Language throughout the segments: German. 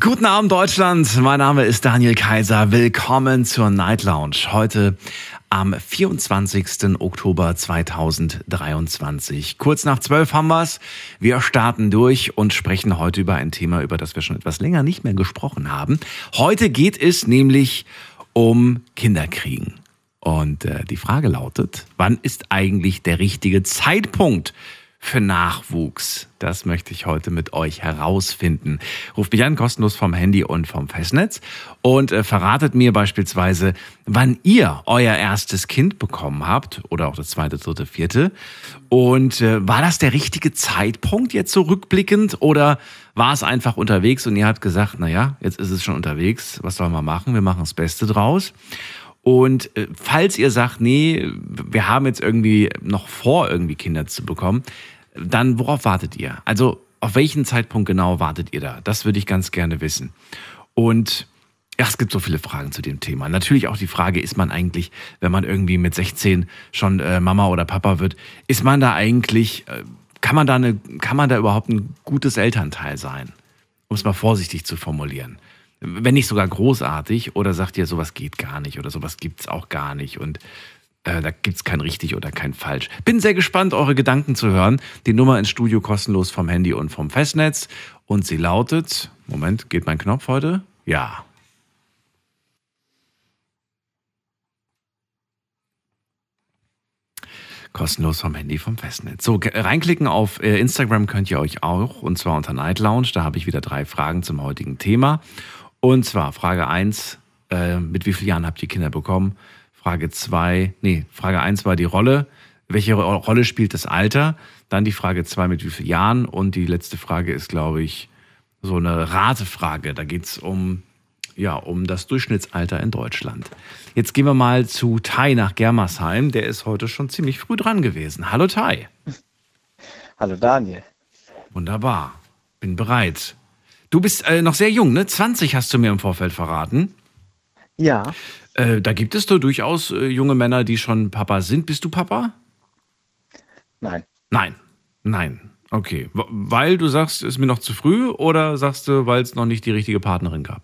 Guten Abend Deutschland, mein Name ist Daniel Kaiser. Willkommen zur Night Lounge. Heute am 24. Oktober 2023. Kurz nach zwölf haben wir's. Wir starten durch und sprechen heute über ein Thema, über das wir schon etwas länger nicht mehr gesprochen haben. Heute geht es nämlich um Kinderkriegen. Und äh, die Frage lautet, wann ist eigentlich der richtige Zeitpunkt für Nachwuchs? Das möchte ich heute mit euch herausfinden. Ruft mich an, kostenlos vom Handy und vom Festnetz und äh, verratet mir beispielsweise, wann ihr euer erstes Kind bekommen habt oder auch das zweite, dritte, vierte. Und äh, war das der richtige Zeitpunkt jetzt so rückblickend oder war es einfach unterwegs und ihr habt gesagt, na ja, jetzt ist es schon unterwegs, was soll man machen? Wir machen das Beste draus. Und äh, falls ihr sagt, nee, wir haben jetzt irgendwie noch vor, irgendwie Kinder zu bekommen, dann worauf wartet ihr? Also auf welchen Zeitpunkt genau wartet ihr da? Das würde ich ganz gerne wissen. Und ja, es gibt so viele Fragen zu dem Thema. Natürlich auch die Frage, ist man eigentlich, wenn man irgendwie mit 16 schon äh, Mama oder Papa wird, ist man da eigentlich, äh, kann man da eine, kann man da überhaupt ein gutes Elternteil sein? Um es mal vorsichtig zu formulieren. Wenn nicht sogar großartig oder sagt ihr, sowas geht gar nicht oder sowas gibt's auch gar nicht und äh, da gibt's kein richtig oder kein falsch. Bin sehr gespannt, eure Gedanken zu hören. Die Nummer ins Studio kostenlos vom Handy und vom Festnetz. Und sie lautet, Moment, geht mein Knopf heute? Ja. Kostenlos vom Handy vom Festnetz. So, reinklicken auf äh, Instagram könnt ihr euch auch, und zwar unter Night Lounge. Da habe ich wieder drei Fragen zum heutigen Thema. Und zwar Frage 1, äh, mit wie vielen Jahren habt ihr Kinder bekommen? Frage 2, nee, Frage 1 war die Rolle. Welche Rolle spielt das Alter? Dann die Frage 2 mit wie vielen Jahren? Und die letzte Frage ist, glaube ich, so eine Ratefrage. Da geht es um, ja, um das Durchschnittsalter in Deutschland. Jetzt gehen wir mal zu Tai nach Germersheim. Der ist heute schon ziemlich früh dran gewesen. Hallo Tai. Hallo Daniel. Wunderbar. Bin bereit. Du bist äh, noch sehr jung, ne? 20 hast du mir im Vorfeld verraten. Ja. Äh, da gibt es doch durchaus äh, junge Männer, die schon Papa sind. Bist du Papa? Nein. Nein. Nein. Okay. W weil du sagst, es ist mir noch zu früh oder sagst du, weil es noch nicht die richtige Partnerin gab?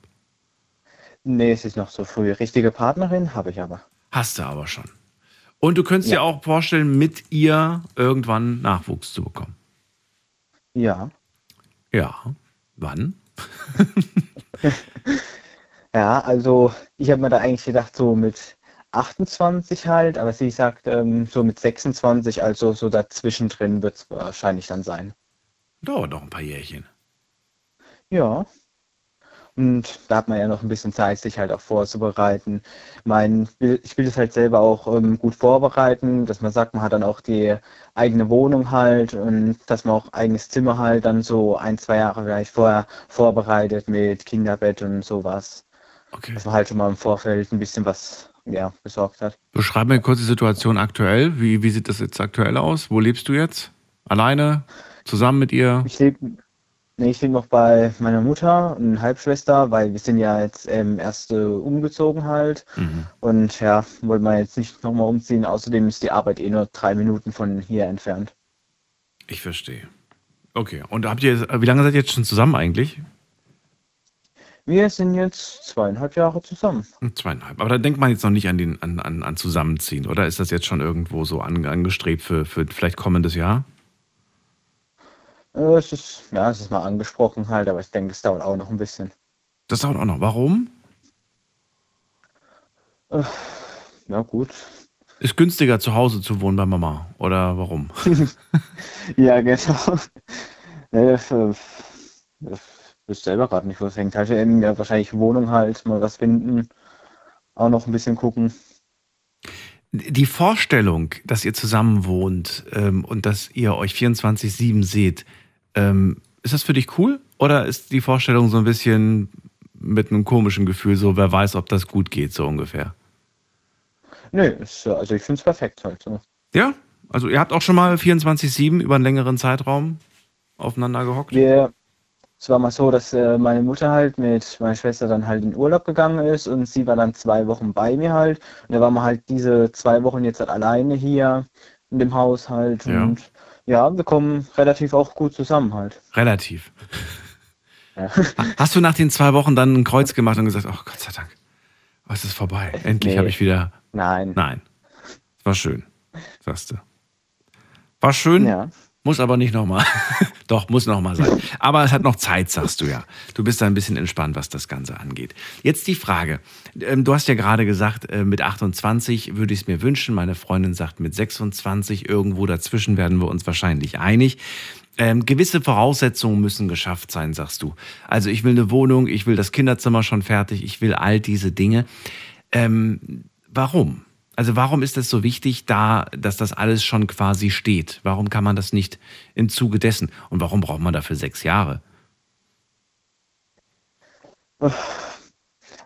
Nee, es ist noch zu früh. Richtige Partnerin habe ich aber. Hast du aber schon. Und du könntest ja. dir auch vorstellen, mit ihr irgendwann Nachwuchs zu bekommen. Ja. Ja. Wann? ja, also ich habe mir da eigentlich gedacht, so mit 28 halt, aber sie sagt ähm, so mit 26, also so dazwischen drin wird es wahrscheinlich dann sein. Dauert noch ein paar Jährchen. Ja. Und da hat man ja noch ein bisschen Zeit, sich halt auch vorzubereiten. Ich meine, ich will das halt selber auch ähm, gut vorbereiten, dass man sagt, man hat dann auch die eigene Wohnung halt und dass man auch eigenes Zimmer halt dann so ein, zwei Jahre vielleicht vorher vorbereitet mit Kinderbett und sowas. Okay. Dass man halt schon mal im Vorfeld ein bisschen was ja, besorgt hat. Beschreib mir kurz die Situation aktuell. Wie, wie sieht das jetzt aktuell aus? Wo lebst du jetzt? Alleine? Zusammen mit ihr? Ich lebe Nee, ich lebe noch bei meiner Mutter und Halbschwester, weil wir sind ja jetzt ähm, erst äh, umgezogen halt. Mhm. Und ja, wollen wir jetzt nicht nochmal umziehen. Außerdem ist die Arbeit eh nur drei Minuten von hier entfernt. Ich verstehe. Okay. Und habt ihr, wie lange seid ihr jetzt schon zusammen eigentlich? Wir sind jetzt zweieinhalb Jahre zusammen. Hm, zweieinhalb. Aber da denkt man jetzt noch nicht an, den, an, an, an Zusammenziehen, oder? Ist das jetzt schon irgendwo so an, angestrebt für, für vielleicht kommendes Jahr? Äh, es ist, ja, es ist mal angesprochen halt, aber ich denke, es dauert auch noch ein bisschen. Das dauert auch noch. Warum? Äh, ja, gut. Ist günstiger zu Hause zu wohnen bei Mama, oder warum? ja, genau. Äh, ich selber gerade nicht, wo es hängt. Halt in der wahrscheinlich Wohnung halt, mal was finden, auch noch ein bisschen gucken. Die Vorstellung, dass ihr zusammen wohnt ähm, und dass ihr euch 24-7 seht, ähm, ist das für dich cool? Oder ist die Vorstellung so ein bisschen mit einem komischen Gefühl, so wer weiß, ob das gut geht, so ungefähr? Nö, ist, also ich finde es perfekt halt. So. Ja? Also ihr habt auch schon mal 24-7 über einen längeren Zeitraum aufeinander gehockt? Wir, es war mal so, dass äh, meine Mutter halt mit meiner Schwester dann halt in Urlaub gegangen ist und sie war dann zwei Wochen bei mir halt. Und da waren wir halt diese zwei Wochen jetzt halt alleine hier in dem Haushalt. Ja. Und ja, wir kommen relativ auch gut zusammen halt. Relativ. Ja. Hast du nach den zwei Wochen dann ein Kreuz gemacht und gesagt, oh Gott sei Dank, was ist vorbei? Endlich Nee. habe ich wieder. Nein. Nein. War schön, sagst du. War schön, Ja. Muss aber nicht nochmal. Doch, muss nochmal sein. Aber es hat noch Zeit, sagst du ja. Du bist da ein bisschen entspannt, was das Ganze angeht. Jetzt die Frage. Ähm, Du hast ja gerade gesagt, äh, mit 28 würde ich es mir wünschen. Meine Freundin sagt mit 26. Irgendwo dazwischen werden wir uns wahrscheinlich einig. Ähm, gewisse Voraussetzungen müssen geschafft sein, sagst du. Also ich will eine Wohnung, ich will das Kinderzimmer schon fertig, ich will all diese Dinge. Ähm, warum? Also warum ist es so wichtig, da, dass das alles schon quasi steht? Warum kann man das nicht im Zuge dessen? Und warum braucht man dafür sechs Jahre?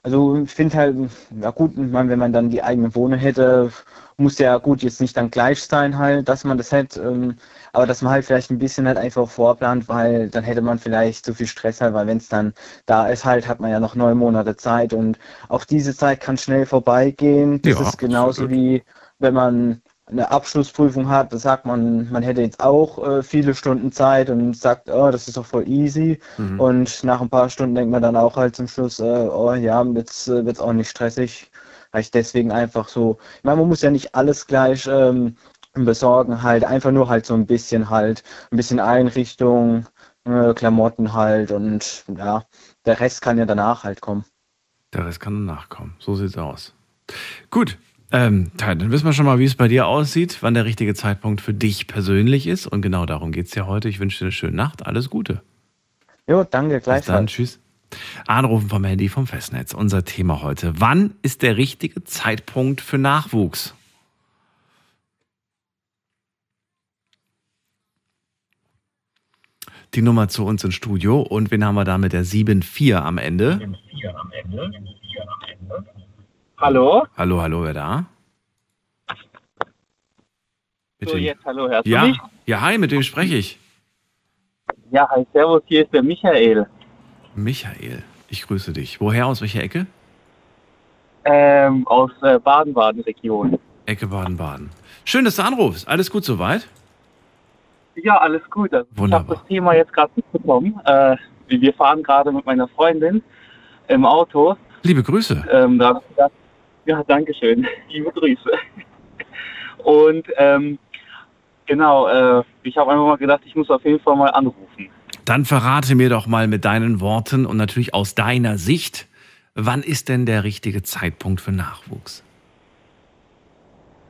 Also ich finde halt, ja gut, meine, wenn man dann die eigene Wohnung hätte, muss ja gut jetzt nicht dann gleich sein halt, dass man das hätte, ähm, aber dass man halt vielleicht ein bisschen halt einfach vorplant, weil dann hätte man vielleicht so viel Stress halt, weil wenn es dann da ist halt, hat man ja noch neun Monate Zeit und auch diese Zeit kann schnell vorbeigehen. Das Ja, ist genauso wie wenn man eine Abschlussprüfung hat, da sagt man, man hätte jetzt auch äh, viele Stunden Zeit und sagt, oh, das ist doch voll easy. Mhm. Und nach ein paar Stunden denkt man dann auch halt zum Schluss, äh, oh ja, jetzt äh, wird's auch nicht stressig. Reicht deswegen einfach so. Ich meine, man muss ja nicht alles gleich ähm, besorgen, halt einfach nur halt so ein bisschen halt, ein bisschen Einrichtung, äh, Klamotten halt und ja, der Rest kann ja danach halt kommen. Der Rest kann danach kommen. So sieht's aus. Gut. Ähm, dann wissen wir schon mal, wie es bei dir aussieht, wann der richtige Zeitpunkt für dich persönlich ist. Und genau darum geht's ja heute. Ich wünsche dir eine schöne Nacht. Alles Gute. Jo, danke, Bis dann. gleichfalls. Tschüss. Anrufen vom Handy vom Festnetz. Unser Thema heute. Wann ist der richtige Zeitpunkt für Nachwuchs? Die Nummer zu uns ins Studio. Und wen haben wir da mit der 7-4 am Ende? Hallo? Hallo, hallo, wer da? Mit So, jetzt, hallo, hörst ja, ja, hi, mit wem spreche ich? Ja, hi, servus, hier ist der Michael. Michael, ich grüße dich. Woher, aus welcher Ecke? Ähm, aus äh, Baden-Baden-Region. Ecke Baden-Baden. Schön, dass du anrufst. Alles gut soweit? Ja, alles gut. Also, ich habe das Thema jetzt gerade mitbekommen. Äh, wir fahren gerade mit meiner Freundin im Auto. Liebe Grüße. Ähm, da ja, danke schön. Liebe Grüße. Und ähm, genau, äh, ich habe einfach mal gedacht, ich muss auf jeden Fall mal anrufen. Dann verrate mir doch mal mit deinen Worten und natürlich aus deiner Sicht, wann ist denn der richtige Zeitpunkt für Nachwuchs?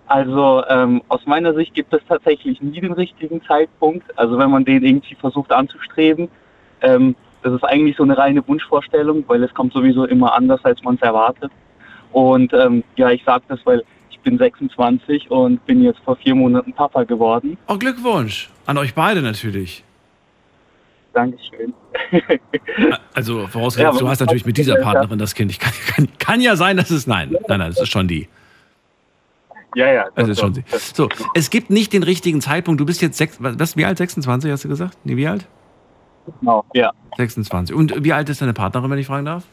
Also ähm, aus meiner Sicht gibt es tatsächlich nie den richtigen Zeitpunkt. Also wenn man den irgendwie versucht anzustreben, ähm, das ist eigentlich so eine reine Wunschvorstellung, weil es kommt sowieso immer anders, als man es erwartet. Und ähm, ja, ich sage das, weil ich bin 26 und bin jetzt vor vier Monaten Papa geworden. Oh, Glückwunsch. An euch beide natürlich. Dankeschön. Also vorausgesetzt, Ja, du hast natürlich mit dieser Partnerin das Kind. Ich kann, kann, kann ja sein, dass es nein. Nein, nein, das ist schon die. Ja, ja. Das doch, ist schon sie. So, es gibt nicht den richtigen Zeitpunkt. Du bist jetzt sechs, was, wie alt? 26 hast du gesagt? Nee, wie alt? Genau, ja. 26. Und wie alt ist deine Partnerin, wenn ich fragen darf?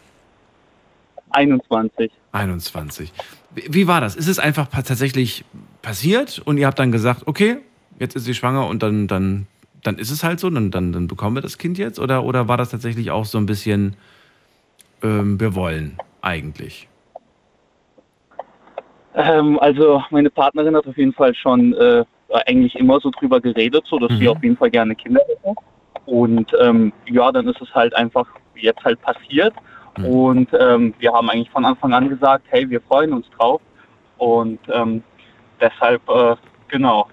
21. 21. Wie war das? Ist es einfach tatsächlich passiert und ihr habt dann gesagt, okay, jetzt ist sie schwanger und dann, dann, dann ist es halt so, dann, dann, dann bekommen wir das Kind jetzt? Oder, oder war das tatsächlich auch so ein bisschen, ähm, wir wollen eigentlich? Ähm, also meine Partnerin hat auf jeden Fall schon äh, eigentlich immer so drüber geredet, so dass Mhm. sie auf jeden Fall gerne Kinder hätte. Und ähm, ja, dann ist es halt einfach jetzt halt passiert. Mhm. Und ähm, wir haben eigentlich von Anfang an gesagt, hey, wir freuen uns drauf. Und ähm, deshalb, äh, genau.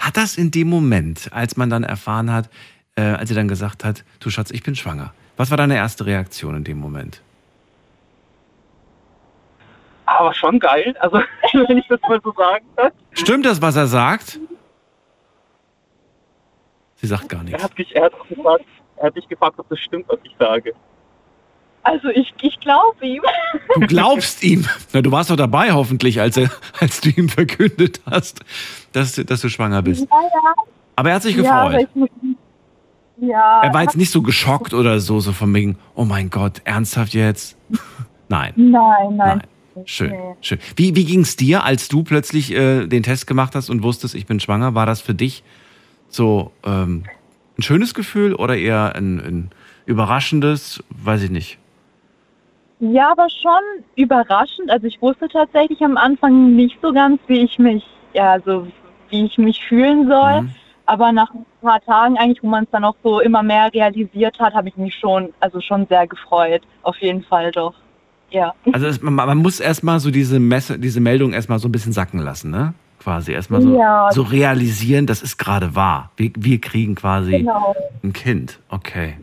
Hat das in dem Moment, als man dann erfahren hat, äh, als sie dann gesagt hat, du Schatz, ich bin schwanger, was war deine erste Reaktion in dem Moment? Aber schon geil, also wenn ich das mal so sagen kann. Stimmt das, was er sagt? Sie sagt gar Er nichts. hat, mich, er, hat gefragt, er hat mich gefragt, ob das stimmt, was ich sage. Also ich, ich glaube ihm. Du glaubst ihm. Na, du warst doch dabei, hoffentlich, als, er, als du ihm verkündet hast, dass, dass du schwanger bist. Ja, ja. Aber er hat sich Ja, gefreut. muss, Ja. Er war jetzt nicht so geschockt oder so, so von wegen, oh mein Gott, ernsthaft jetzt? Nein. Nein, nein. Nein. Schön, schön. Wie, wie ging es dir, als du plötzlich äh, den Test gemacht hast und wusstest, ich bin schwanger? War das für dich so ähm, ein schönes Gefühl oder eher ein, ein überraschendes? Weiß ich nicht. Ja, aber schon überraschend. Also ich wusste tatsächlich am Anfang nicht so ganz, wie ich mich, ja, also wie ich mich fühlen soll. Mhm. Aber nach ein paar Tagen eigentlich, wo man es dann auch so immer mehr realisiert hat, habe ich mich schon, also schon sehr gefreut. Auf jeden Fall doch. Ja. Also es, man, man muss erstmal so diese, Messe, diese Meldung erstmal so ein bisschen sacken lassen, ne? Quasi erstmal so, Ja. so realisieren, das ist gerade wahr. Wir, wir kriegen quasi Genau. ein Kind. Okay.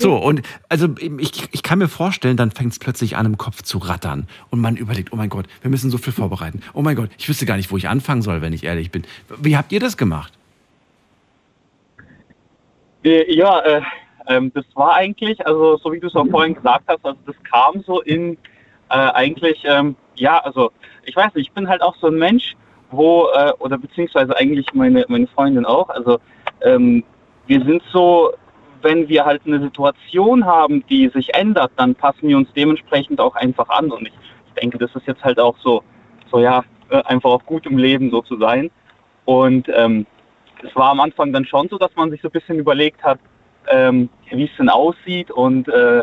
So, und also ich, ich kann mir vorstellen, dann fängt es plötzlich an, im Kopf zu rattern. Und man überlegt, oh mein Gott, wir müssen so viel vorbereiten. Oh mein Gott, ich wüsste gar nicht, wo ich anfangen soll, wenn ich ehrlich bin. Wie habt ihr das gemacht? Äh, ja, äh, ähm, das war eigentlich, also so wie du es auch vorhin gesagt hast, also das kam so in äh, eigentlich, ähm, ja, also ich weiß nicht, ich bin halt auch so ein Mensch, wo, äh, oder beziehungsweise eigentlich meine, meine Freundin auch, also ähm, wir sind so, wenn wir halt eine Situation haben, die sich ändert, dann passen wir uns dementsprechend auch einfach an und ich, ich denke, das ist jetzt halt auch so, so ja, äh, einfach auch gut im Leben so zu sein und ähm, es war am Anfang dann schon so, dass man sich so ein bisschen überlegt hat, ähm, wie es denn aussieht und äh,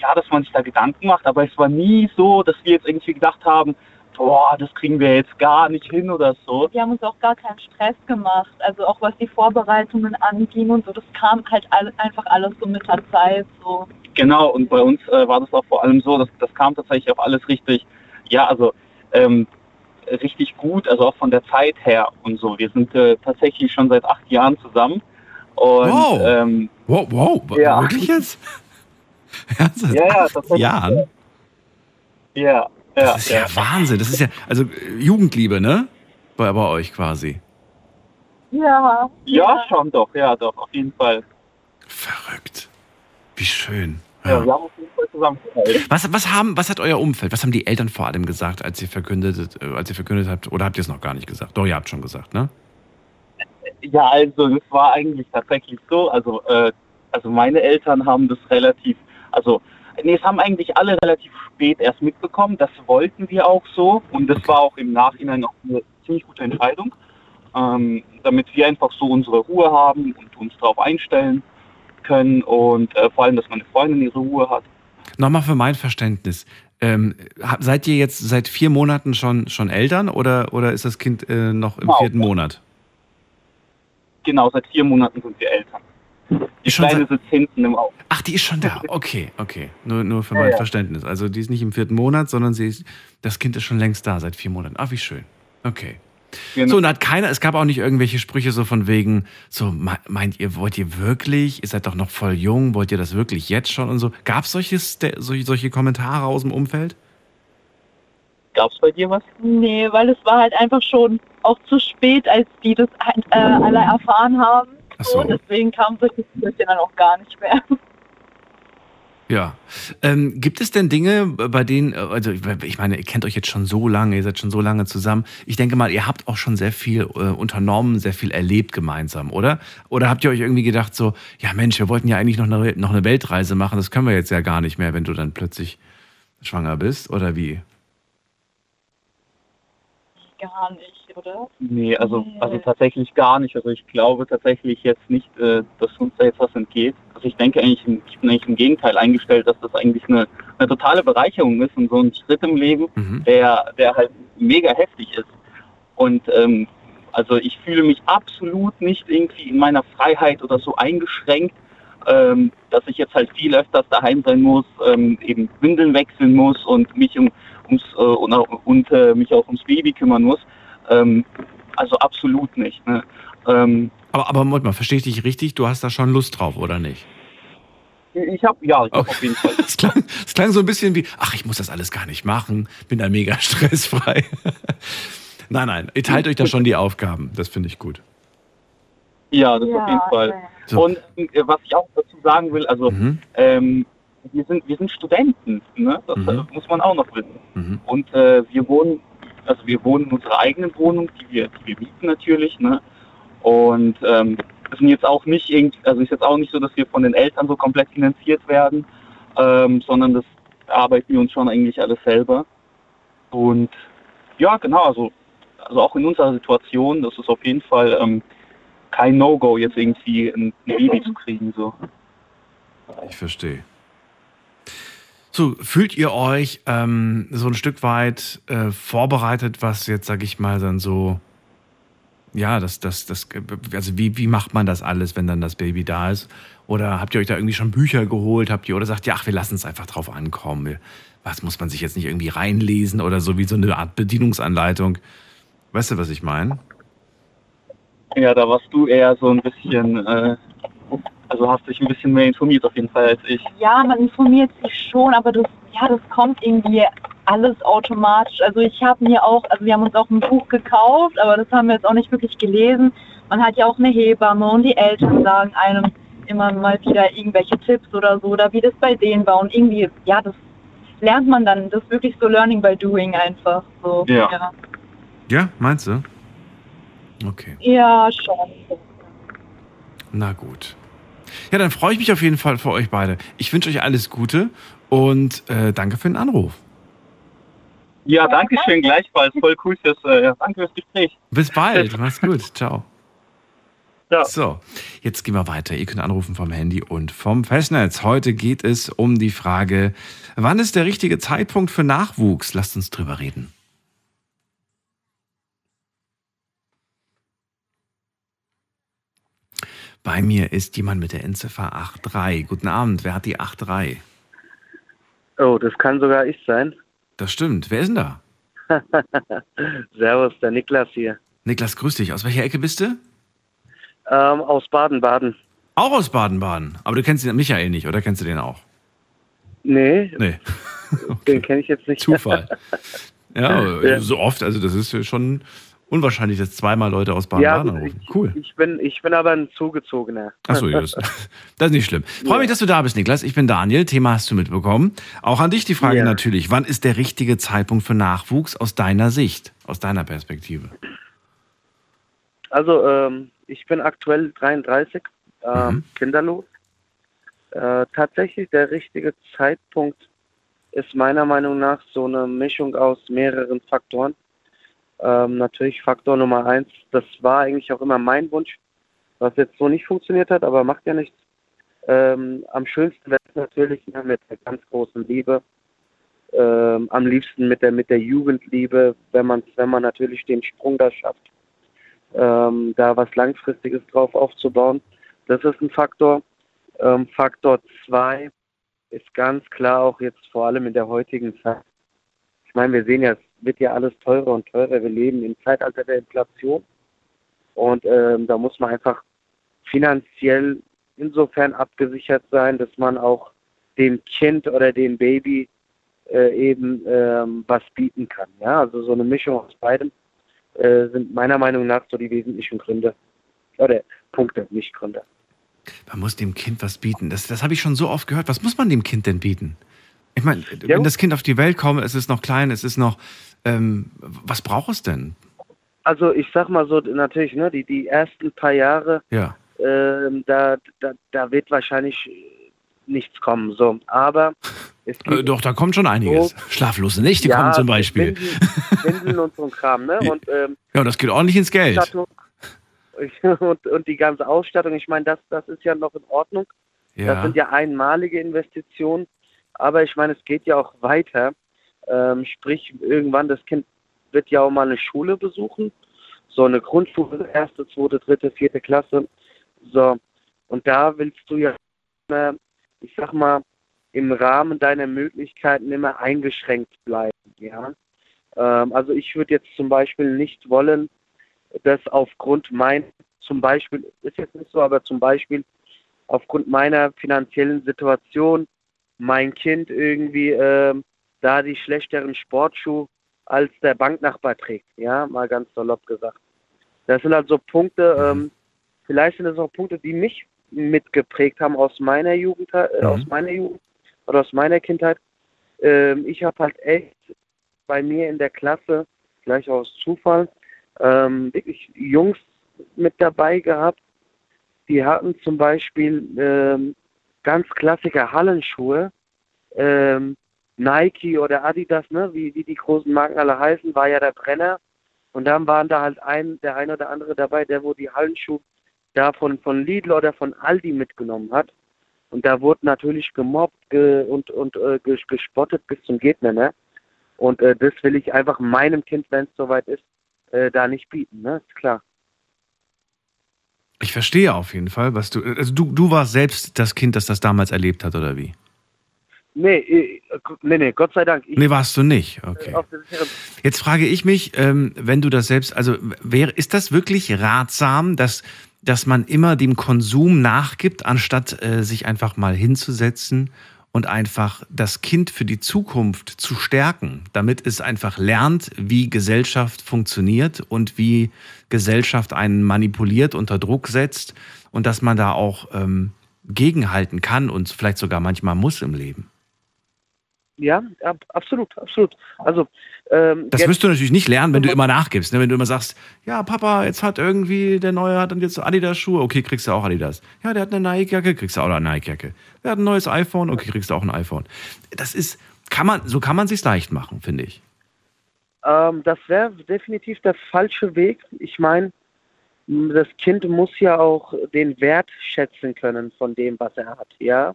ja, dass man sich da Gedanken macht, aber es war nie so, dass wir jetzt irgendwie gedacht haben, boah, das kriegen wir jetzt gar nicht hin oder so. Wir haben uns auch gar keinen Stress gemacht. Also auch was die Vorbereitungen anging und so, das kam halt all, einfach alles so mit der Zeit. So. Genau, und bei uns äh, war das auch vor allem so, dass das kam tatsächlich auch alles richtig, ja, also ähm, richtig gut, also auch von der Zeit her und so. Wir sind äh, tatsächlich schon seit acht Jahren zusammen. Und Wow. ähm, Wow, wow, Ja. wirklich jetzt? Ernsthaft? ja, ja, tatsächlich. Jahren? Ja, ja, Das ist ja, ja. Wahnsinn. Das ist ja, also Jugendliebe, ne? Bei, bei euch quasi. Ja. Ja, schon doch, ja, doch, auf jeden Fall. Verrückt. Wie schön. Ja, Ja. wir haben auf jeden Fall zusammengehalten. Was, was, haben, was hat euer Umfeld, was haben die Eltern vor allem gesagt, als ihr verkündet, äh, als ihr verkündet habt, oder habt ihr es noch gar nicht gesagt? Doch, ihr habt schon gesagt, ne? Ja, also es war eigentlich tatsächlich so, also, äh, also meine Eltern haben das relativ, also nee, es haben eigentlich alle relativ spät erst mitbekommen, das wollten wir auch so und das war auch im Nachhinein auch eine ziemlich gute Entscheidung, ähm, damit wir einfach so unsere Ruhe haben und uns darauf einstellen können und äh, vor allem, dass meine Freundin ihre Ruhe hat. Nochmal für mein Verständnis. Ähm, seid ihr jetzt seit vier Monaten schon, schon Eltern oder, oder ist das Kind äh, noch im Genau. vierten Monat? Genau, seit vier Monaten sind wir Eltern. Die Ist schon Kleine sitzt hinten im Auto. Ach, die ist schon da. Okay, okay. Nur, nur für Ja, mein ja. Verständnis. Also die ist nicht im vierten Monat, sondern sie ist, das Kind ist schon längst da, seit vier Monaten. Ach, wie schön. Okay. Genau. So, und hat keiner, es gab auch nicht irgendwelche Sprüche so von wegen, so, me- meint ihr, wollt ihr wirklich, ihr seid doch noch voll jung, wollt ihr das wirklich jetzt schon und so? Gab es solche, solche Kommentare aus dem Umfeld? Gab's bei dir was? Nee, weil es war halt einfach schon auch zu spät, als die das halt, äh, alle erfahren haben. Ach so. Deswegen kamen solche Sprüche dann auch gar nicht mehr. Ja. Ähm, gibt es denn Dinge, bei denen, äh, also ich ich meine, ihr kennt euch jetzt schon so lange, ihr seid schon so lange zusammen. Ich denke mal, ihr habt auch schon sehr viel äh, unternommen, sehr viel erlebt gemeinsam, oder? Oder habt ihr euch irgendwie gedacht so, ja Mensch, wir wollten ja eigentlich noch eine, noch eine Weltreise machen, das können wir jetzt ja gar nicht mehr, wenn du dann plötzlich schwanger bist, oder wie? Gar nicht, oder? Nee, also, Nee. also tatsächlich gar nicht. Also ich glaube tatsächlich jetzt nicht, äh, dass uns da jetzt was entgeht. Also ich denke eigentlich, im- ich bin eigentlich im Gegenteil eingestellt, dass das eigentlich eine, eine totale Bereicherung ist und so ein Schritt im Leben, Mhm. der, der halt mega heftig ist. Und ähm, also ich fühle mich absolut nicht irgendwie in meiner Freiheit oder so eingeschränkt, ähm, dass ich jetzt halt viel öfters daheim sein muss, ähm, eben Windeln wechseln muss und mich um, ums äh, und, auch- und äh, mich auch ums Baby kümmern muss. Ähm, also absolut nicht. Ne? Ähm, Aber, aber Moment mal, verstehe ich dich richtig? Du hast da schon Lust drauf, oder nicht? ich habe ja, ich hab Okay. auf jeden Fall. Es klang, es klang so ein bisschen wie, ach, ich muss das alles gar nicht machen, bin da mega stressfrei. nein, nein, ihr teilt euch da schon die Aufgaben, das finde ich gut. Ja, das auf jeden Fall. ja. So. Und äh, was ich auch dazu sagen will, also Mhm. ähm, wir sind wir sind Studenten, ne? Das Mhm. äh, muss man auch noch wissen. Mhm. Und äh, wir wohnen, also wir wohnen in unserer eigenen Wohnung, die wir, die wir mieten natürlich, ne? Und ähm, sind jetzt auch nicht irgendwie, also ist jetzt auch nicht so, dass wir von den Eltern so komplett finanziert werden, ähm, sondern das arbeiten wir uns schon eigentlich alles selber. Und ja, genau, also, also auch in unserer Situation, das ist auf jeden Fall ähm, kein No-Go, jetzt irgendwie ein Baby zu kriegen. So. Ich verstehe. So, fühlt ihr euch ähm, so ein Stück weit äh, vorbereitet, was jetzt, sag ich mal, dann so, ja, das, das, das, also wie, wie macht man das alles, wenn dann das Baby da ist? Oder habt ihr euch da irgendwie schon Bücher geholt? Habt ihr, oder sagt ihr, ach, wir lassen es einfach drauf ankommen? Was muss man sich jetzt nicht irgendwie reinlesen oder so wie so eine Art Bedienungsanleitung? Weißt du, was ich meine? Ja, da warst du eher so ein bisschen äh, also hast dich ein bisschen mehr informiert auf jeden Fall als ich. Ja, man informiert sich schon, aber das, ja, das kommt irgendwie alles automatisch. Also ich habe mir auch, also wir haben uns auch ein Buch gekauft, aber das haben wir jetzt auch nicht wirklich gelesen. Man hat ja auch eine Hebamme und die Eltern sagen einem immer mal wieder irgendwelche Tipps oder so, oder wie das bei denen war. Und irgendwie, ja, das lernt man dann, das ist wirklich so Learning by Doing einfach. So, ja. Ja, ja meinst du? Okay. Ja, schon. Na gut. Ja, dann freue ich mich auf jeden Fall für euch beide. Ich wünsche euch alles Gute und äh, danke für den Anruf. Ja, danke schön, gleichfalls. Voll cool fürs, äh, danke fürs Gespräch. Bis bald, mach's gut. Ciao. Ja. So, jetzt gehen wir weiter. Ihr könnt anrufen vom Handy und vom Festnetz. Heute geht es um die Frage, wann ist der richtige Zeitpunkt für Nachwuchs? Lasst uns drüber reden. Bei mir ist jemand mit der Endziffer 83. Guten Abend, wer hat die 83? Oh, das kann sogar ich sein. Das stimmt. Wer ist denn da? Servus, der Niklas hier. Niklas, grüß dich. Aus welcher Ecke bist du? Ähm, aus Baden-Baden. Auch aus Baden-Baden. Aber du kennst den Michael nicht, oder kennst du den auch? Nee, Nee. den kenne ich jetzt nicht. Zufall. Ja, Ja. so oft, also das ist schon unwahrscheinlich, dass zweimal Leute aus Ja, Baden-Baden anrufen. Cool. Ich bin, ich bin aber ein Zugezogener. Achso, ja, das, das ist nicht schlimm. Freue mich, dass du da bist, Niklas. Ich bin Daniel. Thema hast du mitbekommen. Auch an dich die Frage Ja. natürlich. Wann ist der richtige Zeitpunkt für Nachwuchs aus deiner Sicht, aus deiner Perspektive? Also, ähm, ich bin aktuell 33, ähm, Mhm. kinderlos. Äh, tatsächlich der richtige Zeitpunkt ist meiner Meinung nach so eine Mischung aus mehreren Faktoren. Ähm, natürlich Faktor Nummer eins, das war eigentlich auch immer mein Wunsch, was jetzt so nicht funktioniert hat, aber macht ja nichts. Ähm, am schönsten wäre es natürlich ne, mit der ganz großen Liebe. Ähm, am liebsten mit der mit der Jugendliebe, wenn man wenn man natürlich den Sprung da schafft, ähm, da was langfristiges drauf aufzubauen. Das ist ein Faktor. Ähm, Faktor zwei ist ganz klar auch jetzt vor allem in der heutigen Zeit. Ich meine, wir sehen ja, es wird ja alles teurer und teurer. Wir leben im Zeitalter der Inflation. Und ähm, da muss man einfach finanziell insofern abgesichert sein, dass man auch dem Kind oder dem Baby äh, eben ähm, was bieten kann. Ja, also so eine Mischung aus beidem äh, sind meiner Meinung nach so die wesentlichen Gründe. Oder Punkte, nicht Gründe. Man muss dem Kind was bieten. Das, das habe ich schon so oft gehört. Was muss man dem Kind denn bieten? Ich meine, Ja. wenn das Kind auf die Welt kommt, es ist noch klein, es ist noch. Ähm, was braucht es denn? Also ich sag mal so, natürlich, ne, die, die ersten paar Jahre, Ja. ähm, da, da, da wird wahrscheinlich nichts kommen. So, aber es Äh, gibt doch, da kommt schon einiges. Schlaflose Nächte kommen zum Beispiel. Windeln, und so ein Kram, ne? Und ähm, Ja, das geht ordentlich ins Geld. Und, und die ganze Ausstattung, ich meine, das, das ist ja noch in Ordnung. Das Ja. sind ja einmalige Investitionen. Aber ich meine, es geht ja auch weiter. Ähm, sprich, irgendwann das Kind wird ja auch mal eine Schule besuchen. So eine Grundschule, erste, zweite, dritte, vierte Klasse. So. Und da willst du ja, immer, ich sag mal, im Rahmen deiner Möglichkeiten immer eingeschränkt bleiben. Ja. Ähm, also ich würde jetzt zum Beispiel nicht wollen, dass aufgrund mein, zum Beispiel, ist jetzt nicht so, aber zum Beispiel aufgrund meiner finanziellen Situation mein Kind irgendwie ähm, da die schlechteren Sportschuhe als der Banknachbar trägt. Ja, mal ganz salopp gesagt. Das sind halt so Punkte, ähm, vielleicht sind das auch Punkte, die mich mitgeprägt haben aus meiner Jugend, äh, Mhm. aus meiner Jugend oder aus meiner Kindheit. Ähm, ich habe halt echt bei mir in der Klasse, gleich aus Zufall, ähm, wirklich Jungs mit dabei gehabt, die hatten zum Beispiel ähm, ganz klassische Hallenschuhe, ähm, Nike oder Adidas, ne, wie, wie die großen Marken alle heißen, war ja der Brenner. Und dann waren da halt ein, der ein oder andere dabei, der wo die Hallenschuhe da von, von Lidl oder von Aldi mitgenommen hat. Und da wurde natürlich gemobbt ge und, und äh, gespottet bis zum Gegner, ne? Und äh, das will ich einfach meinem Kind, wenn es soweit ist, äh, da nicht bieten, ne? Ist klar. Ich verstehe auf jeden Fall, was du. Also du, du warst selbst das Kind, das das damals erlebt hat, oder wie? Nee, äh, nee, nee, Gott sei Dank. Ich, nee, warst du nicht. Okay. Jetzt frage ich mich, ähm, wenn du das selbst, also wäre, ist das wirklich ratsam, dass, dass man immer dem Konsum nachgibt, anstatt äh, sich einfach mal hinzusetzen und einfach das Kind für die Zukunft zu stärken, damit es einfach lernt, wie Gesellschaft funktioniert und wie Gesellschaft einen manipuliert, unter Druck setzt und dass man da auch ähm, gegenhalten kann und vielleicht sogar manchmal muss im Leben. Ja, ab, absolut, absolut. Also ähm, das wirst du natürlich nicht lernen, wenn du immer nachgibst. Ne? Wenn du immer sagst, ja, Papa, jetzt hat irgendwie der Neue hat dann jetzt Adidas-Schuhe, okay, kriegst du auch Adidas. Ja, der hat eine Nike-Jacke, kriegst du auch eine Nike-Jacke. Der hat ein neues iPhone, okay, kriegst du auch ein iPhone. Das ist, kann man, so kann man sich leicht machen, finde ich. Ähm, das wäre definitiv der falsche Weg. Ich meine, das Kind muss ja auch den Wert schätzen können von dem, was er hat, ja.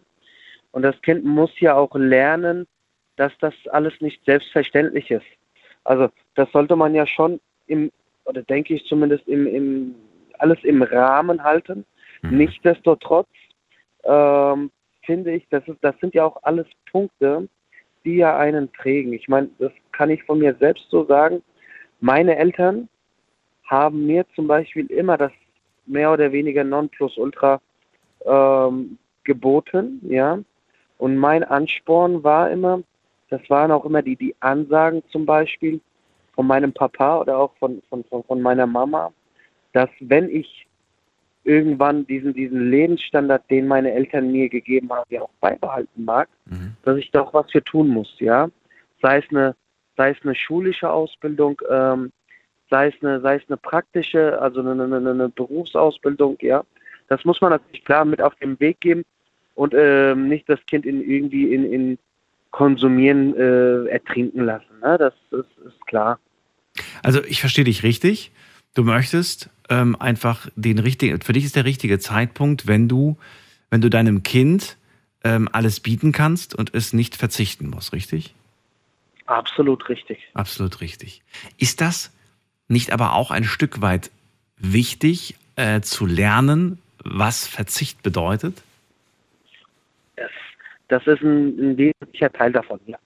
Und das Kind muss ja auch lernen, dass das alles nicht selbstverständlich ist. Also das sollte man ja schon im, oder denke ich zumindest im, im alles im Rahmen halten. Mhm. Nichtsdestotrotz ähm, finde ich, das, ist, das sind ja auch alles Punkte, die ja einen prägen. Ich meine, das kann ich von mir selbst so sagen. Meine Eltern haben mir zum Beispiel immer das mehr oder weniger Nonplusultra ähm, geboten, ja. Und mein Ansporn war immer, das waren auch immer die, die Ansagen zum Beispiel von meinem Papa oder auch von, von, von, von meiner Mama, dass wenn ich irgendwann diesen, diesen Lebensstandard, den meine Eltern mir gegeben haben, ja auch beibehalten mag, mhm. dass ich da auch was für tun muss, ja. Sei es eine, sei es eine schulische Ausbildung, ähm, sei es eine, sei es eine praktische, also eine, eine, eine Berufsausbildung, ja. Das muss man natürlich klar mit auf den Weg geben und ähm, nicht das Kind in irgendwie in, in Konsumieren äh, ertrinken lassen. Ne? Das, das ist klar. Also ich verstehe dich richtig. Du möchtest ähm, einfach den richtigen, für dich ist der richtige Zeitpunkt, wenn du, wenn du deinem Kind ähm, alles bieten kannst und es nicht verzichten muss, richtig? Absolut richtig. Absolut richtig. Ist das nicht aber auch ein Stück weit wichtig äh, zu lernen, was Verzicht bedeutet? Das ist ein, ein wesentlicher Teil davon, ja.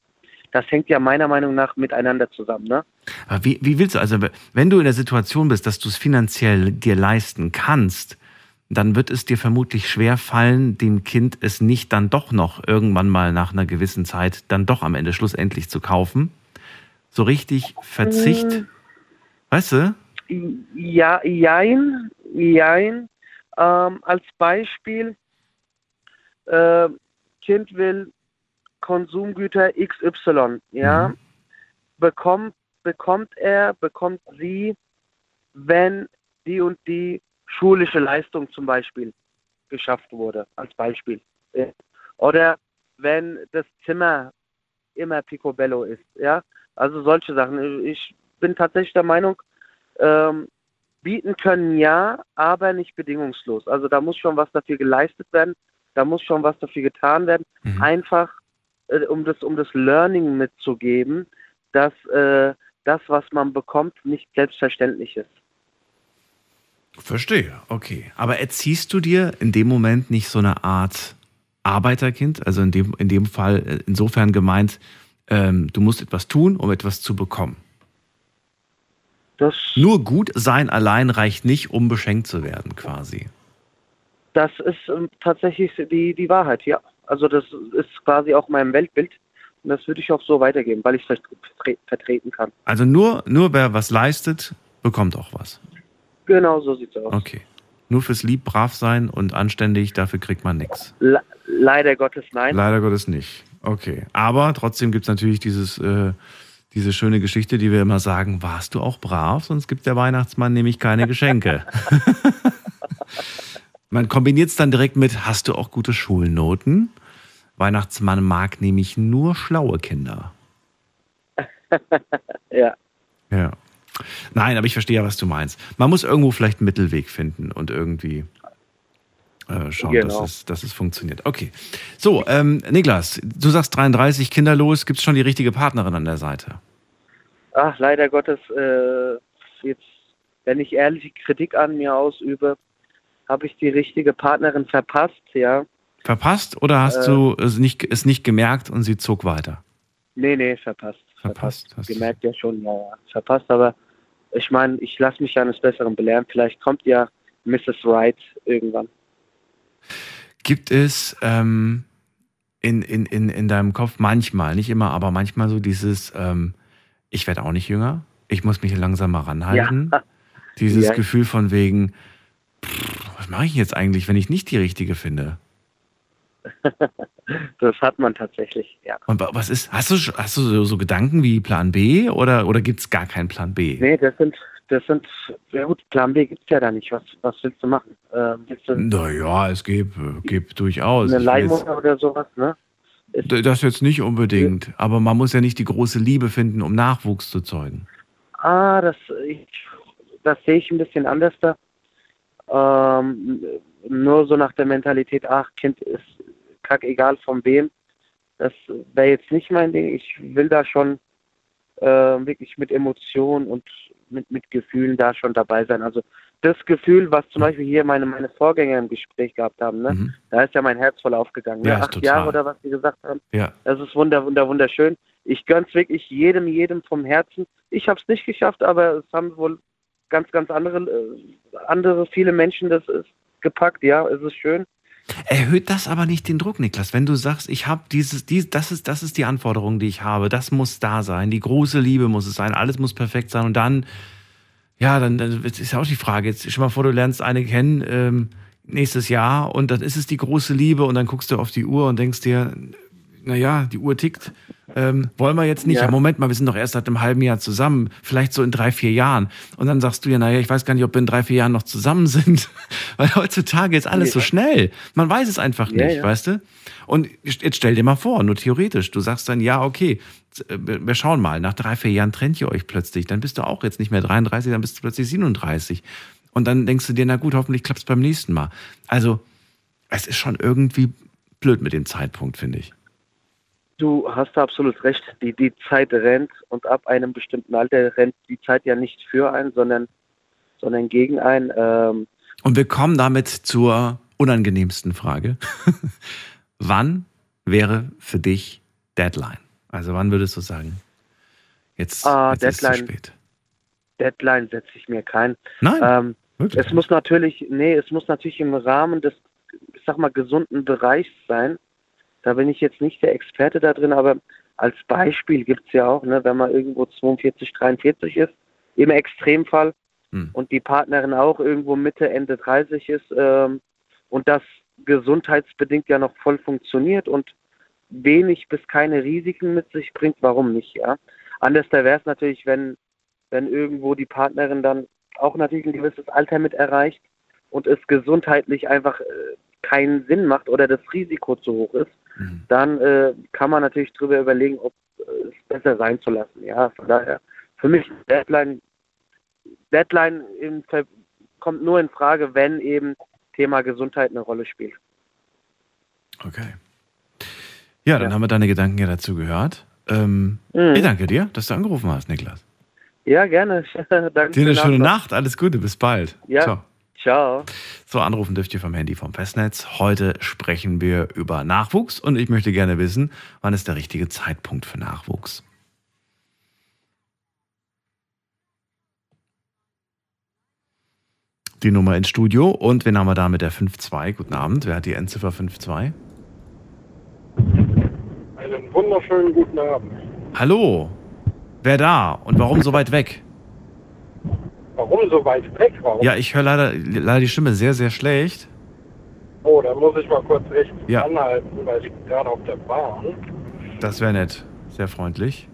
Das hängt ja meiner Meinung nach miteinander zusammen, ne? Aber wie, wie willst du, also wenn du in der Situation bist, dass du es finanziell dir leisten kannst, dann wird es dir vermutlich schwer fallen, dem Kind es nicht dann doch noch irgendwann mal nach einer gewissen Zeit dann doch am Ende schlussendlich zu kaufen. So richtig Verzicht, hm. weißt du? Ja, jein, jein. Ähm, als Beispiel, äh, Kind will Konsumgüter XY, ja, mhm. bekommt, bekommt er, bekommt sie, wenn die und die schulische Leistung zum Beispiel geschafft wurde, als Beispiel. Oder wenn das Zimmer immer picobello ist, ja, also solche Sachen. Ich bin tatsächlich der Meinung, ähm, bieten können ja, aber nicht bedingungslos. Also da muss schon was dafür geleistet werden, da muss schon was dafür getan werden. Mhm. Einfach, äh, um, das, um das Learning mitzugeben, dass äh, das, was man bekommt, nicht selbstverständlich ist. Verstehe, okay. Aber erziehst du dir in dem Moment nicht so eine Art Arbeiterkind? Also in dem, in dem Fall äh, insofern gemeint, ähm, du musst etwas tun, um etwas zu bekommen. Das Nur gut sein allein reicht nicht, um beschenkt zu werden, quasi. Das ist ähm, tatsächlich die, die Wahrheit, ja. Also das ist quasi auch mein Weltbild. Und das würde ich auch so weitergeben, weil ich es vertreten kann. Also nur, nur wer was leistet, bekommt auch was. Genau, so sieht es aus. Okay. Nur fürs Lieb, brav sein und anständig, dafür kriegt man nichts. Le leider Gottes nein. Leider Gottes nicht. Okay. Aber trotzdem gibt es natürlich dieses, äh, diese schöne Geschichte, die wir immer sagen, warst du auch brav, sonst gibt der Weihnachtsmann nämlich keine Geschenke. Man kombiniert es dann direkt mit, hast du auch gute Schulnoten? Weihnachtsmann mag nämlich nur schlaue Kinder. Ja. Ja. Nein, aber ich verstehe ja, was du meinst. Man muss irgendwo vielleicht einen Mittelweg finden und irgendwie äh, schauen, Genau. dass, es, dass es funktioniert. Okay. So, ähm, Niklas, du sagst 33, kinderlos. Gibt es schon die richtige Partnerin an der Seite? Ach, leider Gottes, äh, jetzt, wenn ich ehrliche Kritik an mir ausübe, habe ich die richtige Partnerin verpasst, ja. Verpasst oder hast Äh. du es nicht, es nicht gemerkt und sie zog weiter? Nee, nee, verpasst. Verpasst, du- Gemerkt ja schon, ja, ja. Verpasst, aber ich meine, ich lasse mich ja eines Besseren belehren. Vielleicht kommt ja Mrs. Wright irgendwann. Gibt es ähm, in, in, in, in deinem Kopf manchmal, nicht immer, aber manchmal so dieses, ähm, ich werde auch nicht jünger, ich muss mich langsam mal ranhalten. Ja. Dieses Ja. Gefühl von wegen, pff, mache ich jetzt eigentlich, wenn ich nicht die richtige finde? Das hat man tatsächlich, ja. Und wa- was ist, hast du, hast du so, so Gedanken wie Plan B oder, oder gibt es gar keinen Plan B? Nee, das sind, das sind, ja gut, Plan B gibt's ja da nicht. Was, was willst du machen? Ähm, Naja, es gibt, gibt durchaus. eine Leihmutter oder sowas, ne? Ist, Das jetzt nicht unbedingt, aber man muss ja nicht die große Liebe finden, um Nachwuchs zu zeugen. Ah, das, ich, das sehe ich ein bisschen anders da. Ähm, nur so nach der Mentalität, ach, Kind ist kack egal von wem. Das wäre jetzt nicht mein Ding. Ich will da schon äh, wirklich mit Emotionen und mit, mit Gefühlen da schon dabei sein. Also das Gefühl, was zum Beispiel hier meine, meine Vorgänger im Gespräch gehabt haben, ne? Mhm. da ist ja mein Herz voll aufgegangen. Ja, Ne? ist Acht total. Jahre oder was sie gesagt haben. Ja. Das ist wunder, wunder, wunderschön. Ich gönn's wirklich jedem, jedem vom Herzen. Ich habe es nicht geschafft, aber es haben wohl ganz, ganz andere, äh, andere viele Menschen das ist gepackt. Ja, es ist schön. Erhöht das aber nicht den Druck, Niklas, wenn du sagst, ich habe dieses, dies, das ist, das ist die Anforderung, die ich habe, das muss da sein, die große Liebe muss es sein, alles muss perfekt sein und dann, ja, dann, dann ist ja auch die Frage, jetzt stell mal vor, du lernst eine kennen ähm, nächstes Jahr und dann ist es die große Liebe und dann guckst du auf die Uhr und denkst dir, naja, die Uhr tickt, ähm, wollen wir jetzt nicht. Ja. Ja. Moment mal, wir sind doch erst seit einem halben Jahr zusammen, vielleicht so in drei, vier Jahren. Und dann sagst du ja, naja, ich weiß gar nicht, ob wir in drei, vier Jahren noch zusammen sind. Weil heutzutage ist alles so Ja. schnell. Man weiß es einfach Ja, nicht, weißt du? Und jetzt stell dir mal vor, nur theoretisch, du sagst dann, ja, okay, äh, wir wir schauen mal, nach drei, vier Jahren trennt ihr euch plötzlich. Dann bist du auch jetzt nicht mehr 33, dann bist du plötzlich 37. Und dann denkst du dir, na gut, hoffentlich klappt es beim nächsten Mal. Also, es ist schon irgendwie blöd mit dem Zeitpunkt, finde ich. Du hast absolut recht. Die, die Zeit rennt und ab einem bestimmten Alter rennt die Zeit ja nicht für einen, sondern, sondern gegen einen. Ähm, Und wir kommen damit zur unangenehmsten Frage. wann wäre für dich Deadline? Also wann würdest du sagen, jetzt, Ah, jetzt ist es zu Deadline. spät? Deadline setze ich mir kein. Nein, Ähm, wirklich. Es muss natürlich, nee, es muss natürlich im Rahmen des, ich sag mal, gesunden Bereichs sein. Da bin ich jetzt nicht der Experte da drin, aber als Beispiel gibt es ja auch, ne, wenn man irgendwo 42, 43 ist, im Extremfall, Hm. und die Partnerin auch irgendwo Mitte, Ende 30 ist, ähm, und das gesundheitsbedingt ja noch voll funktioniert und wenig bis keine Risiken mit sich bringt, warum nicht, ja? Anders wäre es natürlich, wenn, wenn irgendwo die Partnerin dann auch natürlich ein gewisses Alter mit erreicht und es gesundheitlich einfach äh, keinen Sinn macht oder das Risiko zu hoch ist, Mhm. dann äh, kann man natürlich drüber überlegen, ob äh, es besser sein zu lassen. Ja, von daher, für mich Deadline, Deadline im, kommt nur in Frage, wenn eben Thema Gesundheit eine Rolle spielt. Okay. Ja, dann Ja. haben wir deine Gedanken ja dazu gehört. Ähm, Mhm. Ich danke dir, dass du angerufen hast, Niklas. Ja, gerne. Danke. Dir eine schöne Anruf. Nacht, alles Gute, bis bald. Ja. Ciao. Ciao. So, anrufen dürft ihr vom Handy vom Festnetz. Heute sprechen wir über Nachwuchs und ich möchte gerne wissen, wann ist der richtige Zeitpunkt für Nachwuchs? Die Nummer ins Studio und wen haben wir da mit der 5-2? Guten Abend, wer hat die Endziffer 5-2? Einen wunderschönen guten Abend. Hallo, wer da und warum so weit weg? Warum so weit weg? Warum? Ja, ich höre leider, leider die Stimme sehr, sehr schlecht. Oh, da muss ich mal kurz echt Ja. anhalten, weil ich gerade auf der Bahn. Das wäre nett. Sehr freundlich.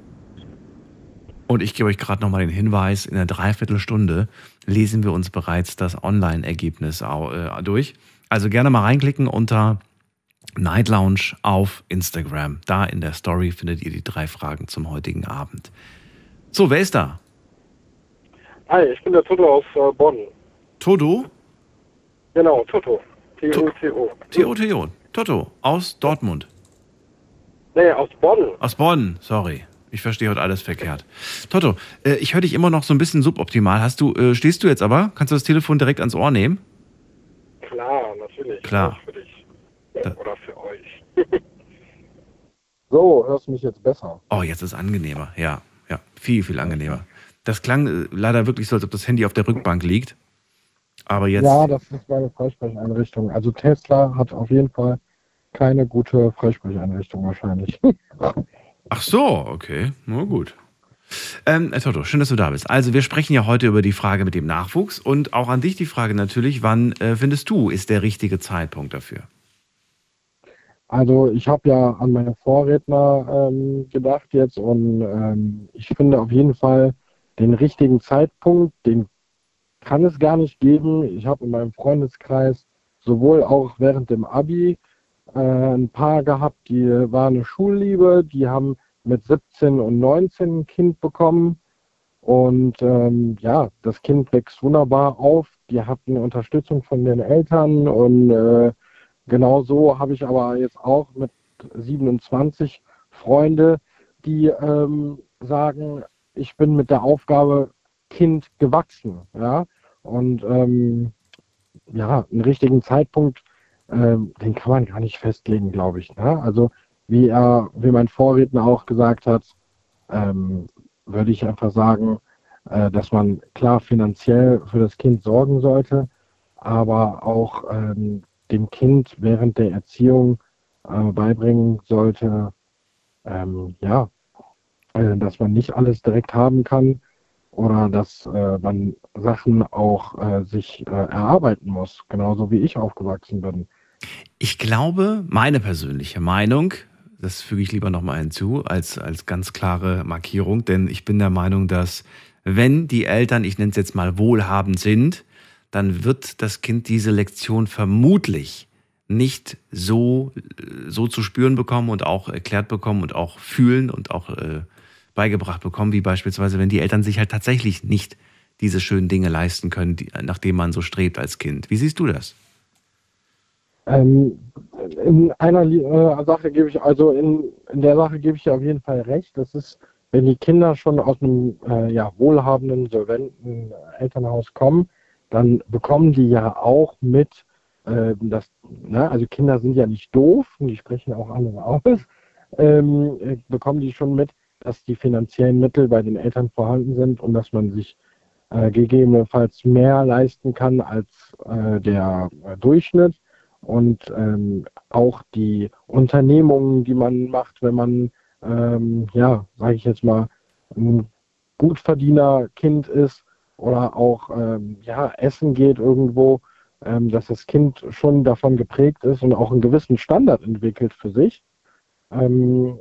Und ich gebe euch gerade nochmal den Hinweis, in einer Dreiviertelstunde lesen wir uns bereits das Online-Ergebnis äh, durch. Also gerne mal reinklicken unter Night Lounge auf Instagram. Da in der Story findet ihr die drei Fragen zum heutigen Abend. So, wer ist da? Hi, ich bin der Toto aus äh, Bonn. Toto? Genau, Toto. T-O-T-O. T-O-T-O. Toto aus Dortmund. Nee, aus Bonn. Aus Bonn, sorry. Ich verstehe heute alles verkehrt. Toto, äh, ich höre dich immer noch so ein bisschen suboptimal. Hast du, äh, stehst du jetzt aber? Kannst du das Telefon direkt ans Ohr nehmen? Klar, natürlich. Klar. Für dich. Ja, oder für euch. So, hörst du mich jetzt besser? Oh, jetzt ist angenehmer. Ja, ja, viel, viel angenehmer. Das klang äh, leider wirklich so, als ob das Handy auf der Rückbank liegt. Aber jetzt. Ja, das ist meine Freisprecheinrichtung. Also Tesla hat auf jeden Fall keine gute Freisprecheinrichtung wahrscheinlich. Ach so, okay. Na gut. Ähm, Toto, schön, dass du da bist. Also, wir sprechen ja heute über die Frage mit dem Nachwuchs und auch an dich die Frage natürlich, wann äh, findest du, ist der richtige Zeitpunkt dafür? Also ich habe ja an meine Vorredner ähm, gedacht jetzt und ähm, ich finde auf jeden Fall den richtigen Zeitpunkt, den kann es gar nicht geben. Ich habe in meinem Freundeskreis sowohl auch während dem Abi äh, ein paar gehabt, die war eine Schulliebe, die haben mit 17 und 19 ein Kind bekommen. Und ähm, ja, das Kind wächst wunderbar auf. Die hatten Unterstützung von den Eltern und äh, genau so habe ich aber jetzt auch mit 27 Freunde, die ähm, sagen, ich bin mit der Aufgabe Kind gewachsen. Ja? Und ähm, ja, einen richtigen Zeitpunkt, ähm, den kann man gar nicht festlegen, glaube ich. Ne? Also wie er, wie mein Vorredner auch gesagt hat, ähm, würde ich einfach sagen, äh, dass man klar finanziell für das Kind sorgen sollte, aber auch ähm, dem Kind während der Erziehung äh, beibringen sollte, ähm, ja, dass man nicht alles direkt haben kann oder dass äh, man Sachen auch äh, sich äh, erarbeiten muss, genauso wie ich aufgewachsen bin. Ich glaube, meine persönliche Meinung, das füge ich lieber nochmal hinzu, als, als ganz klare Markierung, denn ich bin der Meinung, dass wenn die Eltern, ich nenne es jetzt mal wohlhabend sind, dann wird das Kind diese Lektion vermutlich nicht so, so zu spüren bekommen und auch erklärt bekommen und auch fühlen und auch äh, beigebracht bekommen, wie beispielsweise, wenn die Eltern sich halt tatsächlich nicht diese schönen Dinge leisten können, die, nach man so strebt als Kind. Wie siehst du das? Ähm, in einer äh, Sache gebe ich, also in, in der Sache gebe ich dir auf jeden Fall recht. Das ist, wenn die Kinder schon aus einem äh, ja, wohlhabenden, solventen Elternhaus kommen, dann bekommen die ja auch mit, äh, dass, ne, also Kinder sind ja nicht doof, die sprechen auch andere aus, ähm, äh, bekommen die schon mit, dass die finanziellen Mittel bei den Eltern vorhanden sind und dass man sich äh, gegebenenfalls mehr leisten kann als äh, der äh, Durchschnitt und ähm, auch die Unternehmungen, die man macht, wenn man, ähm, ja, sage ich jetzt mal, ein Gutverdienerkind ist oder auch ähm, ja, essen geht irgendwo, ähm, dass das Kind schon davon geprägt ist und auch einen gewissen Standard entwickelt für sich. Ähm,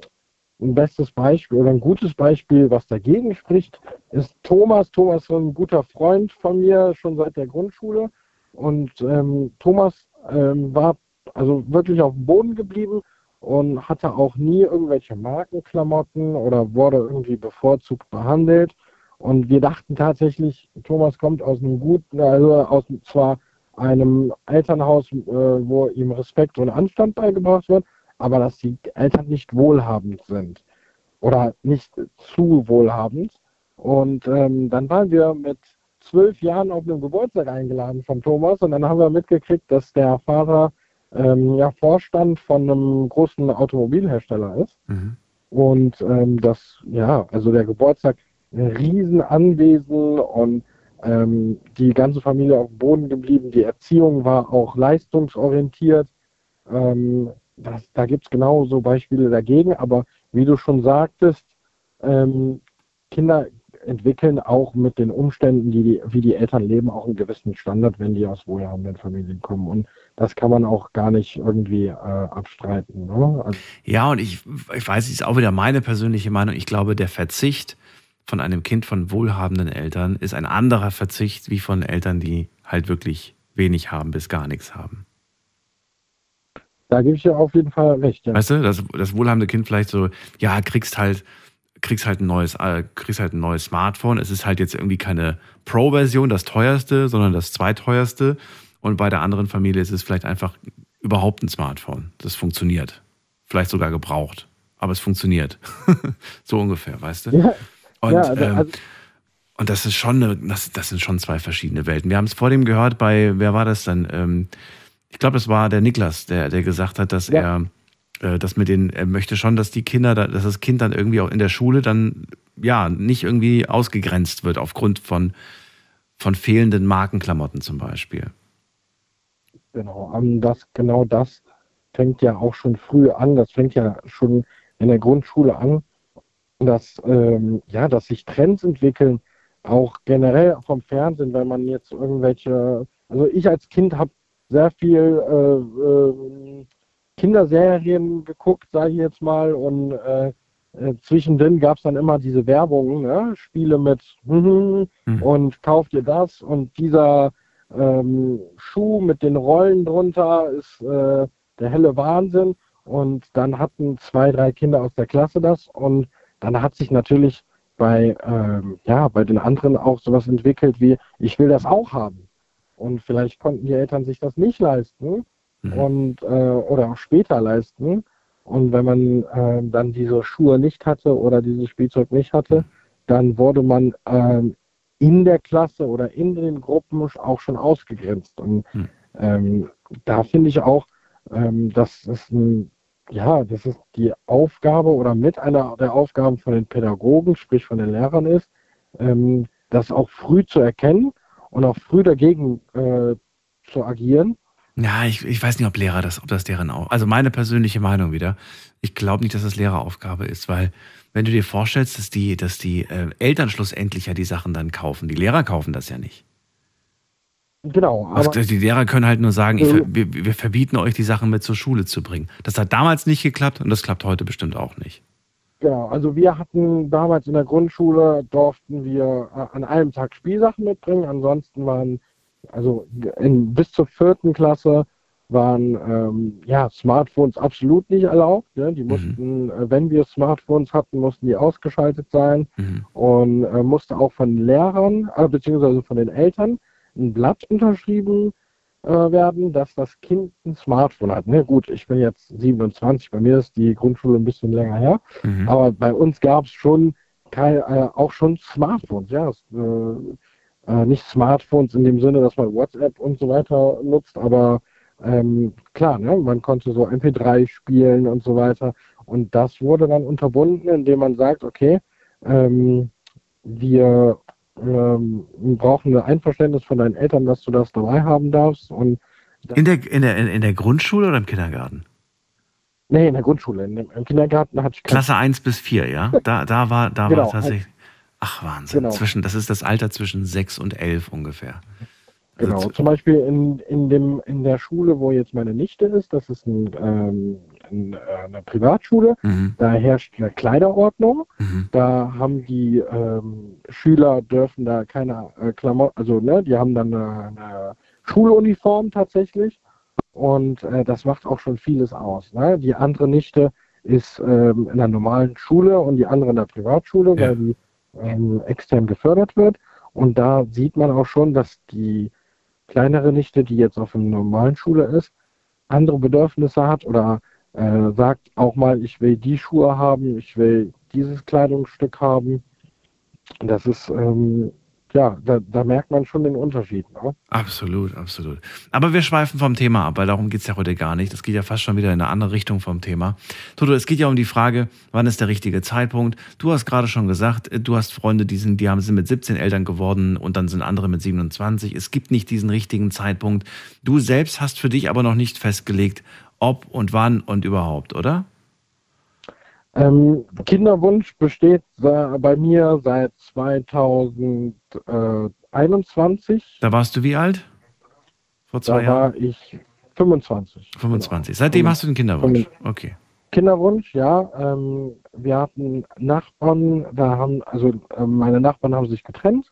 ein bestes Beispiel oder ein gutes Beispiel, was dagegen spricht, ist Thomas. Thomas ist ein guter Freund von mir schon seit der Grundschule. Und ähm, Thomas ähm, war also wirklich auf dem Boden geblieben und hatte auch nie irgendwelche Markenklamotten oder wurde irgendwie bevorzugt behandelt. Und wir dachten tatsächlich, Thomas kommt aus einem guten, also aus zwar einem Elternhaus, äh, wo ihm Respekt und Anstand beigebracht wird, aber dass die Eltern nicht wohlhabend sind oder nicht zu wohlhabend. Und ähm, dann waren wir mit zwölf Jahren auf einem Geburtstag eingeladen von Thomas und dann haben wir mitgekriegt, dass der Vater ähm, ja Vorstand von einem großen Automobilhersteller ist. Mhm. Und ähm, das, ja, also der Geburtstag, ein Riesenanwesen und ähm, die ganze Familie auf dem Boden geblieben. Die Erziehung war auch leistungsorientiert. Ähm, das, da gibt es genauso Beispiele dagegen, aber wie du schon sagtest, ähm, Kinder entwickeln auch mit den Umständen, die die, wie die Eltern leben, auch einen gewissen Standard, wenn die aus wohlhabenden Familien kommen. Und das kann man auch gar nicht irgendwie äh, abstreiten. Ne? Also ja, und ich, ich weiß, es ist auch wieder meine persönliche Meinung. Ich glaube, der Verzicht von einem Kind von wohlhabenden Eltern ist ein anderer Verzicht wie von Eltern, die halt wirklich wenig haben bis gar nichts haben. Da gebe ich dir auf jeden Fall recht, ja. Weißt du, das, das wohlhabende Kind vielleicht so, ja, kriegst halt, kriegst halt ein neues, äh, kriegst halt ein neues Smartphone. Es ist halt jetzt irgendwie keine Pro-Version, das teuerste, sondern das zweiteuerste. Und bei der anderen Familie ist es vielleicht einfach überhaupt ein Smartphone. Das funktioniert. Vielleicht sogar gebraucht. Aber es funktioniert. so ungefähr, weißt du? Ja, Und, ja, also, ähm, also, und das ist schon eine, das, das sind schon zwei verschiedene Welten. Wir haben es vor dem gehört bei, wer war das dann? Ähm, ich glaube, das war der Niklas, der, der gesagt hat, dass Ja. er äh, das mit den, er möchte schon, dass die Kinder, da- dass das Kind dann irgendwie auch in der Schule dann ja nicht irgendwie ausgegrenzt wird aufgrund von, von fehlenden Markenklamotten zum Beispiel. Genau, ähm, das, genau das fängt ja auch schon früh an. Das fängt ja schon in der Grundschule an, dass, ähm, ja, dass sich Trends entwickeln, auch generell vom Fernsehen, wenn man jetzt irgendwelche, also ich als Kind habe sehr viel äh, äh, Kinderserien geguckt, sage ich jetzt mal, und äh, äh, zwischendrin gab es dann immer diese Werbung, ne? Spiele mit mhm, und kauf dir das und dieser ähm, Schuh mit den Rollen drunter ist äh, der helle Wahnsinn. Und dann hatten zwei, drei Kinder aus der Klasse das und dann hat sich natürlich bei, ähm, ja, bei den anderen auch sowas entwickelt wie, ich will das auch haben. Und vielleicht konnten die Eltern sich das nicht leisten Mhm. und äh, oder auch später leisten. Und wenn man äh, dann diese Schuhe nicht hatte oder dieses Spielzeug nicht hatte, dann wurde man ähm, in der Klasse oder in den Gruppen auch schon ausgegrenzt. Und Hm. ähm, da finde ich auch, ähm, dass es ein, ja, das ist die Aufgabe oder mit einer der Aufgaben von den Pädagogen, sprich von den Lehrern ist, ähm, das auch früh zu erkennen und auch früh dagegen äh, zu agieren. Ja, ich, ich weiß nicht, ob Lehrer das, ob das deren auch. Also meine persönliche Meinung wieder. Ich glaube nicht, dass das Lehreraufgabe ist, weil wenn du dir vorstellst, dass die, dass die äh, Eltern schlussendlich ja die Sachen dann kaufen, die Lehrer kaufen das ja nicht. Genau, aber die Lehrer können halt nur sagen, ich, Äh. wir, wir verbieten euch, die Sachen mit zur Schule zu bringen. Das hat damals nicht geklappt und das klappt heute bestimmt auch nicht. Genau, also wir hatten damals in der Grundschule, durften wir äh, an einem Tag Spielsachen mitbringen. Ansonsten waren, also in, bis zur vierten Klasse waren ähm, ja, Smartphones absolut nicht erlaubt. Ne? Die mussten, äh, wenn wir Smartphones hatten, mussten die ausgeschaltet sein Mhm. und äh, musste auch von Lehrern, äh, beziehungsweise von den Eltern, ein Blatt unterschrieben äh, werden, dass das Kind ein Smartphone hat. Ne, gut, ich bin jetzt 27, bei mir ist die Grundschule ein bisschen länger her, Mhm. aber bei uns gab es schon kein, äh, auch schon Smartphones, ja. Es, äh, äh, nicht Smartphones in dem Sinne, dass man WhatsApp und so weiter nutzt, aber ähm, klar, ne, man konnte so MP3 spielen und so weiter. Und das wurde dann unterbunden, indem man sagt, okay, ähm, wir ähm, brauchen ein Einverständnis von deinen Eltern, dass du das dabei haben darfst. Und In der, in, der, in der Grundschule oder im Kindergarten? nee, in der Grundschule. In dem, Im Kindergarten hatte ich Klasse 1 bis 4, ja? Da, da war, da Genau, war tatsächlich. Ach, Wahnsinn. Genau. Zwischen, das ist das Alter zwischen 6 und 11 ungefähr. Also Genau, zu- zum Beispiel in, in, dem, in der Schule, wo jetzt meine Nichte ist, das ist ein, ähm, ein, äh, eine Privatschule, Mhm. da herrscht eine Kleiderordnung. Mhm. Da haben die ähm, Schüler dürfen da keine äh, Klamotten, also ne, die haben dann eine, eine Schuluniform tatsächlich und äh, das macht auch schon vieles aus. Ne? Die andere Nichte ist ähm, in der normalen Schule und die andere in der Privatschule, Ja. weil die ähm, extern gefördert wird. Und da sieht man auch schon, dass die kleinere Nichte, die jetzt auf einer normalen Schule ist, andere Bedürfnisse hat oder äh, sagt auch mal, ich will die Schuhe haben, ich will dieses Kleidungsstück haben. Das ist, ähm, ja, da, da merkt man schon den Unterschied. Ne? Absolut, absolut. Aber wir schweifen vom Thema ab, weil darum geht es ja heute gar nicht. Das geht ja fast schon wieder in eine andere Richtung vom Thema. Toto, es geht ja um die Frage, wann ist der richtige Zeitpunkt? Du hast gerade schon gesagt, äh, du hast Freunde, die sind, die haben, sind mit 17 Eltern geworden und dann sind andere mit 27. Es gibt nicht diesen richtigen Zeitpunkt. Du selbst hast für dich aber noch nicht festgelegt, ob und wann und überhaupt, oder? Ähm, Kinderwunsch besteht bei mir seit 2021. Da warst du wie alt? Vor zwei Da Jahren? war ich 25. 25. Seitdem Genau. hast du den Kinderwunsch. Okay. Kinderwunsch, ja. Ähm, wir hatten Nachbarn, da haben, also äh, meine Nachbarn haben sich getrennt.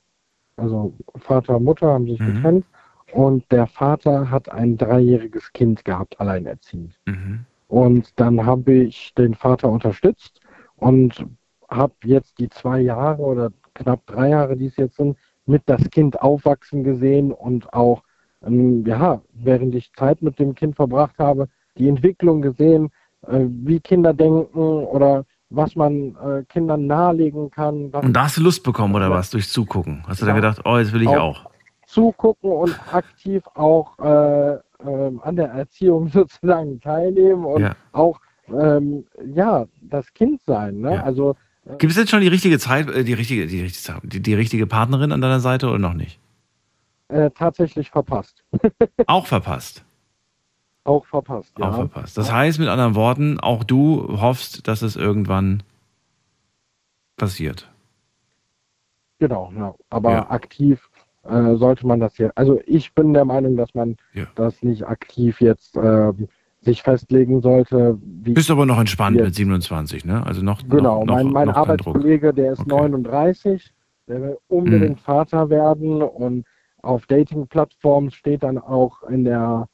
Also Vater und Mutter haben sich Mhm. getrennt. Und der Vater hat ein dreijähriges Kind gehabt, alleinerziehend. Mhm. Und dann habe ich den Vater unterstützt und habe jetzt die zwei Jahre oder knapp drei Jahre, die es jetzt sind, mit das Kind aufwachsen gesehen und auch, ähm, ja, während ich Zeit mit dem Kind verbracht habe, die Entwicklung gesehen, äh, wie Kinder denken oder was man äh, Kindern nahelegen kann. Und da hast du Lust bekommen, oder was? Durch Zugucken. Hast du dann Ja. gedacht, oh, jetzt will ich auch. Zugucken und aktiv auch äh, ähm, an der Erziehung sozusagen teilnehmen und Ja. auch ähm, ja das Kind sein. Ne? Ja. Also Gibt es jetzt schon die richtige Zeit, äh, die richtige, die, richtige- die, die richtige Partnerin an deiner Seite oder noch nicht? äh, tatsächlich verpasst. Auch verpasst. Auch verpasst. Ja. Auch verpasst. Das heißt, mit anderen Worten, auch du hoffst, dass es irgendwann passiert. Genau, ja. aber aktiv äh, sollte man das jetzt. Also ich bin der Meinung, dass man Ja. das nicht aktiv jetzt ähm, sich festlegen sollte. Bist aber noch entspannt Jetzt. mit 27, ne? Also noch, Genau, noch, mein, mein noch. Arbeitskollege, der ist Okay. 39, der will unbedingt Vater werden und auf Dating-Plattformen steht dann auch in der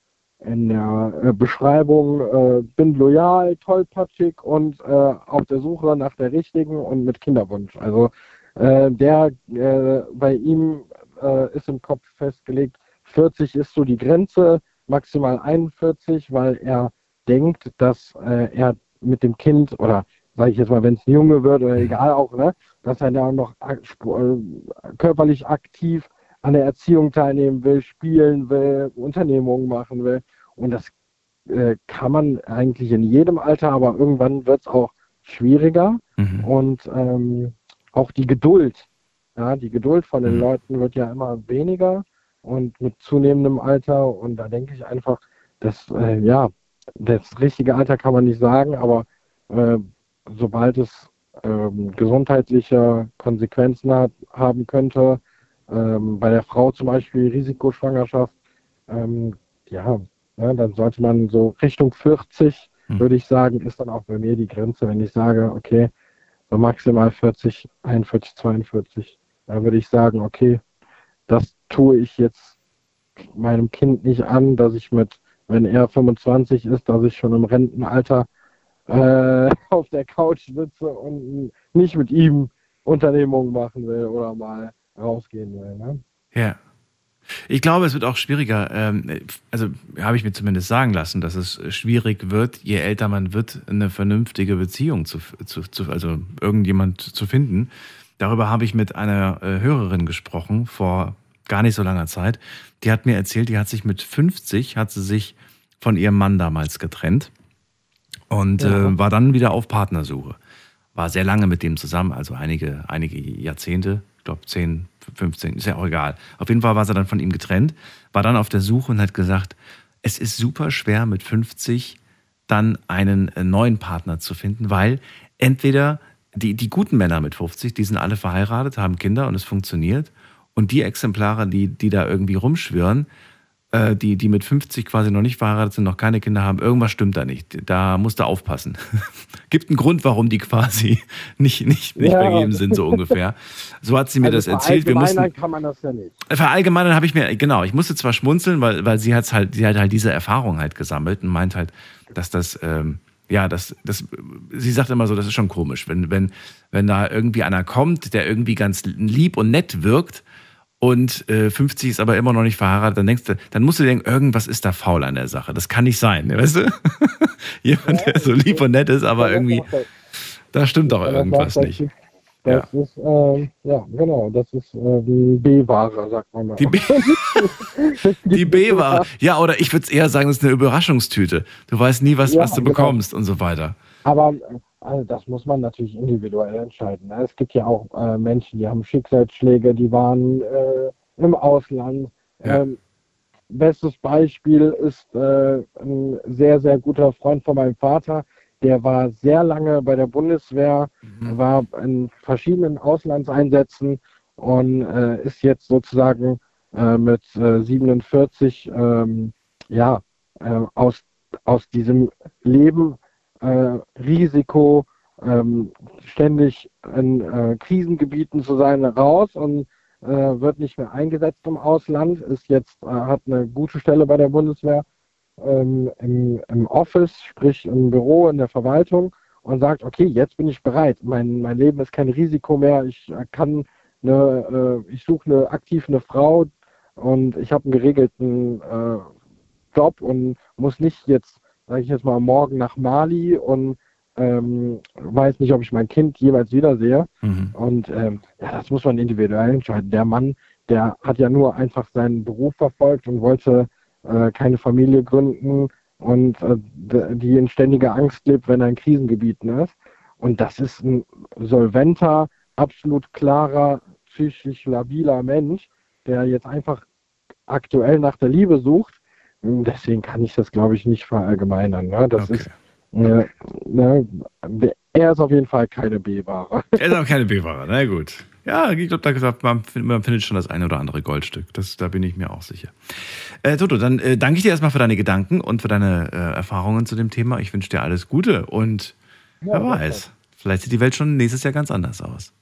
in der äh, Beschreibung, äh, bin loyal, tollpatschig und äh, auf der Suche nach der richtigen und mit Kinderwunsch. Also äh, der äh, bei ihm äh, ist im Kopf festgelegt, 40 ist so die Grenze, maximal 41, weil er denkt, dass äh, er mit dem Kind oder sage ich jetzt mal, wenn es ein Junge wird oder egal auch, ne, dass er da noch ak- äh, körperlich aktiv an der Erziehung teilnehmen will, spielen will, Unternehmungen machen will. Und das äh, kann man eigentlich in jedem Alter, aber irgendwann wird es auch schwieriger. Mhm. Und ähm, auch die Geduld, ja, die Geduld von den Mhm. Leuten wird ja immer weniger und mit zunehmendem Alter. Und da denke ich einfach, dass, äh, ja, das richtige Alter kann man nicht sagen, aber äh, sobald es ähm, gesundheitliche Konsequenzen hat, haben könnte, ähm, bei der Frau zum Beispiel Risikoschwangerschaft, ähm, ja, ne, dann sollte man so Richtung 40, Hm. würde ich sagen, ist dann auch bei mir die Grenze, wenn ich sage, okay, so maximal 40, 41, 42, dann würde ich sagen, okay, das tue ich jetzt meinem Kind nicht an, dass ich mit, wenn er 25 ist, dass ich schon im Rentenalter äh, auf der Couch sitze und nicht mit ihm Unternehmungen machen will oder mal rausgehen will. Ne? Ja. Ich glaube, es wird auch schwieriger. ähm, Also habe ich mir zumindest sagen lassen, dass es schwierig wird, je älter man wird, eine vernünftige Beziehung zu, zu, zu also irgendjemand zu finden. Darüber habe ich mit einer äh, Hörerin gesprochen vor gar nicht so langer Zeit. Die hat mir erzählt, die hat sich mit 50 hat sie sich von ihrem Mann damals getrennt und Ja. äh, war dann wieder auf Partnersuche. War sehr lange mit dem zusammen, also einige, einige Jahrzehnte, ich glaube 10, 15, ist ja auch egal. Auf jeden Fall war sie dann von ihm getrennt, war dann auf der Suche und hat gesagt, es ist super schwer mit 50 dann einen äh, neuen Partner zu finden, weil entweder die, die guten Männer mit 50, die sind alle verheiratet, haben Kinder und es funktioniert. Und die Exemplare, die, die da irgendwie rumschwirren, äh, die, die mit 50 quasi noch nicht verheiratet sind, noch keine Kinder haben, irgendwas stimmt da nicht. Da musst du aufpassen. Gibt einen Grund, warum die quasi nicht, nicht, nicht Ja. vergeben sind, so ungefähr. So hat sie mir das Also erzählt. Wir mussten, verallgemeinern kann man das ja nicht. Verallgemeinern habe ich mir, genau, ich musste zwar schmunzeln, weil, weil sie hat halt, sie hat halt diese Erfahrung halt gesammelt und meint halt, dass das, ähm, ja, das, das, sie sagt immer so, das ist schon komisch, wenn, wenn, wenn da irgendwie einer kommt, der irgendwie ganz lieb und nett wirkt und äh, 50 ist aber immer noch nicht verheiratet, dann denkst du, dann musst du denken, irgendwas ist da faul an der Sache. Das kann nicht sein, ne, weißt du? Jemand, der so lieb und nett ist, aber irgendwie, da stimmt doch irgendwas nicht. Das ist, ähm, ja, genau, das ist äh, die B-Ware, sagt man mal. Die B- Die B war. Ja, oder ich würde eher sagen, es ist eine Überraschungstüte. Du weißt nie, was, Ja, was du genau. bekommst und so weiter. Aber äh, also das muss man natürlich individuell entscheiden. Ne? Es gibt ja auch äh, Menschen, die haben Schicksalsschläge, die waren äh, im Ausland. Ja. Ähm, bestes Beispiel ist äh, ein sehr, sehr guter Freund von meinem Vater. Der war sehr lange bei der Bundeswehr, war in verschiedenen Auslandseinsätzen und äh, ist jetzt sozusagen äh, mit äh, 47 ähm, ja, äh, aus, aus diesem Leben äh, Risiko, ähm, ständig in äh, Krisengebieten zu sein, raus und wird nicht mehr eingesetzt im Ausland, ist jetzt, hat eine gute Stelle bei der Bundeswehr ähm, im, im Office, sprich im Büro, in der Verwaltung und sagt, okay, jetzt bin ich bereit. Mein, mein Leben ist kein Risiko mehr. Ich kann eine, äh, ich suche eine aktiv eine Frau und ich habe einen geregelten äh, Job und muss nicht jetzt, sage ich jetzt mal, morgen nach Mali und ähm, weiß nicht, ob ich mein Kind jeweils wiedersehe. Mhm. Und ähm, ja, das muss man individuell entscheiden. Der Mann, der hat ja nur einfach seinen Beruf verfolgt und wollte äh, keine Familie gründen und äh, die in ständiger Angst lebt, wenn er in Krisengebieten ist. Und das ist ein solventer, absolut klarer, psychisch labiler Mensch, der jetzt einfach aktuell nach der Liebe sucht. Deswegen kann ich das, glaube ich, nicht verallgemeinern. Ne? Das Okay. ist, äh, ne, er ist auf jeden Fall keine B-Ware. Er ist auch keine B-Ware, na gut. Ja, ich glaube, da gesagt, man, findet- man findet schon das eine oder andere Goldstück. Das, da bin ich mir auch sicher. Äh, Toto, dann äh, danke ich dir erstmal für deine Gedanken und für deine äh, Erfahrungen zu dem Thema. Ich wünsche dir alles Gute und Ja, wer weiß, vielleicht sieht die Welt schon nächstes Jahr ganz anders aus.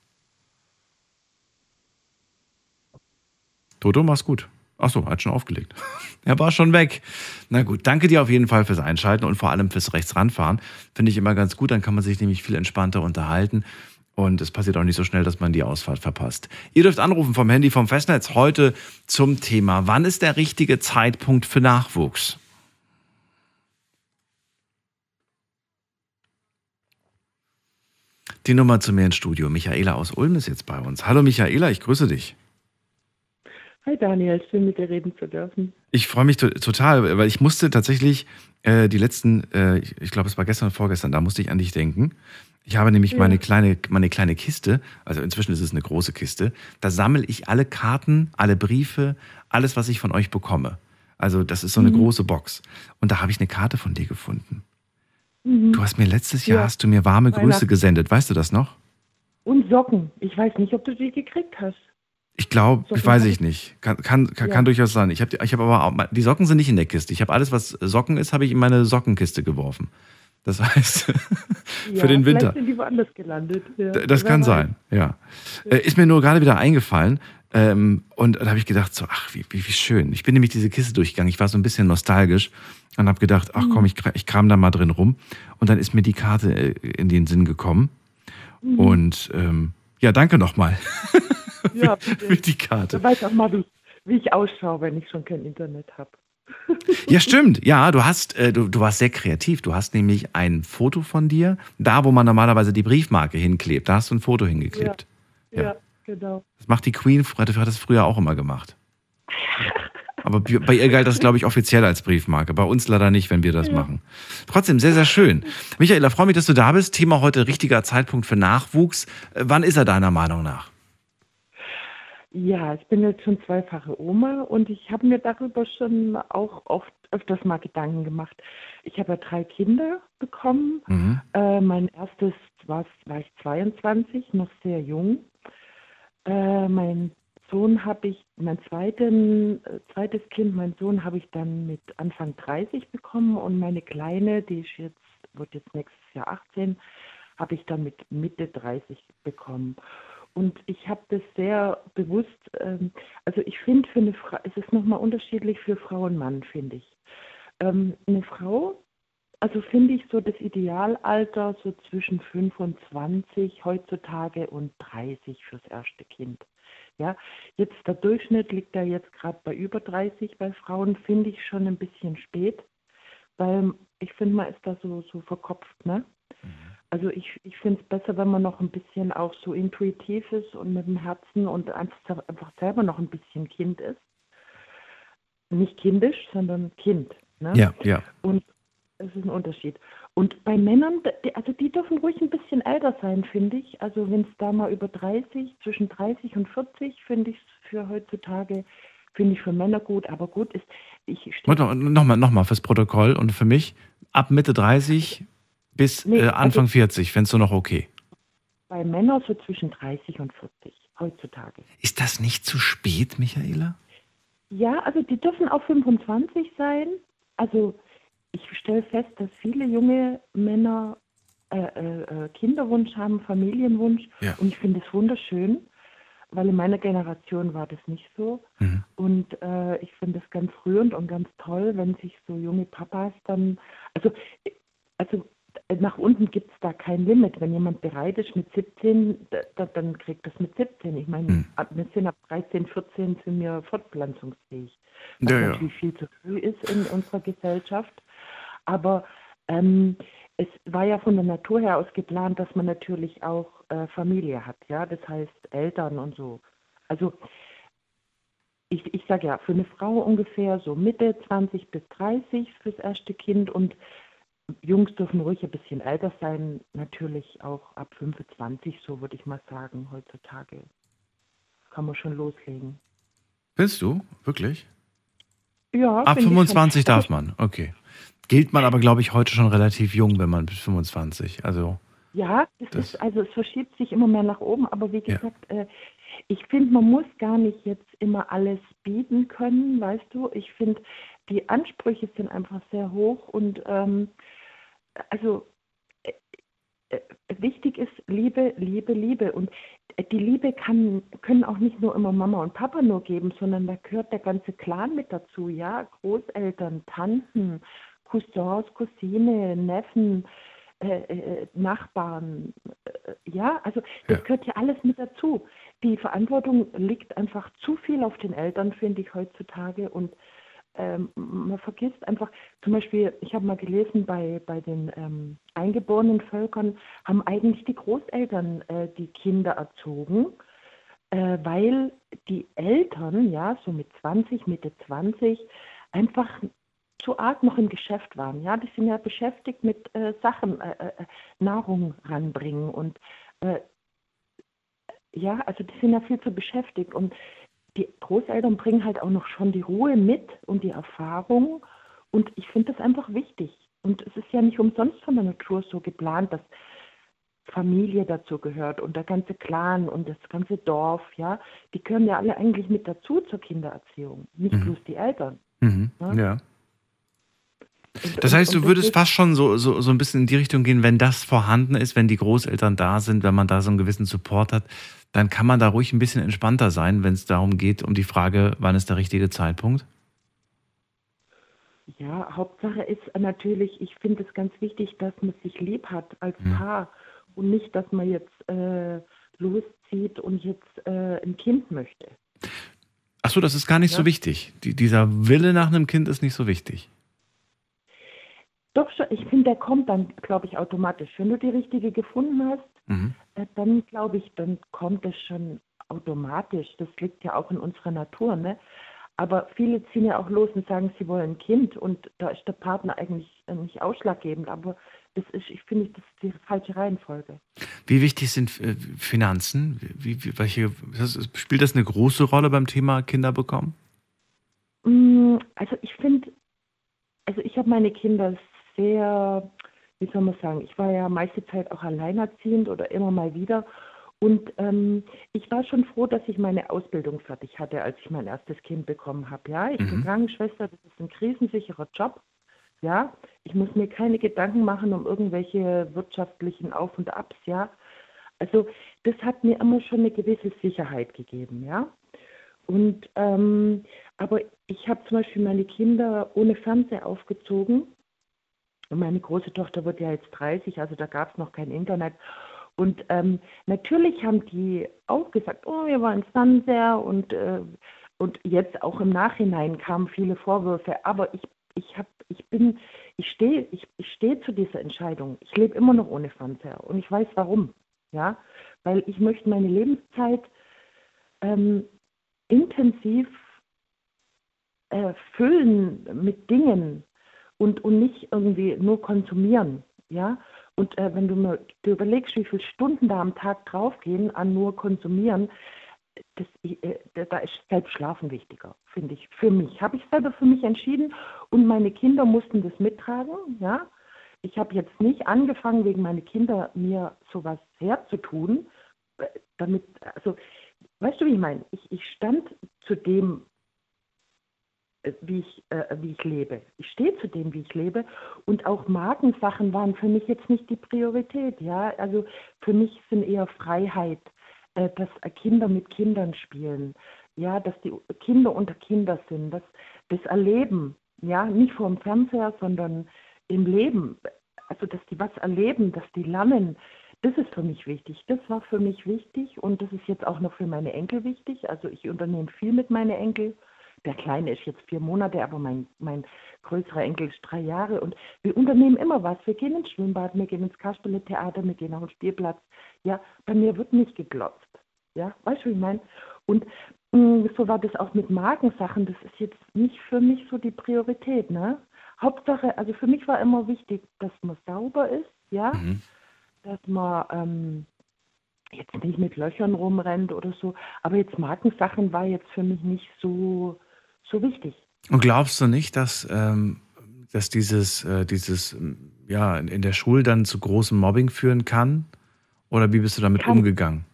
Toto, mach's gut. Ach so, hat schon aufgelegt. er war schon weg. Na gut, danke dir auf jeden Fall fürs Einschalten und vor allem fürs Rechtsranfahren. Finde ich immer ganz gut, dann kann man sich nämlich viel entspannter unterhalten. Und es passiert auch nicht so schnell, dass man die Ausfahrt verpasst. Ihr dürft anrufen vom Handy vom Festnetz heute zum Thema, wann ist der richtige Zeitpunkt für Nachwuchs? Die Nummer zu mir ins Studio. Michaela aus Ulm ist jetzt bei uns. Hallo Michaela, ich grüße dich. Hi Daniel, schön mit dir reden zu dürfen. Ich freue mich to total, weil ich musste tatsächlich äh, die letzten, äh, ich, ich glaube, es war gestern oder vorgestern, da musste ich an dich denken. Ich habe nämlich Ja. meine, kleine, meine kleine Kiste, also inzwischen ist es eine große Kiste, da sammle ich alle Karten, alle Briefe, alles, was ich von euch bekomme. Also das ist so eine Mhm. große Box. Und da habe ich eine Karte von dir gefunden. Mhm. Du hast mir letztes Jahr, Ja. hast du mir warme Grüße gesendet, weißt du das noch? Und Socken. Ich weiß nicht, ob du die gekriegt hast. Ich glaube, ich weiß ich nicht. Kann, kann, kann, Ja. kann durchaus sein. Ich habe ich hab aber auch, die Socken sind nicht in der Kiste. Ich habe alles, was Socken ist, habe ich in meine Sockenkiste geworfen. Das heißt, Ja, für den Winter. Sind die woanders gelandet. Ja. Das kann sein, ja. Äh, Ist mir nur gerade wieder eingefallen. Ähm, und da habe ich gedacht, so, ach, wie, wie, wie schön. Ich bin nämlich diese Kiste durchgegangen. Ich war so ein bisschen nostalgisch und habe gedacht, ach komm, ich, ich kram da mal drin rum. Und dann ist mir die Karte äh, in den Sinn gekommen. Mhm. Und ähm, ja, danke nochmal Ja, für die Karte. Da weiß auch mal, wie ich ausschaue, wenn ich schon kein Internet habe. Ja, stimmt. Ja, du hast, äh, du, du warst sehr kreativ. Du hast nämlich ein Foto von dir, da wo man normalerweise die Briefmarke hinklebt, da hast du ein Foto hingeklebt. Ja, Ja. genau. Das macht die Queen, hat das früher auch immer gemacht. Aber bei ihr galt das, glaube ich, offiziell als Briefmarke. Bei uns leider nicht, wenn wir das machen. Trotzdem, sehr, sehr schön. Michaela, freue mich, dass du da bist. Thema heute richtiger Zeitpunkt für Nachwuchs. Äh, Wann ist er deiner Meinung nach? Ja, ich bin jetzt schon zweifache Oma und ich habe mir darüber schon auch oft öfters mal Gedanken gemacht. Ich habe ja drei Kinder bekommen. Mhm. Äh, mein erstes war, war ich 22, noch sehr jung. Äh, mein Sohn habe ich, mein zweiten, zweites Kind, mein Sohn habe ich dann mit Anfang 30 bekommen und meine Kleine, die ist jetzt, wird jetzt nächstes Jahr 18, habe ich dann mit Mitte 30 bekommen. Und ich habe das sehr bewusst, ähm, also ich finde für eine Frau, es ist nochmal unterschiedlich für Frau und Mann, finde ich. Ähm, eine Frau, also finde ich so das Idealalter so zwischen 25 heutzutage und 30 fürs erste Kind. Ja, jetzt der Durchschnitt liegt ja jetzt gerade bei über 30 bei Frauen, finde ich schon ein bisschen spät, weil ich finde, man ist da so, so verkopft, ne? Also ich, ich finde es besser, wenn man noch ein bisschen auch so intuitiv ist und mit dem Herzen und einfach, einfach selber noch ein bisschen Kind ist. Nicht kindisch, sondern Kind. Ne? Ja, ja. Und es ist ein Unterschied. Und bei Männern, also die dürfen ruhig ein bisschen älter sein, finde ich. Also wenn es da mal über 30, zwischen 30 und 40, finde ich es für heutzutage, finde ich für Männer gut. Aber gut ist, ich stehe Nochmal, nochmal fürs Protokoll und für mich ab Mitte 30 bis Nee, äh, Anfang also- 40, fändest du noch okay. bei Männern so zwischen 30 und 40 heutzutage. Ist das nicht zu spät, Michaela? Ja, also die dürfen auch 25 sein. Also ich stelle fest, dass viele junge Männer äh, äh, äh, Kinderwunsch haben, Familienwunsch. Ja. Und ich finde es wunderschön. weil in meiner Generation war das nicht so. Mhm. Und äh, ich finde es ganz rührend und ganz toll, wenn sich so junge Papas dann, also, also nach unten gibt es da kein Limit. Wenn jemand bereit ist mit 17, da, da, dann kriegt das mit 17. Ich meine, Mhm. ab, wir sind ab 13, 14 sind wir fortpflanzungsfähig. Was Ja, ja. natürlich viel zu früh ist in unserer Gesellschaft. Aber ähm, es war ja von der Natur her aus geplant, dass man natürlich auch äh, Familie hat, ja, das heißt Eltern und so. Also ich, ich sage ja, für eine Frau ungefähr so Mitte 20 bis 30 fürs erste Kind und Jungs dürfen ruhig ein bisschen älter sein, natürlich auch ab 25, so würde ich mal sagen, heutzutage. Kann man schon loslegen. Findest du? Wirklich? Ja, Ab finde ich schon. 25 darf Also, man, okay. Gilt man aber, glaube ich, heute schon relativ jung, wenn man bis 25. Also, Ja, es Das- ist, also es verschiebt sich immer mehr nach oben, aber wie Ja. gesagt, äh, ich finde, man muss gar nicht jetzt immer alles bieten können, weißt du. Ich finde, die Ansprüche sind einfach sehr hoch und ähm, also äh, äh, wichtig ist Liebe, Liebe, Liebe und die Liebe kann, können auch nicht nur immer Mama und Papa nur geben, sondern da gehört der ganze Clan mit dazu, ja, Großeltern, Tanten, Cousins, Cousine, Neffen, äh, äh, Nachbarn, äh, ja, also das Ja. gehört ja alles mit dazu. Die Verantwortung liegt einfach zu viel auf den Eltern, finde ich heutzutage und ähm, man vergisst einfach, zum Beispiel, ich habe mal gelesen, bei, bei den ähm, eingeborenen Völkern haben eigentlich die Großeltern äh, die Kinder erzogen, äh, weil die Eltern, ja, so mit 20, Mitte 20, einfach zu arg noch im Geschäft waren. Ja, die sind ja beschäftigt mit äh, Sachen, äh, äh, Nahrung ranbringen und äh, ja, also die sind ja viel zu beschäftigt und die Großeltern bringen halt auch noch schon die Ruhe mit und die Erfahrung und ich finde das einfach wichtig. Und es ist ja nicht umsonst von der Natur so geplant, dass Familie dazu gehört und der ganze Clan und das ganze Dorf, ja, die gehören ja alle eigentlich mit dazu zur Kindererziehung, nicht Mhm. bloß die Eltern. mhm, Ja. ja. Das heißt, du würdest fast schon so, so, so ein bisschen in die Richtung gehen, wenn das vorhanden ist, wenn die Großeltern da sind, wenn man da so einen gewissen Support hat, dann kann man da ruhig ein bisschen entspannter sein, wenn es darum geht, um die Frage, wann ist der richtige Zeitpunkt? Ja, Hauptsache ist natürlich, ich finde es ganz wichtig, dass man sich lieb hat als Mhm. Paar und nicht, dass man jetzt äh, loszieht und jetzt äh, ein Kind möchte. Ach so, das ist gar nicht so Ja. wichtig. Die, dieser Wille nach einem Kind ist nicht so wichtig. Doch schon, ich finde, der kommt dann, glaube ich, automatisch. Wenn du die richtige gefunden hast, Mhm. äh, dann glaube ich, dann kommt es schon automatisch. Das liegt ja auch in unserer Natur, ne? Aber viele ziehen ja auch los und sagen, sie wollen ein Kind und da ist der Partner eigentlich äh, nicht ausschlaggebend. Aber das ist, ich finde, das ist die falsche Reihenfolge. Wie wichtig sind äh, Finanzen? Wie, wie, welche, spielt das eine große Rolle beim Thema Kinder bekommen? Mm, Also ich finde, also ich habe meine Kinder sehr, wie soll man sagen, ich war ja meiste Zeit auch alleinerziehend oder immer mal wieder. Und ähm, ich war schon froh, dass ich meine Ausbildung fertig hatte, als ich mein erstes Kind bekommen habe. Ja, ich bin Mhm. Krankenschwester, das ist ein krisensicherer Job. Ja, ich muss mir keine Gedanken machen um irgendwelche wirtschaftlichen Auf und Abs. Ja, also das hat mir immer schon eine gewisse Sicherheit gegeben. Ja, und ähm, aber ich habe zum Beispiel meine Kinder ohne Fernseher aufgezogen. Und meine große Tochter wird ja jetzt 30, also da gab es noch kein Internet. Und ähm, natürlich haben die auch gesagt, oh, wir wollen Fernseher und, äh, und jetzt auch im Nachhinein kamen viele Vorwürfe. Aber ich, ich, hab, ich bin, ich stehe ich, ich steh zu dieser Entscheidung. Ich lebe immer noch ohne Fernseher und ich weiß warum. Ja, weil ich möchte meine Lebenszeit ähm, intensiv äh, füllen mit Dingen und, und nicht irgendwie nur konsumieren. Ja? Und äh, wenn du mir du überlegst, wie viele Stunden da am Tag draufgehen an nur konsumieren, das, äh, da ist selbst Schlafen wichtiger, finde ich. Für mich. Habe ich selber für mich entschieden und meine Kinder mussten das mittragen. Ja? Ich habe jetzt nicht angefangen, wegen meiner Kinder mir sowas herzutun, äh, damit, also, weißt du, wie ich meine? Ich, ich stand zu dem, wie ich, äh, wie ich lebe. Ich stehe zu dem, wie ich lebe. Und auch Markensachen waren für mich jetzt nicht die Priorität. Ja, also für mich sind eher Freiheit, äh, dass Kinder mit Kindern spielen, ja, dass die Kinder unter Kinder sind, dass das Erleben, ja, nicht vor dem Fernseher, sondern im Leben, also dass die was erleben, dass die lernen, das ist für mich wichtig. Das war für mich wichtig und das ist jetzt auch noch für meine Enkel wichtig. Also ich unternehme viel mit meinen Enkeln. Der Kleine ist jetzt vier Monate, aber mein, mein größerer Enkel ist drei Jahre. Und wir unternehmen immer was. Wir gehen ins Schwimmbad, wir gehen ins Kasperle-Theater, wir gehen auf den Spielplatz. Ja, bei mir wird nicht geglotzt. Ja, weißt du, wie ich meine? Und mh, mm, so war das auch mit Markensachen. Das ist jetzt nicht für mich so die Priorität, ne? Hauptsache, also für mich war immer wichtig, dass man sauber ist, ja, mhm. dass man ähm, jetzt nicht mit Löchern rumrennt oder so. Aber jetzt Markensachen war jetzt für mich nicht so so wichtig. Und glaubst du nicht, dass, ähm, dass dieses, äh, dieses ja, in der Schule dann zu großem Mobbing führen kann? Oder wie bist du damit kann, umgegangen?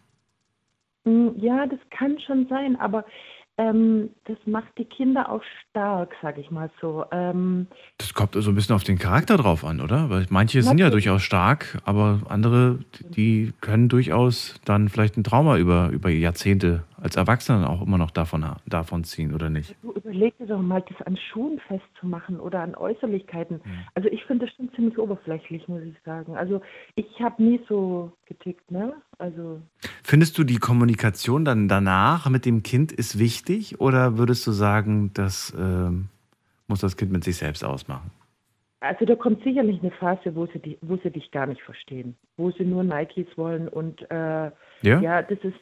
Ja, das kann schon sein, aber ähm, das macht die Kinder auch stark, sag ich mal so. Ähm, das kommt so ein bisschen auf den Charakter drauf an, oder? Weil manche sind ja durchaus stark, aber andere, die können durchaus dann vielleicht ein Trauma über, über Jahrzehnte als Erwachsene auch immer noch davon, davon ziehen, oder nicht? Du überleg dir doch mal, das an Schuhen festzumachen oder an Äußerlichkeiten. Mhm. Also ich finde das schon ziemlich oberflächlich, muss ich sagen. Also ich habe nie so getickt, ne? Also Findest du die Kommunikation dann danach mit dem Kind ist wichtig oder würdest du sagen, das äh, muss das Kind mit sich selbst ausmachen? Also da kommt sicherlich eine Phase, wo sie, die, wo sie dich gar nicht verstehen, wo sie nur Nikes wollen und äh, ja? ja, das ist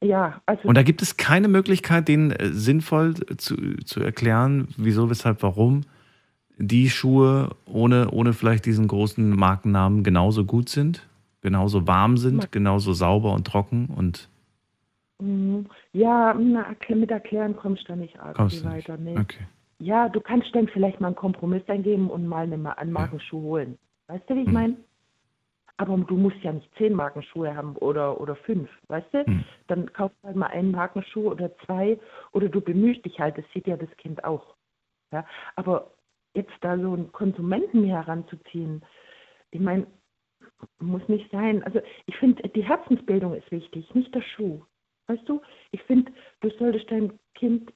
äh, ja. Also und da gibt es keine Möglichkeit, denen äh, sinnvoll zu, zu erklären, wieso, weshalb, warum die Schuhe ohne, ohne vielleicht diesen großen Markennamen genauso gut sind, genauso warm sind, genauso sauber und trocken und mhm. ja, mit Erklären kommst du nicht arg weiter. Nee. Okay. Ja, du kannst dann vielleicht mal einen Kompromiss eingeben und mal eine, einen Markenschuh holen. Weißt du, wie ich hm. meine? Aber du musst ja nicht zehn Markenschuhe haben oder, oder fünf, weißt du? Hm. Dann kaufst du halt mal einen Markenschuh oder zwei oder du bemühst dich halt, das sieht ja das Kind auch. Ja? Aber jetzt da so einen Konsumenten heranzuziehen, ich meine, muss nicht sein. Also ich finde, die Herzensbildung ist wichtig, nicht der Schuh. Weißt du, ich finde, du solltest dein Kind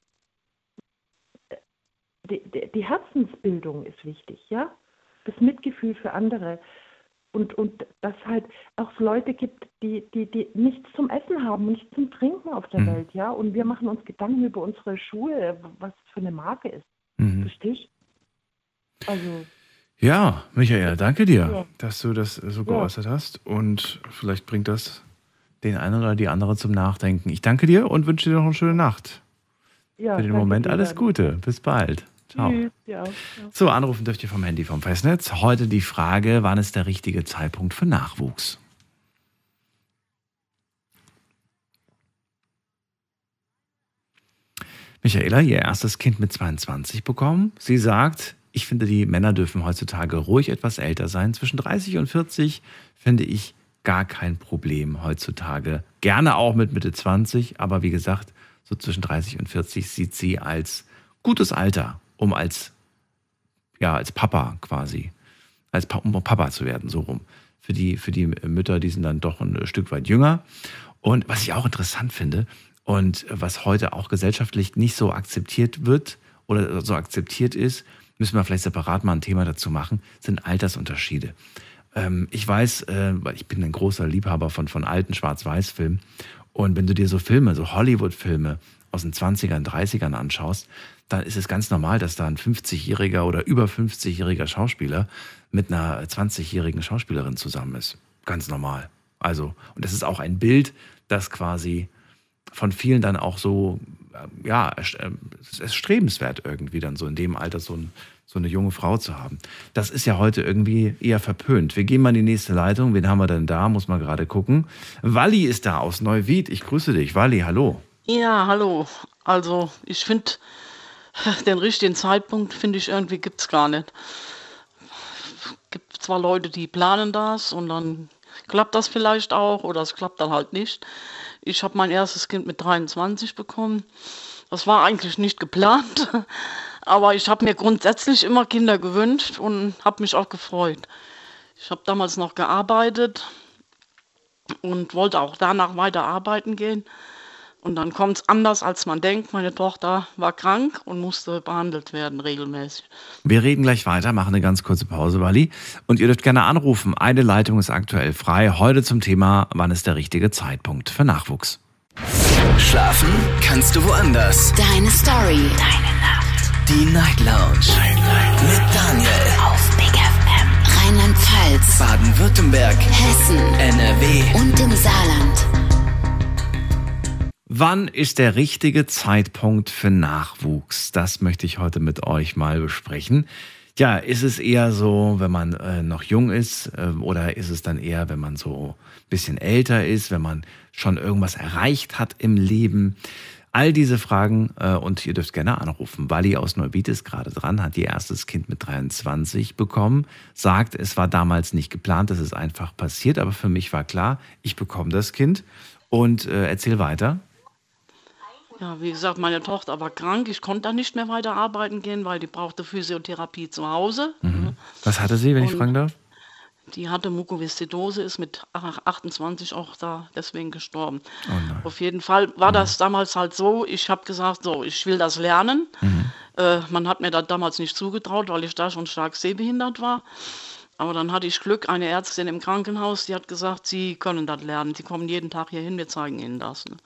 die, die, Herzensbildung ist wichtig, ja? Das Mitgefühl für andere. Und, und dass halt auch Leute gibt, die, die, die nichts zum Essen haben, nichts zum Trinken auf der mhm. Welt, ja. Und wir machen uns Gedanken über unsere Schuhe, was für eine Marke ist. Mhm. Verstehst Also. Ja, Michael, danke dir, ja. dass du das so geäußert ja. hast. Und vielleicht bringt das den einen oder die andere zum Nachdenken. Ich danke dir und wünsche dir noch eine schöne Nacht. Ja, Für den Moment alles Gute. Bis bald. Ciao. Tschüss, ja, So, anrufen dürft ihr vom Handy vom Festnetz. Heute die Frage, wann ist der richtige Zeitpunkt für Nachwuchs? Michaela, ihr erstes Kind mit 22 bekommen. Sie sagt, ich finde, die Männer dürfen heutzutage ruhig etwas älter sein. Zwischen 30 und 40 finde ich gar kein Problem heutzutage. Gerne auch mit Mitte 20, aber wie gesagt, so zwischen 30 und 40 sieht sie als gutes Alter, um als, ja, als Papa quasi, als pa um Papa zu werden, so rum. Für die, für die Mütter, die sind dann doch ein Stück weit jünger. Und was ich auch interessant finde und was heute auch gesellschaftlich nicht so akzeptiert wird oder so akzeptiert ist, müssen wir vielleicht separat mal ein Thema dazu machen, sind Altersunterschiede. Ähm, ich weiß, äh, weil ich bin ein großer Liebhaber von, von alten Schwarz-Weiß-Filmen. Und wenn du dir so Filme, so Hollywood-Filme aus den 20ern, 30ern anschaust, dann ist es ganz normal, dass da ein 50-jähriger oder über 50-jähriger Schauspieler mit einer 20-jährigen Schauspielerin zusammen ist. Ganz normal. Also, und das ist auch ein Bild, das quasi von vielen dann auch so, äh, ja, äh, es ist strebenswert irgendwie dann so in dem Alter so, ein, so eine junge Frau zu haben. Das ist ja heute irgendwie eher verpönt. Wir gehen mal in die nächste Leitung. Wen haben wir denn da? Muss man gerade gucken. Walli ist da aus Neuwied. Ich grüße dich. Walli, hallo. Ja, hallo. Also, ich finde, den richtigen Zeitpunkt, finde ich, irgendwie gibt es gar nicht. Es gibt zwar Leute, die planen das und dann klappt das vielleicht auch oder es klappt dann halt nicht. Ich habe mein erstes Kind mit 23 bekommen. Das war eigentlich nicht geplant, aber ich habe mir grundsätzlich immer Kinder gewünscht und habe mich auch gefreut. Ich habe damals noch gearbeitet und wollte auch danach weiter arbeiten gehen. Und dann kommt es anders, als man denkt. Meine Tochter war krank und musste behandelt werden regelmäßig. Wir reden gleich weiter, machen eine ganz kurze Pause, Wally. Und ihr dürft gerne anrufen. Eine Leitung ist aktuell frei. Heute zum Thema, wann ist der richtige Zeitpunkt für Nachwuchs? Schlafen kannst du woanders. Deine Story. Deine Nacht. Die Night Lounge. Night, Night. Mit Daniel. Auf Big FM. Rheinland-Pfalz. Baden-Württemberg. Hessen. NRW. Und im Saarland. Wann ist der richtige Zeitpunkt für Nachwuchs? Das möchte ich heute mit euch mal besprechen. Ja, ist es eher so, wenn man äh, noch jung ist, äh, oder ist es dann eher, wenn man so ein bisschen älter ist, wenn man schon irgendwas erreicht hat im Leben? All diese Fragen äh, und ihr dürft gerne anrufen. Wally aus Neubiet ist gerade dran, hat ihr erstes Kind mit 23 bekommen, sagt, es war damals nicht geplant, es ist einfach passiert, aber für mich war klar, ich bekomme das Kind und äh, erzähl weiter. Ja, wie gesagt, meine Tochter war krank. Ich konnte da nicht mehr weiter arbeiten gehen, weil die brauchte Physiotherapie zu Hause. Mhm. Was hatte sie, wenn ich Und- fragen darf? Die hatte Mukoviszidose, ist mit 28 auch da deswegen gestorben. Oh. Auf jeden Fall war das damals halt so, ich habe gesagt, so, ich will das lernen. Äh, man hat mir das damals nicht zugetraut, weil ich da schon stark sehbehindert war. Aber dann hatte ich Glück, eine Ärztin im Krankenhaus, die hat gesagt, Sie können das lernen. Sie kommen jeden Tag hier hin, wir zeigen Ihnen das. Ne?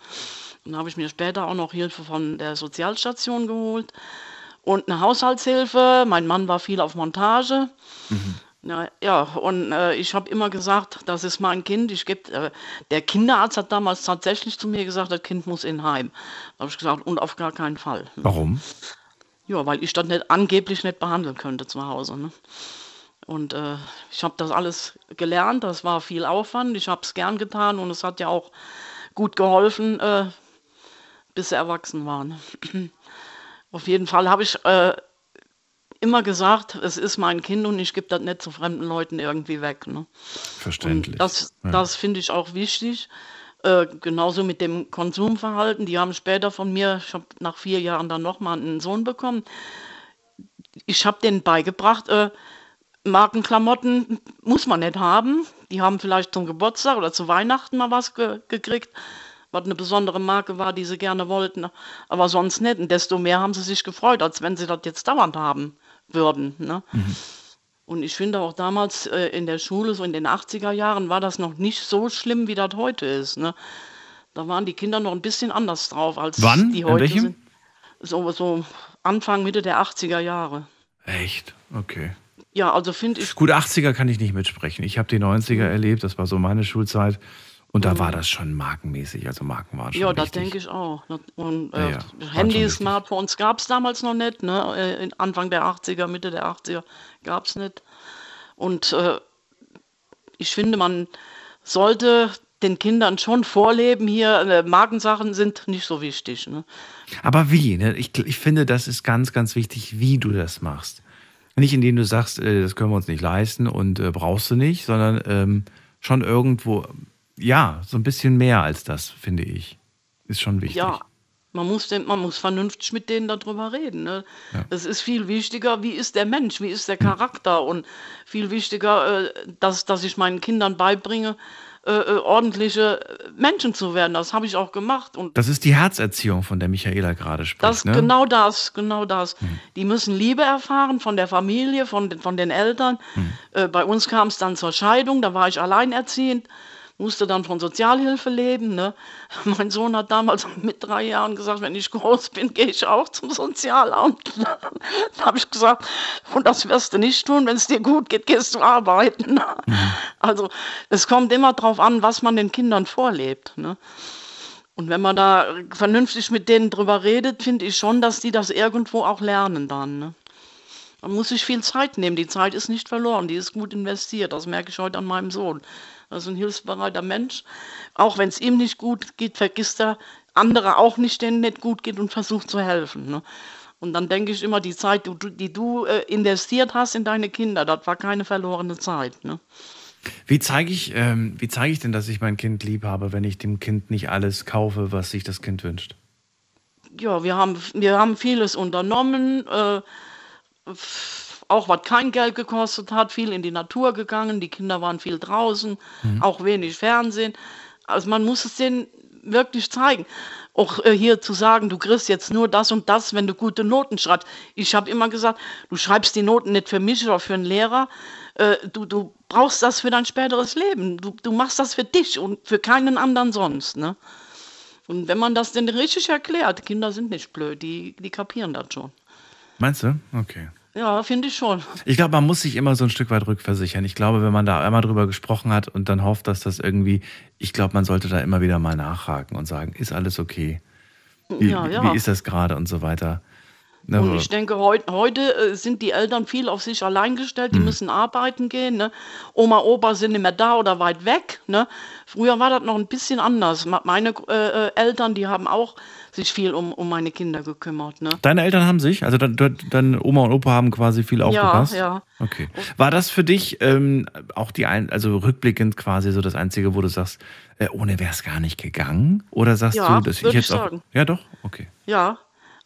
Dann habe ich mir später auch noch Hilfe von der Sozialstation geholt und eine Haushaltshilfe. Mein Mann war viel auf Montage. Ja, ja, und äh, ich habe immer gesagt, das ist mein Kind. Ich geb, äh, der Kinderarzt hat damals tatsächlich zu mir gesagt, das Kind muss in Heim. Da habe ich gesagt, und auf gar keinen Fall. Warum? Ja, weil ich das nicht, angeblich nicht behandeln könnte zu Hause. Ne? Und äh, ich habe das alles gelernt, das war viel Aufwand, ich habe es gern getan und es hat ja auch gut geholfen, äh, bis sie erwachsen waren. Auf jeden Fall habe ich äh, immer gesagt, es ist mein Kind und ich gebe das nicht zu fremden Leuten irgendwie weg. Ne? Verständlich. Und das, Ja. das finde ich auch wichtig. Äh, genauso mit dem Konsumverhalten. Die haben später von mir, ich habe nach vier Jahren dann nochmal einen Sohn bekommen. Ich habe denen beigebracht, äh, Markenklamotten muss man nicht haben. Die haben vielleicht zum Geburtstag oder zu Weihnachten mal was ge gekriegt, was eine besondere Marke war, die sie gerne wollten. Aber sonst nicht. Und desto mehr haben sie sich gefreut, als wenn sie das jetzt dauernd haben würden. Ne? Und ich finde auch damals äh, in der Schule, so in den 80er Jahren, war das noch nicht so schlimm, wie das heute ist. Ne? Da waren die Kinder noch ein bisschen anders drauf, als Wann? die In heute welchem? sind. So, so Anfang, Mitte der 80er Jahre. Echt? Okay. Ja, also finde ich, Gut, 80er kann ich nicht mitsprechen. Ich habe die 90er erlebt, das war so meine Schulzeit. Und da war das schon markenmäßig, also Marken waren schon ja, das denke ich auch. Und Ja, äh, ja, schon Handys. Smartphones gab es damals noch nicht. Ne? Äh, Anfang der 80er, Mitte der 80er gab es nicht. Und äh, ich finde, man sollte den Kindern schon vorleben, hier äh, Markensachen sind nicht so wichtig. Ne? Aber wie? Ne? Ich, ich finde, das ist ganz, ganz wichtig, wie du das machst. Nicht indem du sagst, äh, das können wir uns nicht leisten und äh, brauchst du nicht, sondern ähm, schon irgendwo, ja, so ein bisschen mehr als das, finde ich. Ist schon wichtig. Ja, man muss, den, man muss vernünftig mit denen darüber reden. Ne? Es ist viel wichtiger, wie ist der Mensch, wie ist der Charakter und viel wichtiger, äh, dass, dass ich meinen Kindern beibringe, äh, äh, ordentliche Menschen zu werden. Das habe ich auch gemacht. Und Das ist die Herzerziehung, von der Michaela gerade spricht. das ne? genau das, genau das. Die müssen Liebe erfahren von der Familie, von, den- von den Eltern. Äh, bei uns kam es dann zur Scheidung, da war ich alleinerziehend, musste dann von Sozialhilfe leben. Ne? Mein Sohn hat damals mit drei Jahren gesagt, wenn ich groß bin, gehe ich auch zum Sozialamt. da habe ich gesagt, und das wirst du nicht tun, wenn es dir gut geht, gehst du arbeiten. Also es kommt immer darauf an, was man den Kindern vorlebt. Ne? Und wenn man da vernünftig mit denen drüber redet, finde ich schon, dass die das irgendwo auch lernen dann. Ne? Man muss sich viel Zeit nehmen. Die Zeit ist nicht verloren, die ist gut investiert. Das merke ich heute an meinem Sohn. Ist ein hilfsbereiter Mensch. Auch wenn es ihm nicht gut geht, vergisst er andere auch nicht, denen nicht gut geht und versucht zu helfen. Ne? Und dann denke ich immer, die Zeit, die du, die du äh, investiert hast in deine Kinder, das war keine verlorene Zeit. Ne? Wie zeige ich, ähm, wie zeige ich denn, dass ich mein Kind lieb habe, wenn ich dem Kind nicht alles kaufe, was sich das Kind wünscht? Ja, wir haben, wir haben vieles unternommen. Äh, auch was kein Geld gekostet hat, viel in die Natur gegangen, die Kinder waren viel draußen, Mhm. auch wenig Fernsehen. Also man muss es denen wirklich zeigen. Auch äh, hier zu sagen, du kriegst jetzt nur das und das, wenn du gute Noten schreibst. Ich habe immer gesagt, du schreibst die Noten nicht für mich oder für einen Lehrer. Äh, du, du brauchst das für dein späteres Leben. Du, du machst das für dich und für keinen anderen sonst. Ne? Und wenn man das denn richtig erklärt, Kinder sind nicht blöd, die, die kapieren das schon. Meinst du? Okay. Ja, finde ich schon. Ich glaube, man muss sich immer so ein Stück weit rückversichern. Ich glaube, wenn man da einmal drüber gesprochen hat und dann hofft, dass das irgendwie, ich glaube, man sollte da immer wieder mal nachhaken und sagen, ist alles okay? Wie, Ja, ja. wie ist das gerade und so weiter. Ne, Und ich denke, heut, heute äh, sind die Eltern viel auf sich allein gestellt, die müssen arbeiten gehen. Ne? Oma, Opa sind nicht mehr da oder weit weg. Ne? Früher war das noch ein bisschen anders. Meine äh, äh, Eltern, die haben auch sich viel um, um meine Kinder gekümmert. Ne? Deine Eltern haben sich, also de- de- deine Oma und Opa haben quasi viel aufgepasst. ja. Okay. War das für dich ähm, auch die ein, also rückblickend quasi so das Einzige, wo du sagst, äh, ohne wäre es gar nicht gegangen? Oder sagst Ja, du, dass ich jetzt ich auch. sagen. Ja, doch, okay. Ja,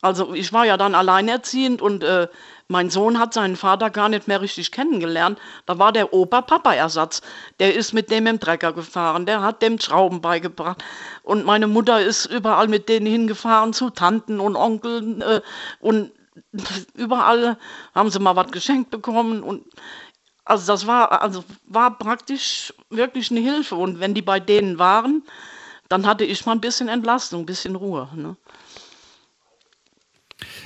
also ich war ja dann alleinerziehend und äh, mein Sohn hat seinen Vater gar nicht mehr richtig kennengelernt. Da war der Opa-Papa-Ersatz. Der ist mit dem im Trecker gefahren, der hat dem Schrauben beigebracht. Und meine Mutter ist überall mit denen hingefahren, zu Tanten und Onkeln. Äh, und überall haben sie mal was geschenkt bekommen. Und also das war, also war praktisch wirklich eine Hilfe. Und wenn die bei denen waren, dann hatte ich mal ein bisschen Entlastung, ein bisschen Ruhe. Ne?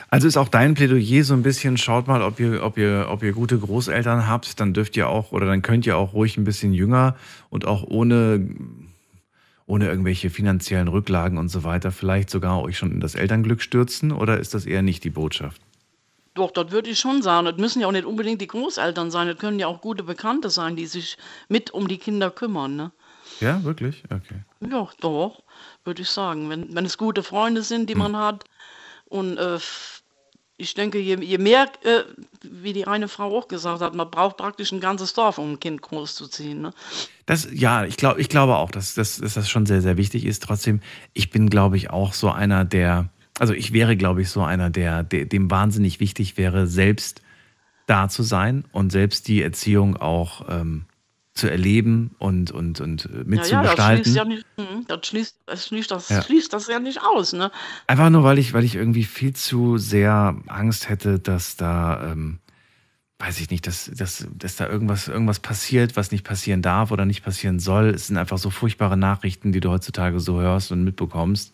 Also ist auch dein Plädoyer so ein bisschen, schaut mal, ob ihr, ob ihr, ob ihr gute Großeltern habt, dann dürft ihr auch, oder dann könnt ihr auch ruhig ein bisschen jünger und auch ohne, ohne irgendwelche finanziellen Rücklagen und so weiter, vielleicht sogar euch schon in das Elternglück stürzen, oder ist das eher nicht die Botschaft? Doch, das würde ich schon sagen. Das müssen ja auch nicht unbedingt die Großeltern sein. Das können ja auch gute Bekannte sein, die sich mit um die Kinder kümmern. Ne? Ja, wirklich? Okay. Ja, doch, würde ich sagen. Wenn, wenn es gute Freunde sind, die man hat. Und äh, ich denke, je, je mehr, äh, wie die eine Frau auch gesagt hat, man braucht praktisch ein ganzes Dorf, um ein Kind großzuziehen. Ne? Das, ja, ich glaube, ich glaube auch, dass, dass, dass das schon sehr, sehr wichtig ist. Trotzdem, ich bin, glaube ich, auch so einer, der, also ich wäre, glaube ich, so einer, der, der dem wahnsinnig wichtig wäre, selbst da zu sein und selbst die Erziehung auch ähm, zu erleben und, und, und äh, mitzugestalten. Ja, ja, das schließt ja nicht, hm, das schließt, das schließt, das Ja. schließt das ja nicht aus. Ne? Einfach nur, weil ich, weil ich irgendwie viel zu sehr Angst hätte, dass da, ähm, weiß ich nicht, dass, dass, dass da irgendwas, irgendwas passiert, was nicht passieren darf oder nicht passieren soll. Es sind einfach so furchtbare Nachrichten, die du heutzutage so hörst und mitbekommst.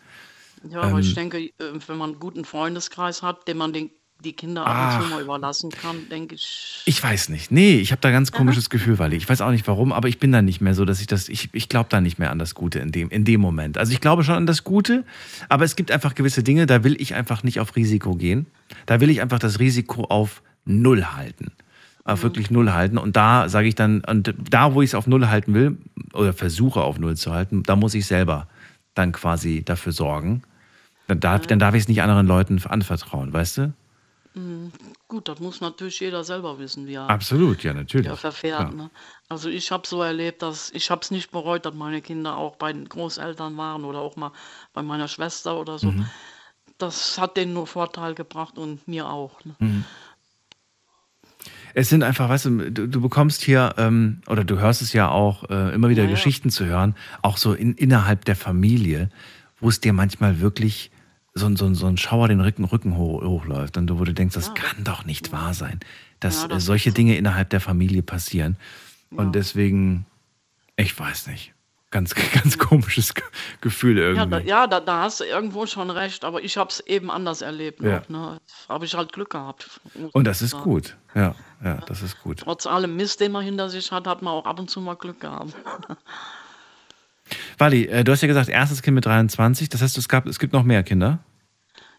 Ja, aber ich Ähm, denke, äh, wenn man einen guten Freundeskreis hat, dem man den, die Kinder ab und Ach. zu mal überlassen kann, denke ich. Ich weiß nicht. Nee, ich habe da ganz komisches Gefühl, weil ich weiß auch nicht warum, aber ich bin da nicht mehr so, dass ich das, ich, ich glaube da nicht mehr an das Gute in dem, in dem Moment. Also ich glaube schon an das Gute, aber es gibt einfach gewisse Dinge, da will ich einfach nicht auf Risiko gehen. Da will ich einfach das Risiko auf Null halten. Auf wirklich Null halten. Und da sage ich dann, und da, wo ich es auf Null halten will, oder versuche auf Null zu halten, da muss ich selber dann quasi dafür sorgen. Dann darf, dann darf ich es nicht anderen Leuten anvertrauen, weißt du? Mhm. Gut, das muss natürlich jeder selber wissen, wie er, Absolut, ja, wie natürlich. er verfährt. Klar. Ne? Also ich habe so erlebt, dass ich habe es nicht bereut, dass meine Kinder auch bei den Großeltern waren oder auch mal bei meiner Schwester oder so. Mhm. Das hat denen nur Vorteil gebracht und mir auch. Ne? Mhm. Es sind einfach, weißt du, du, du bekommst hier, ähm, oder du hörst es ja auch, äh, immer wieder Ja, ja. Geschichten zu hören, auch so in, innerhalb der Familie, wo es dir manchmal wirklich so, ein- so, ein- so ein Schauer den Rücken, Rücken hoch, hochläuft und du, wo du denkst, das kann doch nicht wahr sein, dass Ja, das solche Dinge innerhalb der Familie passieren. Und deswegen, ich weiß nicht, ganz, ganz komisches Ge- Gefühl Ja, irgendwie. da, ja da, da hast du irgendwo schon recht, aber ich habe es eben anders erlebt. Ja. Ne? Habe ich halt Glück gehabt. Und das ist sagen. gut. Ja, ja, das ist gut. Trotz allem Mist, den man hinter sich hat, hat man auch ab und zu mal Glück gehabt. Wally, äh, du hast ja gesagt, erstes Kind mit 23, das heißt, es, gab, es gibt noch mehr Kinder.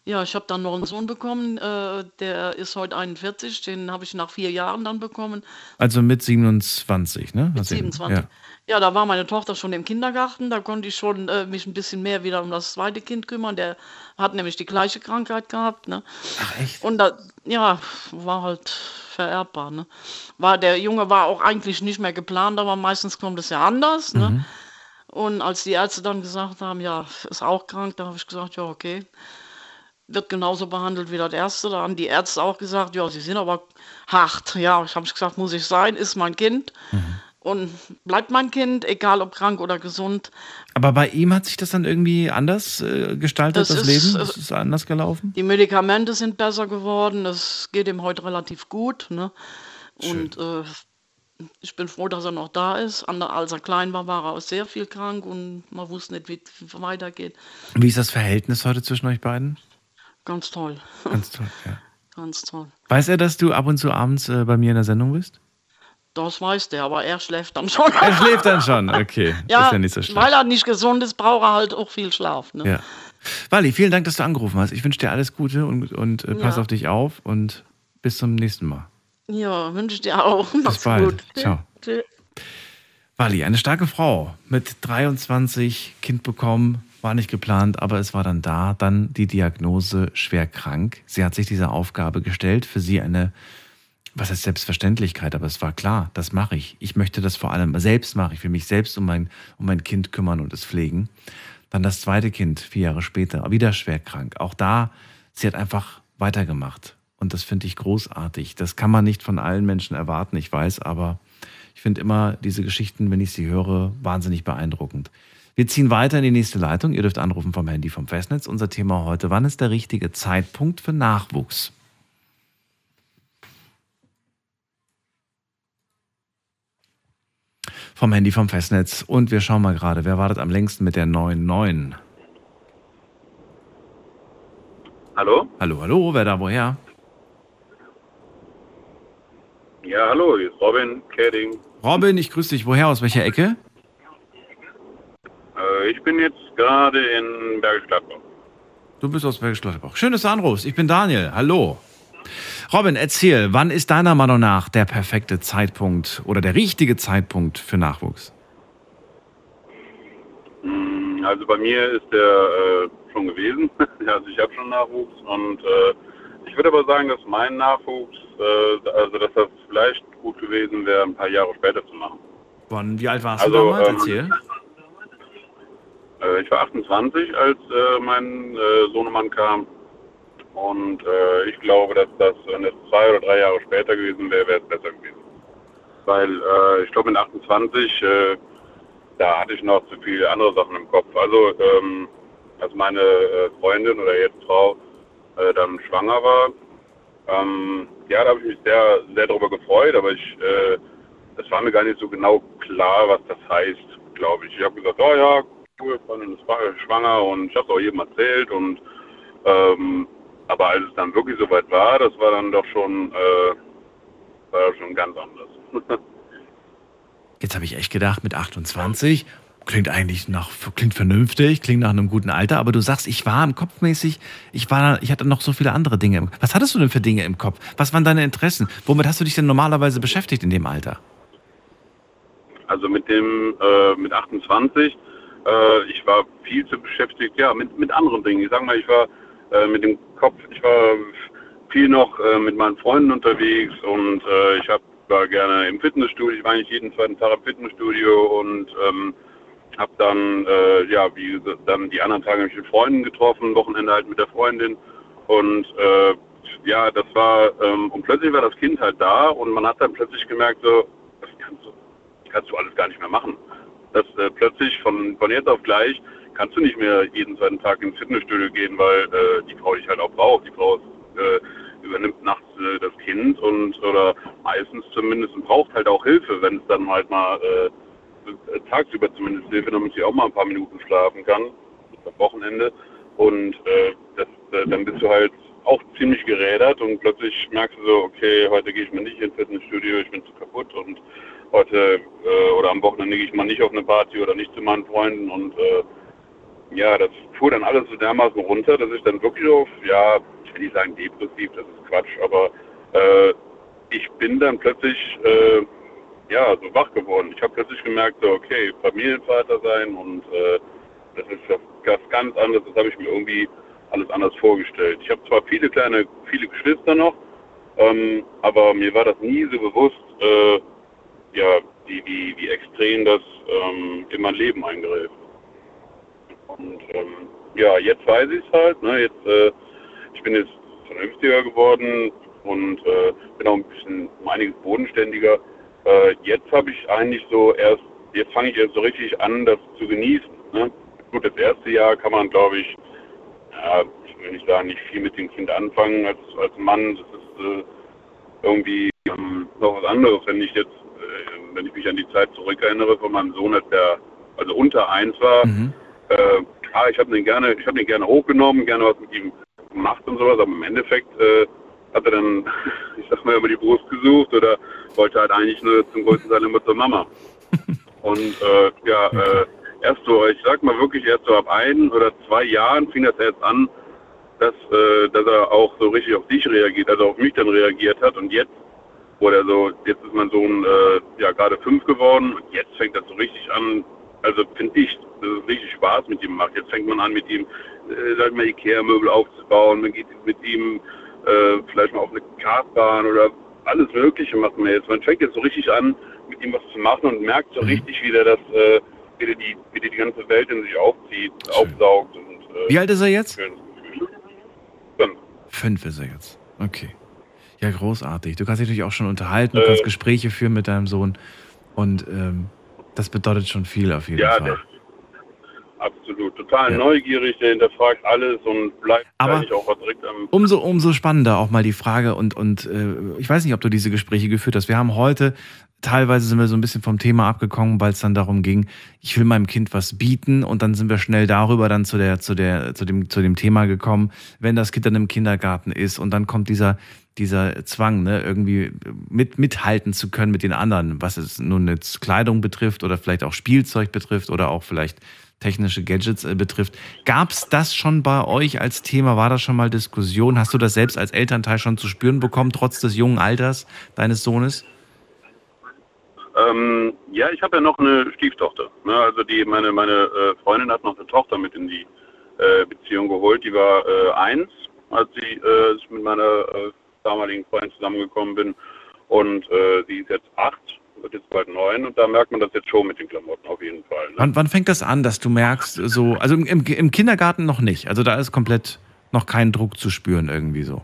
Ja, ich habe dann noch einen Sohn bekommen, äh, der ist heute 41, den habe ich nach vier Jahren dann bekommen. Also mit 27, ne? Mit Hast du eben- 27. Ja. Ja, da war meine Tochter schon im Kindergarten, da konnte ich schon äh, mich ein bisschen mehr wieder um das zweite Kind kümmern. Der hat nämlich die gleiche Krankheit gehabt. Ne? Ach echt? Und da, ja, war halt vererbbar. Ne? War, der Junge war auch eigentlich nicht mehr geplant, aber meistens kommt es ja anders. Ne? Mhm. Und als die Ärzte dann gesagt haben, ja, ist auch krank, da habe ich gesagt, ja, okay. wird genauso behandelt wie das erste. Da haben die Ärzte auch gesagt, ja, sie sind aber hart. Ja, ich habe gesagt, muss ich sein, ist mein Kind. Und bleibt mein Kind, egal ob krank oder gesund. Aber bei ihm hat sich das dann irgendwie anders äh, gestaltet, Das das, ist, Leben? äh, Das ist anders gelaufen? Die Medikamente sind besser geworden. Das geht ihm heute relativ gut. Ne? Und äh, ich bin froh, dass er noch da ist. Ander- Als er klein war, war er auch sehr viel krank und man wusste nicht, wie es weitergeht. Wie ist das Verhältnis heute zwischen euch beiden? Ganz toll. Ganz toll, ja. Ganz toll. Weiß er, dass du ab und zu abends äh, bei mir in der Sendung bist? Das weiß der, aber er schläft dann schon. Er schläft dann schon, okay. Ja, ist ja nicht so schlimm. weil er nicht gesund ist, braucht er halt auch viel Schlaf. Ne? Ja. Wally, vielen Dank, dass du angerufen hast. Ich wünsche dir alles Gute und, und äh, pass Ja. auf dich auf und bis zum nächsten Mal. Ja, wünsche ich dir auch. Bis Mach's bald. gut. Ciao. Wally, eine starke Frau mit 23 Kind bekommen, war nicht geplant, aber es war dann da. Dann die Diagnose schwer krank. Sie hat sich diese Aufgabe gestellt. Für sie eine, was heißt Selbstverständlichkeit, aber es war klar, das mache ich. Ich möchte das vor allem selbst machen. Ich will mich selbst um mein, um mein Kind kümmern und es pflegen. Dann das zweite Kind, vier Jahre später, wieder schwer krank. Auch da, sie hat einfach weitergemacht. Und das finde ich großartig. Das kann man nicht von allen Menschen erwarten, ich weiß, aber ich finde immer diese Geschichten, wenn ich sie höre, wahnsinnig beeindruckend. Wir ziehen weiter in die nächste Leitung. Ihr dürft anrufen vom Handy vom Festnetz. Unser Thema heute, wann ist der richtige Zeitpunkt für Nachwuchs? Vom Handy vom Festnetz. Und wir schauen mal gerade, wer wartet am längsten mit der 99? Hallo? Hallo, hallo, wer da woher? Ja, hallo, hier ist Robin Keding. Robin, ich grüße dich. Woher? Aus welcher Ecke? Äh, ich bin jetzt gerade in Bergisch Gladbach. Du bist aus Bergisch Gladbach. Schön, dass du anrufst. Ich bin Daniel. Hallo. Robin, erzähl, wann ist deiner Meinung nach der perfekte Zeitpunkt oder der richtige Zeitpunkt für Nachwuchs? Mm, Also bei mir ist der äh, schon gewesen. also ich habe schon Nachwuchs und äh, ich würde aber sagen, dass mein Nachwuchs, äh, also dass das vielleicht gut gewesen wäre, ein paar Jahre später zu machen. Wann, wie alt warst Also, du damals? ähm, Erzähl. Äh, ich war 28, als äh, mein äh, Sohnemann kam. Und äh, ich glaube, dass das, wenn es zwei oder drei Jahre später gewesen wäre, wäre es besser gewesen. Weil äh, ich glaube, mit 28, äh, da hatte ich noch zu viele andere Sachen im Kopf. Also, ähm, als meine Freundin oder jetzt Frau dann schwanger war, ähm, ja, da habe ich mich sehr, sehr darüber gefreut, aber ich, äh, das war mir gar nicht so genau klar, was das heißt, glaube ich. Ich habe gesagt, oh ja, cool, Freundin ist schwa- schwanger und ich habe es auch jedem erzählt und ähm, aber als es dann wirklich soweit war, das war dann doch schon, äh, war schon ganz anders. Jetzt habe ich echt gedacht, mit 28 klingt eigentlich nach, klingt vernünftig, klingt nach einem guten Alter, aber du sagst, ich war im Kopfmäßig, ich war, ich hatte noch so viele andere Dinge. im- Was hattest du denn für Dinge im Kopf? Was waren deine Interessen? Womit hast du dich denn normalerweise beschäftigt in dem Alter? Also mit dem, äh, mit 28, äh, ich war viel zu beschäftigt, ja, mit, mit anderen Dingen. Ich sag mal, ich war äh, mit dem Kopf, ich war viel noch äh, mit meinen Freunden unterwegs und äh, ich hab, war gerne im Fitnessstudio, ich war eigentlich jeden zweiten Tag im Fitnessstudio und ähm, habe dann, äh, ja, wie gesagt, dann die anderen Tage mich mit Freunden getroffen, Wochenende halt mit der Freundin und äh, ja, das war, ähm, und plötzlich war das Kind halt da und man hat dann plötzlich gemerkt, so, das kannst du, kannst du alles gar nicht mehr machen. Das äh, plötzlich von, von jetzt auf gleich kannst du nicht mehr jeden zweiten Tag ins Fitnessstudio gehen, weil äh, die Frau dich halt auch braucht. Die Frau ist, äh, übernimmt nachts äh, das Kind und oder meistens zumindest und braucht halt auch Hilfe, wenn es dann halt mal äh, tagsüber zumindest Hilfe, damit sie auch mal ein paar Minuten schlafen kann, am Wochenende. Und äh, das, äh, dann bist du halt auch ziemlich gerädert und plötzlich merkst du so, okay, heute gehe ich mal nicht ins Fitnessstudio, ich bin zu kaputt und heute äh, oder am Wochenende gehe ich mal nicht auf eine Party oder nicht zu meinen Freunden und äh, ja, das fuhr dann alles so dermaßen runter, dass ich dann wirklich auf, ja, ich will nicht sagen depressiv, das ist Quatsch, aber äh, ich bin dann plötzlich äh, ja, so wach geworden. Ich habe plötzlich gemerkt, so, okay, Familienvater sein und äh, das ist was, ganz anderes, das habe ich mir irgendwie alles anders vorgestellt. Ich habe zwar viele kleine, viele Geschwister noch, ähm, aber mir war das nie so bewusst, äh, ja, wie, wie, wie extrem das ähm, in mein Leben eingreift. Und ähm, ja, jetzt weiß ich es halt. Ne? Jetzt äh, ich bin jetzt vernünftiger geworden und äh, bin auch ein bisschen um einiges bodenständiger. Äh, jetzt habe ich eigentlich so erst, jetzt fange ich erst so richtig an, das zu genießen. Ne? Gut, das erste Jahr kann man, glaube ich, ja, ich will nicht sagen, nicht viel mit dem Kind anfangen als, als Mann. Das ist äh, irgendwie ähm, noch was anderes, wenn ich jetzt, äh, wenn ich mich an die Zeit zurückerinnere von meinem Sohn, als der also unter eins war. Mhm. Äh, klar, ich habe den gerne, ich habe den gerne hochgenommen, gerne was mit ihm gemacht und sowas, aber im Endeffekt äh, hat er dann, ich sag mal, immer die Brust gesucht oder wollte halt eigentlich nur zum größten Teil immer zur Mama. Und äh, ja, äh, erst so, ich sag mal wirklich erst so ab ein oder zwei Jahren fing das jetzt an, dass, äh, dass er auch so richtig auf dich reagiert, also auf mich dann reagiert hat. Und jetzt, wo er so, jetzt ist mein Sohn äh, ja gerade fünf geworden und jetzt fängt das so richtig an, also finde ich, dass es richtig Spaß mit ihm macht. Jetzt fängt man an mit ihm, äh, sag mal, Ikea-Möbel aufzubauen, man geht mit ihm äh, vielleicht mal auf eine Kartbahn oder alles Mögliche macht man jetzt. Man fängt jetzt so richtig an, mit ihm was zu machen und merkt so richtig wieder, dass äh, wieder die, wieder die ganze Welt in sich aufzieht, aufsaugt. Und, äh, Wie alt ist er jetzt? schön. Fünf ist er jetzt. Okay. Ja, großartig. Du kannst dich natürlich auch schon unterhalten, Äh. du kannst Gespräche führen mit deinem Sohn. Und ähm, das bedeutet schon viel auf jeden Ja, Fall. der, absolut. Total Ja. neugierig, der hinterfragt alles und bleibt Aber- eigentlich auch direkt am Umso, umso spannender auch mal die Frage und, und äh, ich weiß nicht, ob du diese Gespräche geführt hast. Wir haben heute, teilweise sind wir so ein bisschen vom Thema abgekommen, weil es dann darum ging, ich will meinem Kind was bieten und dann sind wir schnell darüber dann zu der, zu der, zu dem, zu dem Thema gekommen, wenn das Kind dann im Kindergarten ist und dann kommt dieser, dieser Zwang, ne, irgendwie mit, mithalten zu können mit den anderen, was es nun jetzt Kleidung betrifft oder vielleicht auch Spielzeug betrifft oder auch vielleicht technische Gadgets äh, betrifft. Gab es das schon bei euch als Thema? War das schon mal Diskussion? Hast du das selbst als Elternteil schon zu spüren bekommen, trotz des jungen Alters deines Sohnes? Ähm, ja, ich habe ja noch eine Stieftochter. Ne? Also die meine meine äh, Freundin hat noch eine Tochter mit in die äh, Beziehung geholt. Die war äh, eins, als sie äh, ich mit meiner damaligen Freundin zusammengekommen bin. Und sie ist jetzt acht, wird jetzt bald neun. Und da merkt man das jetzt schon mit den Klamotten auf jeden Fall. Ne? Wann, wann fängt das an, dass du merkst, so, also im, im, im Kindergarten noch nicht. Also da ist komplett noch kein Druck zu spüren irgendwie so.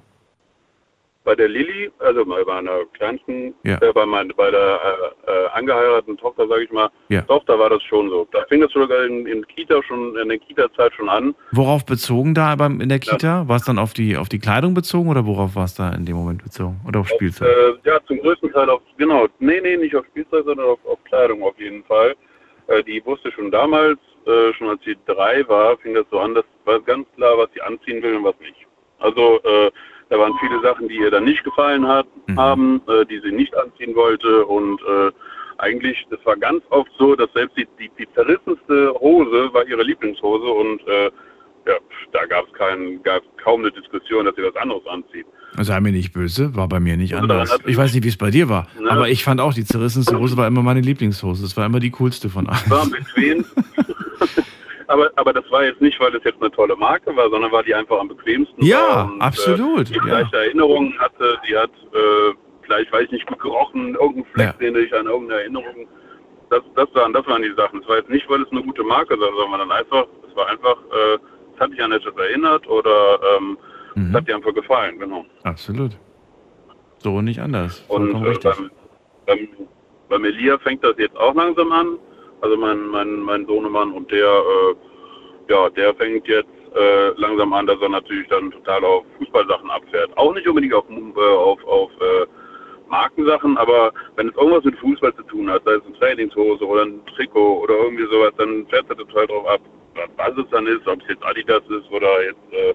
Bei der Lilly, also bei meiner kleinsten, Ja. äh, bei, mein, bei der äh, äh, angeheirateten Tochter, sage ich mal, Ja. Tochter war das schon so. Da fing das sogar in, in Kita schon, in der Kita-Zeit schon an. Worauf bezogen da beim, in der Kita? War es dann auf die, auf die Kleidung bezogen oder worauf war es da in dem Moment bezogen? Oder auf Spielzeug? Äh, ja, zum größten Teil auf, genau, nee, nee, nicht auf Spielzeug, sondern auf, auf Kleidung auf jeden Fall. Äh, die wusste schon damals, äh, schon als sie drei war, fing das so an, das war ganz klar, was sie anziehen will und was nicht. Also, äh, da waren viele Sachen, die ihr dann nicht gefallen hat, haben, äh, die sie nicht anziehen wollte und äh, eigentlich, das war ganz oft so, dass selbst die, die, die zerrissenste Hose war ihre Lieblingshose und äh, ja, da gab es kaum eine Diskussion, dass sie was anderes anzieht. Sei mir nicht böse, war bei mir nicht Also anders. Ich weiß nicht, wie es bei dir war, Ne? aber ich fand auch, die zerrissenste Hose war immer meine Lieblingshose. Das war immer die coolste von allen. war bequem. aber, aber das war jetzt nicht, weil das jetzt eine tolle Marke war, sondern weil die einfach am bequemsten Ja, war. und, absolut, Äh, die ja. vielleicht Erinnerungen hatte, die hat äh, vielleicht, weiß ich nicht, gut gerochen, irgendein Fleck, den ich an irgendeine Erinnerung. Das, das, waren, das waren die Sachen. Es war jetzt nicht, weil es eine gute Marke war, sondern einfach, es war einfach, äh, es hat dich an etwas erinnert oder ähm, Mhm. es hat dir einfach gefallen, genau. Absolut. So und nicht anders. Und Vollkommen äh, richtig. beim, beim, beim Elia fängt das jetzt auch langsam an. Also mein, mein, mein Sohnemann und der, äh, ja, der fängt jetzt äh, langsam an, dass er natürlich dann total auf Fußballsachen abfährt. Auch nicht unbedingt auf, äh, auf, auf äh, Markensachen, aber wenn es irgendwas mit Fußball zu tun hat, sei es eine Trainingshose oder ein Trikot oder irgendwie sowas, dann fährt er total drauf ab, was es dann ist, ob es jetzt Adidas ist oder jetzt äh,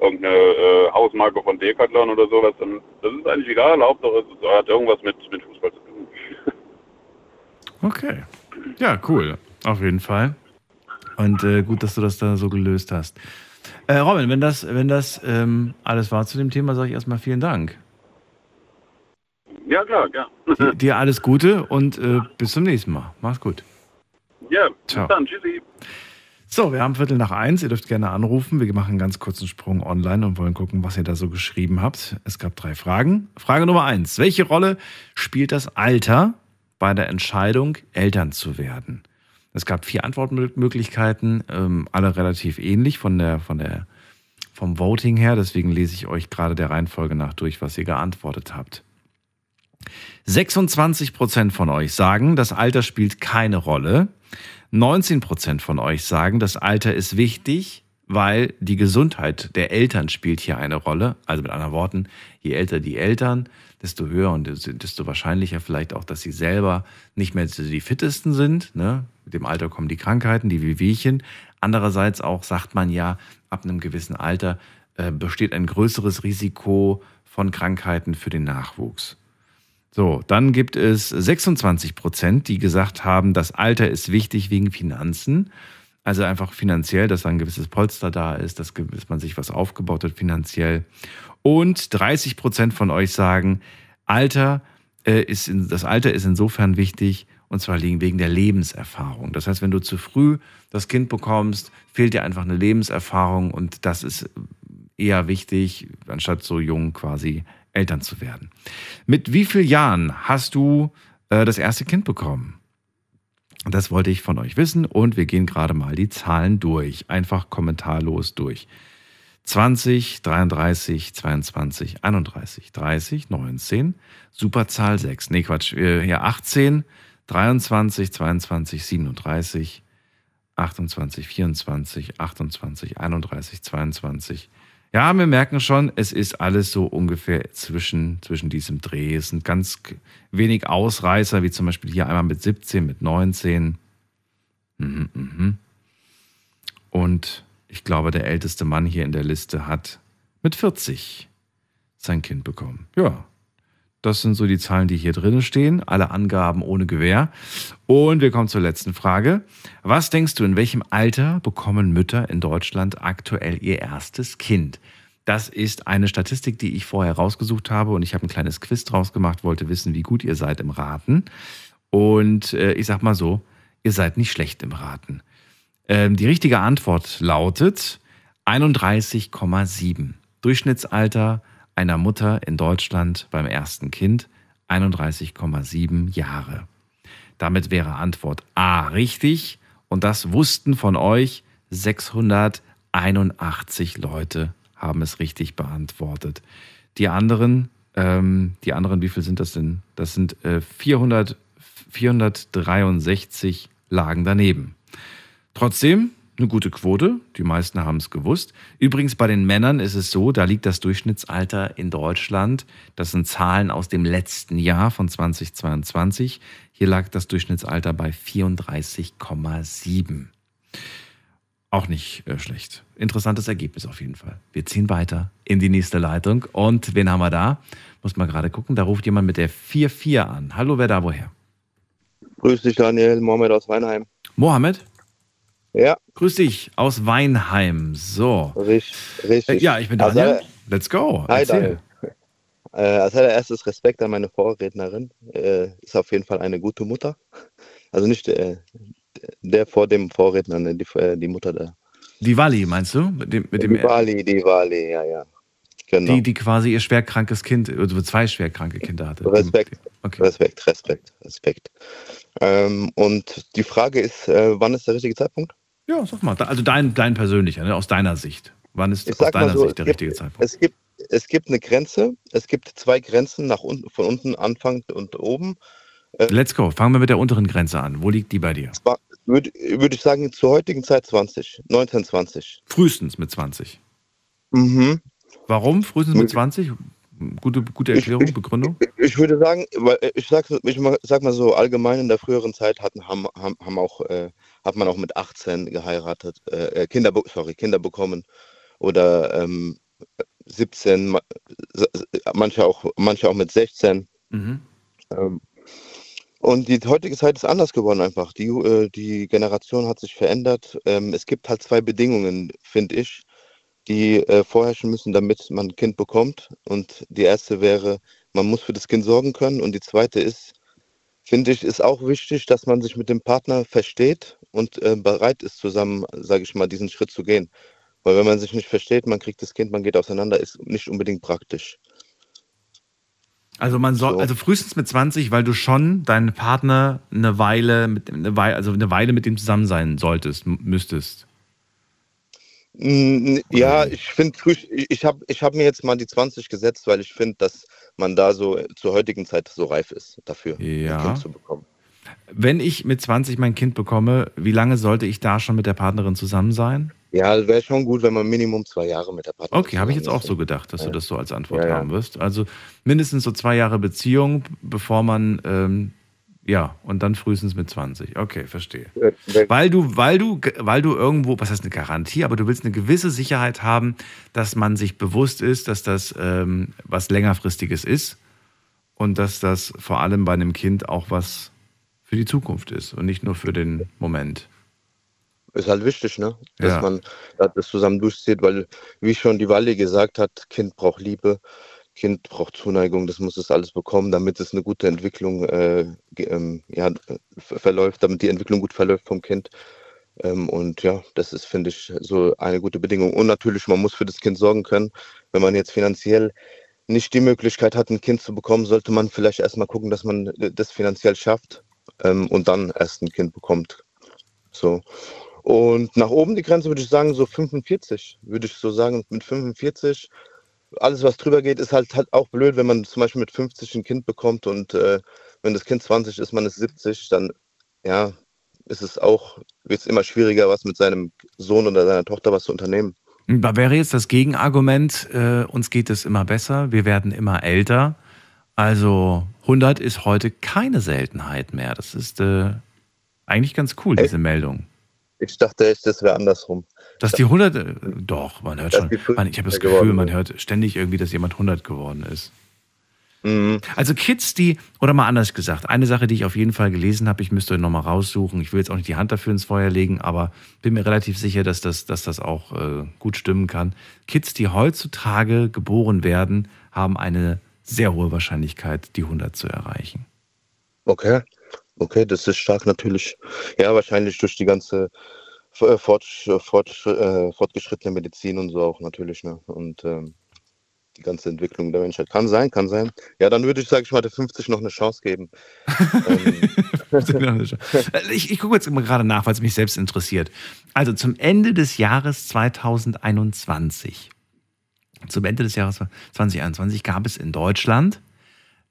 irgendeine äh, Hausmarke von Decathlon oder sowas, dann das ist eigentlich egal, Hauptsache es hat irgendwas mit, mit Fußball zu tun. Okay. Ja, cool. Auf jeden Fall. Und äh, gut, dass du das da so gelöst hast. Äh, Robin, wenn das, wenn das ähm, alles war zu dem Thema, sage ich erstmal vielen Dank. Ja, klar, ja. Dir, dir alles Gute und äh, bis zum nächsten Mal. Mach's gut. Ja, Ciao. bis dann, tschüssi. So, wir haben Viertel nach eins. Ihr dürft gerne anrufen. Wir machen einen ganz kurzen Sprung online und wollen gucken, was ihr da so geschrieben habt. Es gab drei Fragen. Frage Nummer eins. Welche Rolle spielt das Alter bei der Entscheidung, Eltern zu werden? Es gab vier Antwortmöglichkeiten, ähm, alle relativ ähnlich von der, von der, vom Voting her. Deswegen lese ich euch gerade der Reihenfolge nach durch, was ihr geantwortet habt. 26 Prozent von euch sagen, das Alter spielt keine Rolle. 19 Prozent von euch sagen, das Alter ist wichtig, weil die Gesundheit der Eltern spielt hier eine Rolle. Also mit anderen Worten, je älter die Eltern, desto höher und desto wahrscheinlicher vielleicht auch, dass sie selber nicht mehr die fittesten sind. Ne? Mit dem Alter kommen die Krankheiten, die Wehwehchen. Andererseits auch sagt man ja, ab einem gewissen Alter äh, besteht ein größeres Risiko von Krankheiten für den Nachwuchs. So, dann gibt es 26 Prozent, die gesagt haben, das Alter ist wichtig wegen Finanzen. Also einfach finanziell, dass ein gewisses Polster da ist, dass man sich was aufgebaut hat finanziell. Und 30 Prozent von euch sagen, Alter äh, ist in, das Alter ist insofern wichtig, und zwar wegen der Lebenserfahrung. Das heißt, wenn du zu früh das Kind bekommst, fehlt dir einfach eine Lebenserfahrung und das ist eher wichtig, anstatt so jung quasi Eltern zu werden. Mit wie vielen Jahren hast du äh, das erste Kind bekommen? Das wollte ich von euch wissen und wir gehen gerade mal die Zahlen durch. Einfach kommentarlos durch. 20, 33, 22, 31, 30, 19, Superzahl 6. Nee, Quatsch, ja, 18, 23, 22, 37, 28, 24, 28, 31, 22, ja, wir merken schon, es ist alles so ungefähr zwischen, zwischen diesem Dreh. Es sind ganz wenig Ausreißer, wie zum Beispiel hier einmal mit 17, mit 19. Mhm, mhm. Und ich glaube, der älteste Mann hier in der Liste hat mit 40 sein Kind bekommen. Ja, das sind so die Zahlen, die hier drin stehen. Alle Angaben ohne Gewähr. Und wir kommen zur letzten Frage. Was denkst du, in welchem Alter bekommen Mütter in Deutschland aktuell ihr erstes Kind? Das ist eine Statistik, die ich vorher rausgesucht habe und ich habe ein kleines Quiz draus gemacht, wollte wissen, wie gut ihr seid im Raten. Und äh, ich sag mal so, ihr seid nicht schlecht im Raten. Ähm, die richtige Antwort lautet 31,7. Durchschnittsalter einer Mutter in Deutschland beim ersten Kind 31,7 Jahre. Damit wäre Antwort A richtig und das wussten von euch 681 Leute haben es richtig beantwortet. Die anderen, ähm, die anderen, wie viel sind das denn? Das sind äh, 400, 463 lagen daneben. Trotzdem eine gute Quote. Die meisten haben es gewusst. Übrigens bei den Männern ist es so, da liegt das Durchschnittsalter in Deutschland. Das sind Zahlen aus dem letzten Jahr von 2022. Hier lag das Durchschnittsalter bei 34,7. Auch nicht äh, schlecht. Interessantes Ergebnis auf jeden Fall. Wir ziehen weiter in die nächste Leitung. Und wen haben wir da? Muss man gerade gucken. Da ruft jemand mit der 4-4 an. Hallo, wer da woher? Grüß dich, Daniel. Mohamed aus Weinheim. Mohamed? Ja. Grüß dich aus Weinheim. So. Richtig. richtig. Äh, ja, ich bin Daniel. Also, Let's go. Hi, Erzähl. Daniel. Äh, als allererstes Respekt an meine Vorrednerin. Äh, ist auf jeden Fall eine gute Mutter. Also nicht äh, der vor dem Vorredner, ne, die, äh, die Mutter da. Die Wally, meinst du? Mit dem, mit dem die Wally, die Wally, ja, ja. Genau. Die, die quasi ihr schwerkrankes Kind, also zwei schwerkranke Kinder hatte. Respekt, okay. Respekt, Respekt, Respekt. Ähm, und die Frage ist, äh, wann ist der richtige Zeitpunkt? Ja, sag mal. Also dein, dein persönlicher, ne? aus deiner Sicht. Wann ist aus deiner so, Sicht der gibt, richtige Zeitpunkt? Es gibt, es gibt eine Grenze. Es gibt zwei Grenzen nach unten, von unten anfangend und oben. Äh, Let's go. Fangen wir mit der unteren Grenze an. Wo liegt die bei dir? Würde würd ich sagen, zur heutigen Zeit 20, 19, 20. Frühestens mit 20. Mhm. Warum frühestens mit 20? Gute, gute Erklärung, ich, Begründung? Ich, ich, würde sagen, weil äh, ich sag, ich sag mal so, allgemein in der früheren Zeit hatten, haben, haben, haben auch, äh, hat man auch mit 18 geheiratet, äh, äh, Kinder, sorry, Kinder bekommen oder ähm, 17, manche auch, manche auch mit 16. Mhm. Ähm, und die heutige Zeit ist anders geworden einfach. Die, äh, die Generation hat sich verändert. Ähm, es gibt halt zwei Bedingungen, finde ich die äh, vorherrschen müssen, damit man ein Kind bekommt. Und die erste wäre, man muss für das Kind sorgen können. Und die zweite ist, finde ich, ist auch wichtig, dass man sich mit dem Partner versteht und äh, bereit ist, zusammen, sage ich mal, diesen Schritt zu gehen. Weil wenn man sich nicht versteht, man kriegt das Kind, man geht auseinander, ist nicht unbedingt praktisch. Also man soll, so. also frühestens mit 20, weil du schon deinen Partner eine Weile mit eine Weile, also eine Weile mit dem zusammen sein solltest, müsstest. Mm, Ja, ich finde, ich, ich habe ich hab mir jetzt mal die 20 gesetzt, weil ich finde, dass man da so zur heutigen Zeit so reif ist, dafür ein Ja. Kind zu bekommen. Wenn ich mit 20 mein Kind bekomme, wie lange sollte ich da schon mit der Partnerin zusammen sein? Ja, wäre schon gut, wenn man Minimum zwei Jahre mit der Partnerin Okay, habe ich jetzt auch so gedacht, dass du Ja. das so als Antwort ja. haben wirst. Also mindestens so zwei Jahre Beziehung, bevor man, ähm, ja, und dann frühestens mit 20. Okay, verstehe. Weil du, weil du, weil du irgendwo, was heißt eine Garantie, aber du willst eine gewisse Sicherheit haben, dass man sich bewusst ist, dass das ähm, was längerfristiges ist und dass das vor allem bei einem Kind auch was für die Zukunft ist und nicht nur für den Moment. Ist halt wichtig, ne? Dass Ja. man das zusammen durchzieht, weil, wie schon die Walli gesagt hat, Kind braucht Liebe, Kind braucht Zuneigung, das muss es alles bekommen, damit es eine gute Entwicklung äh, ähm, ja, ver- verläuft, damit die Entwicklung gut verläuft vom Kind. Ähm, und ja, das ist, finde ich, so eine gute Bedingung. Und natürlich, man muss für das Kind sorgen können. Wenn man jetzt finanziell nicht die Möglichkeit hat, ein Kind zu bekommen, sollte man vielleicht erstmal gucken, dass man äh, das finanziell schafft ähm, und dann erst ein Kind bekommt. So. Und nach oben die Grenze würde ich sagen, so 45, würde ich so sagen, mit 45. Alles, was drüber geht, ist halt, halt auch blöd, wenn man zum Beispiel mit 50 ein Kind bekommt und äh, wenn das Kind 20 ist, man ist 70, dann ja, ist es auch, wird es immer schwieriger, was mit seinem Sohn oder seiner Tochter was zu unternehmen. Da wäre jetzt das Gegenargument, äh, uns geht es immer besser, wir werden immer älter. Also 100 ist heute keine Seltenheit mehr. Das ist äh, eigentlich ganz cool, diese Meldung. Ich dachte echt, das wäre andersrum. Dass die 100, äh, doch, man hört schon, die 50 man, ich habe das Gefühl, man hört ständig irgendwie, dass jemand 100 geworden ist. Mhm. Also Kids, die, oder mal anders gesagt, eine Sache, die ich auf jeden Fall gelesen habe, ich müsste euch nochmal raussuchen, ich will jetzt auch nicht die Hand dafür ins Feuer legen, aber bin mir relativ sicher, dass das, dass das auch äh, gut stimmen kann. Kids, die heutzutage geboren werden, haben eine sehr hohe Wahrscheinlichkeit, die 100 zu erreichen. Okay, okay, das ist stark natürlich. Ja, wahrscheinlich durch die ganze äh, fortsch, fortsch, äh, fortgeschrittene Medizin und so auch natürlich. Ne? Und ähm, die ganze Entwicklung der Menschheit. Kann sein, kann sein. Ja, dann würde ich, sage ich mal, der 50 noch eine Chance geben. ähm, Ich, ich gucke jetzt immer gerade nach, weil es mich selbst interessiert. Also zum Ende des Jahres 2021, zum Ende des Jahres 2021 gab es in Deutschland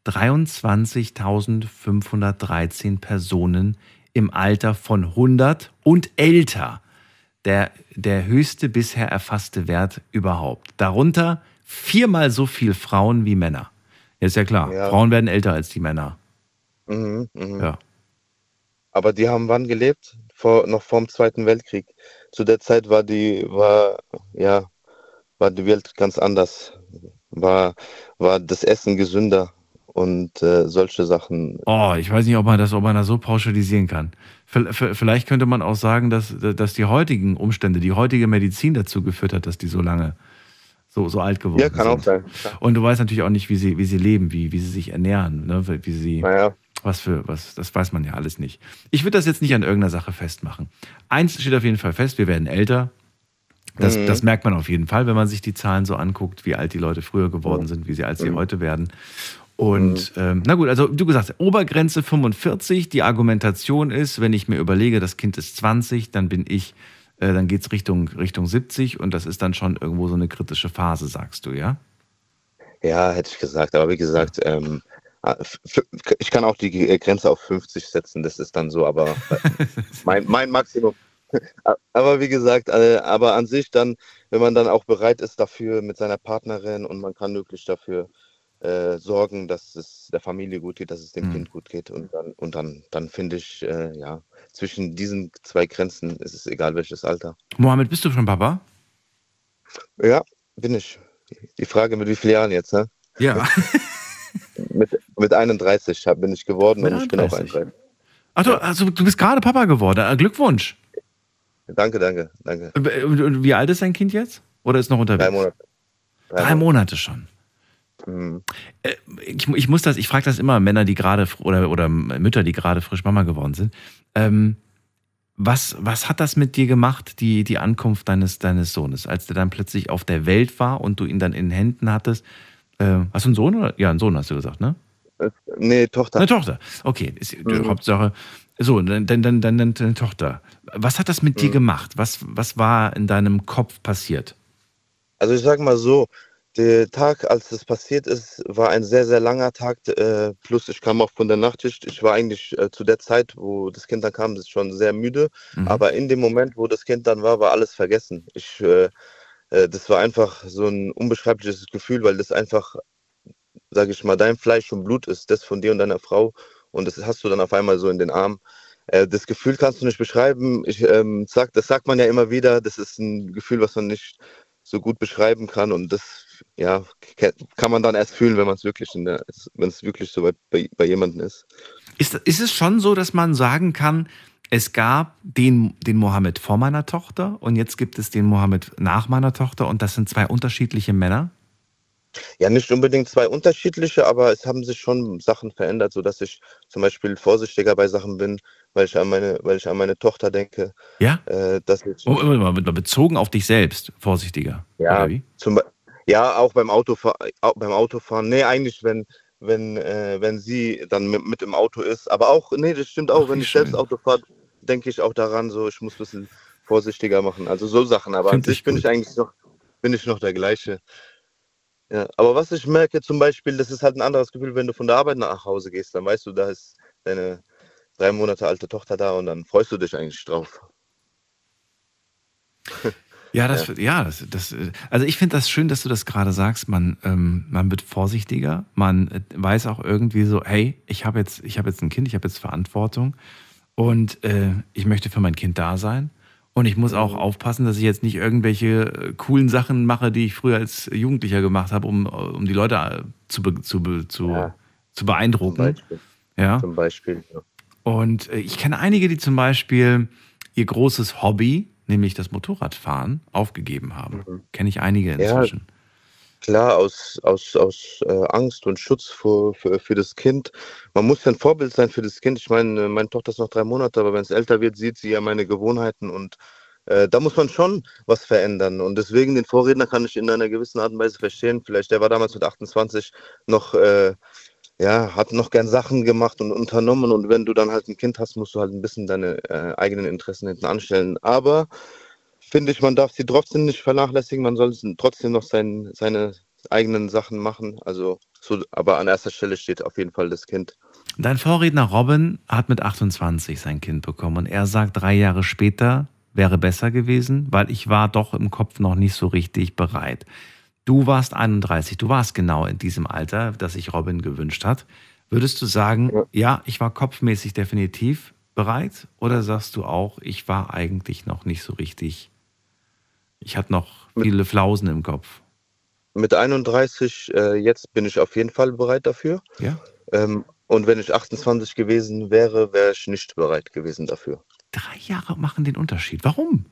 23.513 Personen im Alter von 100 und älter. Der, der höchste bisher erfasste Wert überhaupt. Darunter viermal so viel Frauen wie Männer. Ist ja klar, Ja. Frauen werden älter als die Männer. mhm, mhm. Ja. Aber die haben wann gelebt? Vor, noch vor dem Zweiten Weltkrieg. Zu der Zeit war die, war, ja, war die Welt ganz anders. War, war das Essen gesünder und äh, solche Sachen. Oh, ich weiß nicht, ob man das, ob man das so pauschalisieren kann. Vielleicht könnte man auch sagen, dass, dass die heutigen Umstände, die heutige Medizin dazu geführt hat, dass die so lange so, so alt geworden Ja, kann sind. auch sein. Und du weißt natürlich auch nicht, wie sie, wie sie leben, wie, wie sie sich ernähren, ne? wie sie, Naja. was für, was, das weiß man ja alles nicht. Ich würde das jetzt nicht an irgendeiner Sache festmachen. Eins steht auf jeden Fall fest, wir werden älter. Das, Mhm. das merkt man auf jeden Fall, wenn man sich die Zahlen so anguckt, wie alt die Leute früher geworden sind, wie sie alt sie Mhm. heute werden. Und ähm, na gut, also du gesagt, Obergrenze 45. Die Argumentation ist, wenn ich mir überlege, das Kind ist 20, dann bin ich, äh, dann geht's Richtung, Richtung 70 und das ist dann schon irgendwo so eine kritische Phase, sagst du, ja? Ja, hätte ich gesagt. Aber wie gesagt, ähm, ah, ich kann auch die äh, Grenze auf 50 setzen. Das ist dann so, aber äh, mein, mein Maximum. Aber wie gesagt, äh, aber an sich dann, wenn man dann auch bereit ist dafür mit seiner Partnerin und man kann wirklich dafür äh, sorgen, dass es der Familie gut geht, dass es dem Mhm. Kind gut geht und dann und dann dann finde ich äh, ja zwischen diesen zwei Grenzen ist es egal welches Alter. Mohammed, bist du schon Papa? Ja, bin ich. Die Frage mit wie vielen Jahren jetzt, ne? Ja. Mit, mit 31 hab- bin ich geworden Mit und ich bin auch 31. 31. Ach du, also du bist gerade Papa geworden. Äh, Glückwunsch. Danke, danke, danke. Und, und wie alt ist dein Kind jetzt? Oder ist noch unterwegs? Drei Monate. Drei, Monate schon. Mhm. Äh, Ich, ich muss das, ich frage das immer Männer, die gerade oder, oder Mütter, die gerade frisch Mama geworden sind. Ähm, was, was hat das mit dir gemacht, die, die Ankunft deines, deines Sohnes, als der dann plötzlich auf der Welt war und du ihn dann in den Händen hattest? Äh, hast du einen Sohn oder? Ja, einen Sohn hast du gesagt, ne? Äh, Nee, Tochter. Eine Tochter. Okay, ist die Mhm. Hauptsache. So, dann, dann, dann, dann deine Tochter. Was hat das mit dir Mhm. gemacht? Was, was war in deinem Kopf passiert? Also ich sag mal so, der Tag, als das passiert ist, war ein sehr, sehr langer Tag. Äh, plus ich kam auch von der Nachtschicht. Ich war eigentlich äh, zu der Zeit, wo das Kind dann kam, schon sehr müde. Mhm. Aber in dem Moment, wo das Kind dann war, war alles vergessen. Ich, äh, äh, das war einfach so ein unbeschreibliches Gefühl, weil das einfach, sage ich mal, dein Fleisch und Blut ist, das von dir und deiner Frau. Und das hast du dann auf einmal so in den Arm. Äh, das Gefühl kannst du nicht beschreiben. Ich, ähm, sag, das sagt man ja immer wieder. Das ist ein Gefühl, was man nicht so gut beschreiben kann. Und das ja, kann man dann erst fühlen, wenn man es wirklich, in der, wenn es wirklich so weit bei, bei jemandem ist. Ist, ist es schon so, dass man sagen kann, es gab den, den Mohammed vor meiner Tochter und jetzt gibt es den Mohammed nach meiner Tochter und das sind zwei unterschiedliche Männer? Ja, nicht unbedingt zwei unterschiedliche, aber es haben sich schon Sachen verändert, sodass ich zum Beispiel vorsichtiger bei Sachen bin, weil ich an meine, weil ich an meine Tochter denke. Ja? Äh, dass ich, Oh, bezogen auf dich selbst, vorsichtiger. ja, zum, Be- ja, auch beim Autofahren, auch beim Autofahren. Nee, eigentlich, wenn, wenn, äh, wenn sie dann mit, mit im Auto ist. Aber auch, nee, das stimmt auch, wenn ich selbst Auto fahre, denke ich auch daran, so, ich muss ein bisschen vorsichtiger machen. Also so Sachen. Aber an Find ich sich bin ich eigentlich noch, bin ich noch der gleiche. Ja, aber was ich merke zum Beispiel, das ist halt ein anderes Gefühl, wenn du von der Arbeit nach Hause gehst, dann weißt du, da ist deine drei Monate alte Tochter da und dann freust du dich eigentlich drauf. Ja, das, ja. das, das, äh, also ich finde das schön, dass du das gerade sagst. Man, ähm, man wird vorsichtiger. Man äh, weiß auch irgendwie so, hey, ich habe jetzt, ich habe jetzt ein Kind, ich habe jetzt Verantwortung und äh, ich möchte für mein Kind da sein. Und ich muss auch aufpassen, dass ich jetzt nicht irgendwelche äh, coolen Sachen mache, die ich früher als Jugendlicher gemacht habe, um, um die Leute äh, zu, be, zu, be, zu, zu beeindrucken. Ja. Zum Beispiel. Ja. Und äh, ich kenne einige, die zum Beispiel ihr großes Hobby, nämlich das Motorradfahren, aufgegeben haben. Kenne ich einige inzwischen. Ja, klar, aus, aus, aus äh, Angst und Schutz vor, für, für das Kind. Man muss ja ein Vorbild sein für das Kind. Ich meine, äh, meine Tochter ist noch drei Monate, aber wenn es älter wird, sieht sie ja meine Gewohnheiten und äh, da muss man schon was verändern. Und deswegen den Vorredner kann ich in einer gewissen Art und Weise verstehen. Vielleicht, der war damals mit 28 noch, äh, ja, hat noch gern Sachen gemacht und unternommen. Und wenn du dann halt ein Kind hast, musst du halt ein bisschen deine äh, eigenen Interessen hinten anstellen. Aber finde ich, man darf sie trotzdem nicht vernachlässigen. Man soll trotzdem noch sein, seine eigenen Sachen machen. Also, so, aber an erster Stelle steht auf jeden Fall das Kind. Dein Vorredner Robin hat mit 28 sein Kind bekommen und er sagt, drei Jahre später wäre besser gewesen, weil ich war doch im Kopf noch nicht so richtig bereit. Du warst 31, du warst genau in diesem Alter, das sich Robin gewünscht hat. Würdest du sagen, ja, ja ich war kopfmäßig definitiv bereit? Oder sagst du auch, ich war eigentlich noch nicht so richtig, ich hatte noch viele Flausen im Kopf? Mit 31, äh, jetzt bin ich auf jeden Fall bereit dafür. Ja. Ähm, und wenn ich 28 gewesen wäre, wäre ich nicht bereit gewesen dafür. Drei Jahre machen den Unterschied. Warum?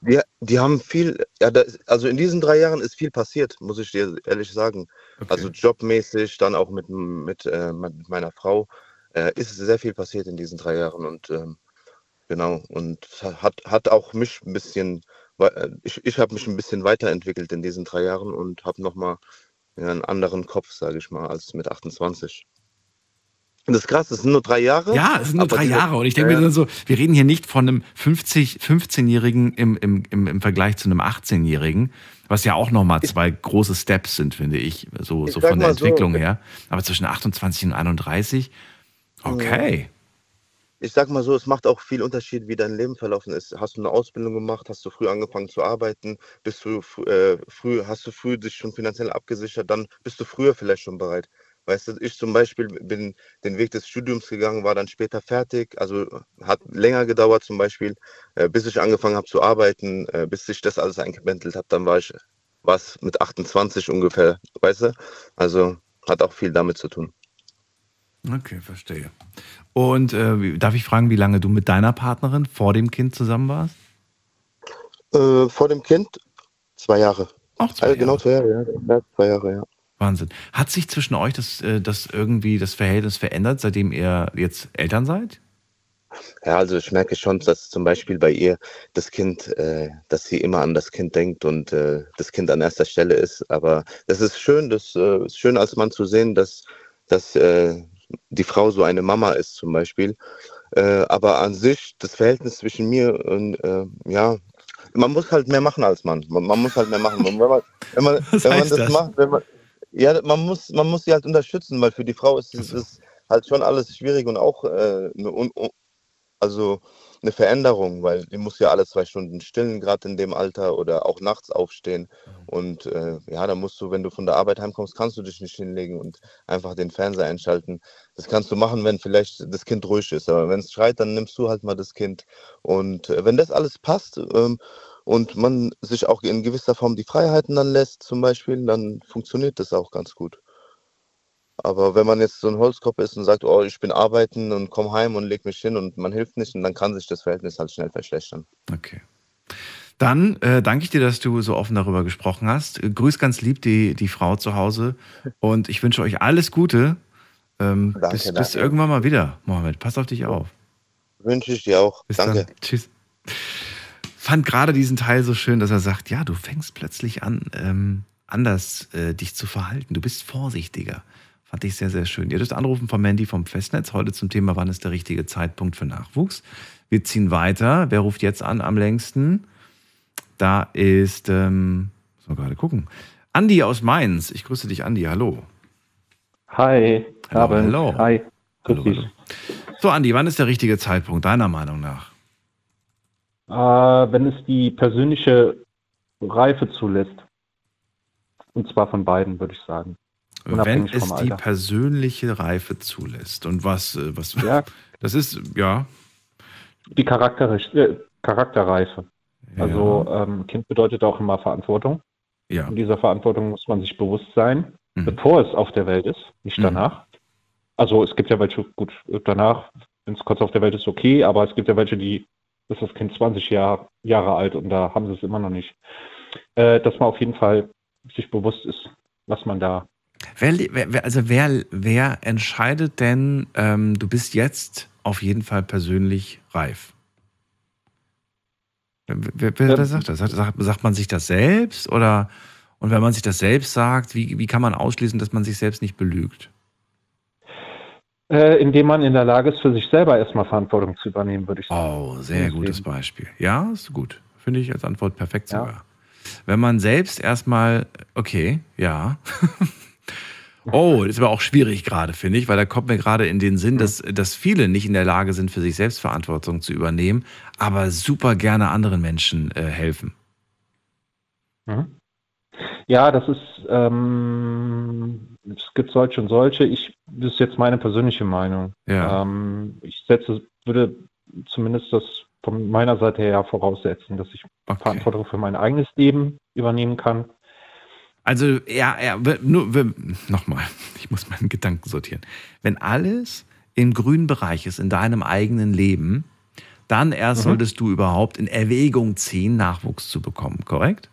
Die, die haben viel, ja, da, also in diesen drei Jahren ist viel passiert, muss ich dir ehrlich sagen. Okay. Also jobmäßig, dann auch mit, mit, äh, mit meiner Frau, äh, ist sehr viel passiert in diesen drei Jahren und ähm, genau, und hat, hat auch mich ein bisschen, ich, ich habe mich ein bisschen weiterentwickelt in diesen drei Jahren und habe nochmal ja, einen anderen Kopf, sage ich mal, als mit 28. Das ist krass, das sind nur drei Jahre. Ja, es sind nur drei Jahre. Und ich denke ja, mir dann so, wir reden hier nicht von einem 50, 15-Jährigen im, im, im, im Vergleich zu einem 18-Jährigen, was ja auch nochmal zwei große Steps sind, finde ich, so, ich so von der Entwicklung so, her. Aber zwischen 28 und 31, okay. Ich sag mal so, es macht auch viel Unterschied, wie dein Leben verlaufen ist. Hast du eine Ausbildung gemacht, hast du früh angefangen zu arbeiten, bist du äh, früh, hast du früh dich schon finanziell abgesichert, dann bist du früher vielleicht schon bereit. Weißt du, ich zum Beispiel bin den Weg des Studiums gegangen, war dann später fertig. Also hat länger gedauert zum Beispiel, äh, bis ich angefangen habe zu arbeiten, äh, bis ich das alles eingebändelt habe. Dann war ich was mit 28 ungefähr, weißt du? Also hat auch viel damit zu tun. Okay, verstehe. Und äh, darf ich fragen, wie lange du mit deiner Partnerin vor dem Kind zusammen warst? Äh, vor dem Kind zwei Jahre. Auch zwei Jahre. Genau zwei Jahre, ja. ja. Zwei Jahre, ja. Wahnsinn. Hat sich zwischen euch das, äh, das irgendwie das Verhältnis verändert, seitdem ihr jetzt Eltern seid? Ja, also ich merke schon, dass zum Beispiel bei ihr das Kind, äh, dass sie immer an das Kind denkt und äh, das Kind an erster Stelle ist. Aber das ist schön, das äh, ist schön als Mann zu sehen, dass dass äh, die Frau so eine Mama ist zum Beispiel. Äh, aber an sich, das Verhältnis zwischen mir und, ja, man muss halt mehr machen als Mann. Man, man muss halt mehr machen. Wenn man, wenn man, wenn man das, das? macht, wenn man, ja, man muss, man muss sie halt unterstützen, weil für die Frau ist es ist halt schon alles schwierig und auch äh, eine, un, also eine Veränderung, weil die muss ja alle zwei Stunden stillen, gerade in dem Alter oder auch nachts aufstehen. Und äh, ja, da musst du, wenn du von der Arbeit heimkommst, kannst du dich nicht hinlegen und einfach den Fernseher einschalten. Das kannst du machen, wenn vielleicht das Kind ruhig ist. Aber wenn es schreit, dann nimmst du halt mal das Kind. Und äh, wenn das alles passt ähm, und man sich auch in gewisser Form die Freiheiten dann lässt, zum Beispiel, dann funktioniert das auch ganz gut. Aber wenn man jetzt so ein Holzkopf ist und sagt, oh, ich bin arbeiten und komm heim und leg mich hin und man hilft nicht, und dann kann sich das Verhältnis halt schnell verschlechtern. Okay. Dann äh, danke ich dir, dass du so offen darüber gesprochen hast. Grüß ganz lieb die, die Frau zu Hause und ich wünsche euch alles Gute. Ähm, Danke, bis, bis danke. irgendwann mal wieder, Mohammed. Pass auf dich auf. Wünsche ich dir auch. Bis Danke. Dann. Tschüss. Fand gerade diesen Teil so schön, dass er sagt, ja, du fängst plötzlich an, ähm, anders äh, dich zu verhalten. Du bist vorsichtiger. Fand ich sehr, sehr schön. Ihr dürft anrufen von Mandy vom Festnetz. Heute zum Thema, wann ist der richtige Zeitpunkt für Nachwuchs. Wir ziehen weiter. Wer ruft jetzt an am längsten? Da ist, ähm, muss man gerade gucken. Andi aus Mainz. Ich grüße dich, Andi. Hallo. Hi, Hallo, hallo. Hi. Hallo, hallo. So, Andi, wann ist der richtige Zeitpunkt, deiner Meinung nach? Äh, wenn es die persönliche Reife zulässt. Und zwar von beiden, würde ich sagen. Wenn es die persönliche Reife zulässt. Und was, äh, was, Ja. das ist, ja, Die Charakter, äh, Charakterreife. Also ähm, Kind bedeutet auch immer Verantwortung. Ja. Und dieser Verantwortung muss man sich bewusst sein, Mhm. bevor es auf der Welt ist, nicht danach. Also es gibt ja welche, gut, danach, wenn es kurz auf der Welt ist, okay, aber es gibt ja welche, die ist das Kind 20 Jahr, Jahre alt und da haben sie es immer noch nicht. Äh, dass man auf jeden Fall sich bewusst ist, was man da Wer, wer, also wer, wer entscheidet denn, ähm, du bist jetzt auf jeden Fall persönlich reif? Wer, wer, Ähm, sagt das? Sagt, sagt, sagt man sich das selbst? Oder und wenn man sich das selbst sagt, wie, wie kann man ausschließen, dass man sich selbst nicht belügt? Äh, indem man in der Lage ist, für sich selber erstmal Verantwortung zu übernehmen, würde ich sagen. Oh, sehr Deswegen. gutes Beispiel. Ja, ist gut. Finde ich als Antwort perfekt sogar. Wenn man selbst erstmal, okay, ja. oh, das ist aber auch schwierig gerade, finde ich, weil da kommt mir gerade in den Sinn, dass, dass viele nicht in der Lage sind, für sich selbst Verantwortung zu übernehmen, aber super gerne anderen Menschen äh, helfen. Mhm. Ja, das ist, ähm, es gibt solche und solche. Ich, das ist jetzt meine persönliche Meinung. Ja. Ähm, ich setze, würde zumindest das von meiner Seite her voraussetzen, dass ich Verantwortung für mein eigenes Leben übernehmen kann. Also, ja, ja, nur, nochmal, ich muss meinen Gedanken sortieren. Wenn alles im grünen Bereich ist, in deinem eigenen Leben, dann erst Mhm. solltest du überhaupt in Erwägung ziehen, Nachwuchs zu bekommen, korrekt?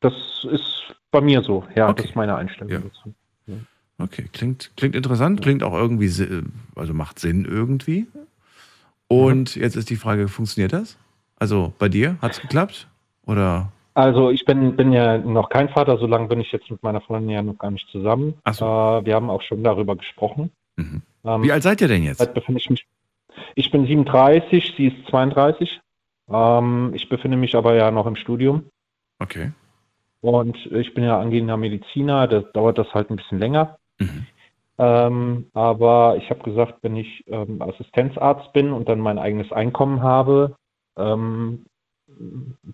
Das ist bei mir so. Ja, das ist meine Einstellung dazu. Okay, klingt, klingt interessant, klingt auch irgendwie, si- also macht Sinn irgendwie. Und jetzt ist die Frage, funktioniert das? Also bei dir, hat es geklappt? Oder? Also ich bin, bin ja noch kein Vater, so lange bin ich jetzt mit meiner Freundin ja noch gar nicht zusammen. Äh, wir haben auch schon darüber gesprochen. Ähm, Wie alt seid ihr denn jetzt? Befinde ich, mich, ich bin 37, sie ist 32. Ähm, ich befinde mich aber ja noch im Studium. Okay. Und ich bin ja angehender Mediziner, da dauert das halt ein bisschen länger. Ähm, aber ich habe gesagt, wenn ich ähm, Assistenzarzt bin und dann mein eigenes Einkommen habe, ähm,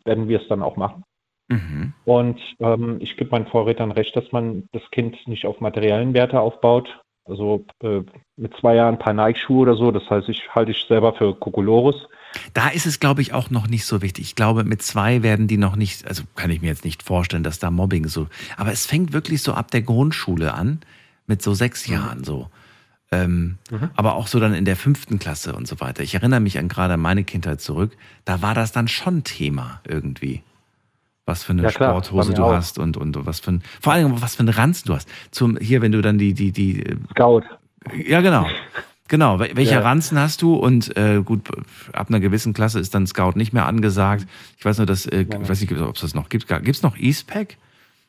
werden wir es dann auch machen. Mhm. Und ähm, ich gebe meinen Vorrednern recht, dass man das Kind nicht auf materiellen Werte aufbaut. Also äh, mit zwei Jahren ein paar Nike-Schuhe oder so, das heißt, ich halte ich selber für Kokolores. Da ist es, glaube ich, auch noch nicht so wichtig. Ich glaube, mit zwei werden die noch nicht, also kann ich mir jetzt nicht vorstellen, dass da Mobbing so. Aber es fängt wirklich so ab der Grundschule an, mit so sechs Jahren so. Ähm, Mhm. Aber auch so dann in der fünften Klasse und so weiter. Ich erinnere mich an gerade meine Kindheit zurück. Da war das dann schon Thema irgendwie. Was für eine Ja, klar, Sporthose du auch. hast und, und was für ein, vor allem was für ein Ranzen du hast. Zum, hier, wenn du dann die, die, die. äh, Scout. Ja, genau. Genau. Wel- Welcher Ja. Ranzen hast du? Und äh, gut, ab einer gewissen Klasse ist dann Scout nicht mehr angesagt. Ich weiß nur, dass, äh, ich weiß nicht, ob es das noch gibt. Gibt es noch E-Spec?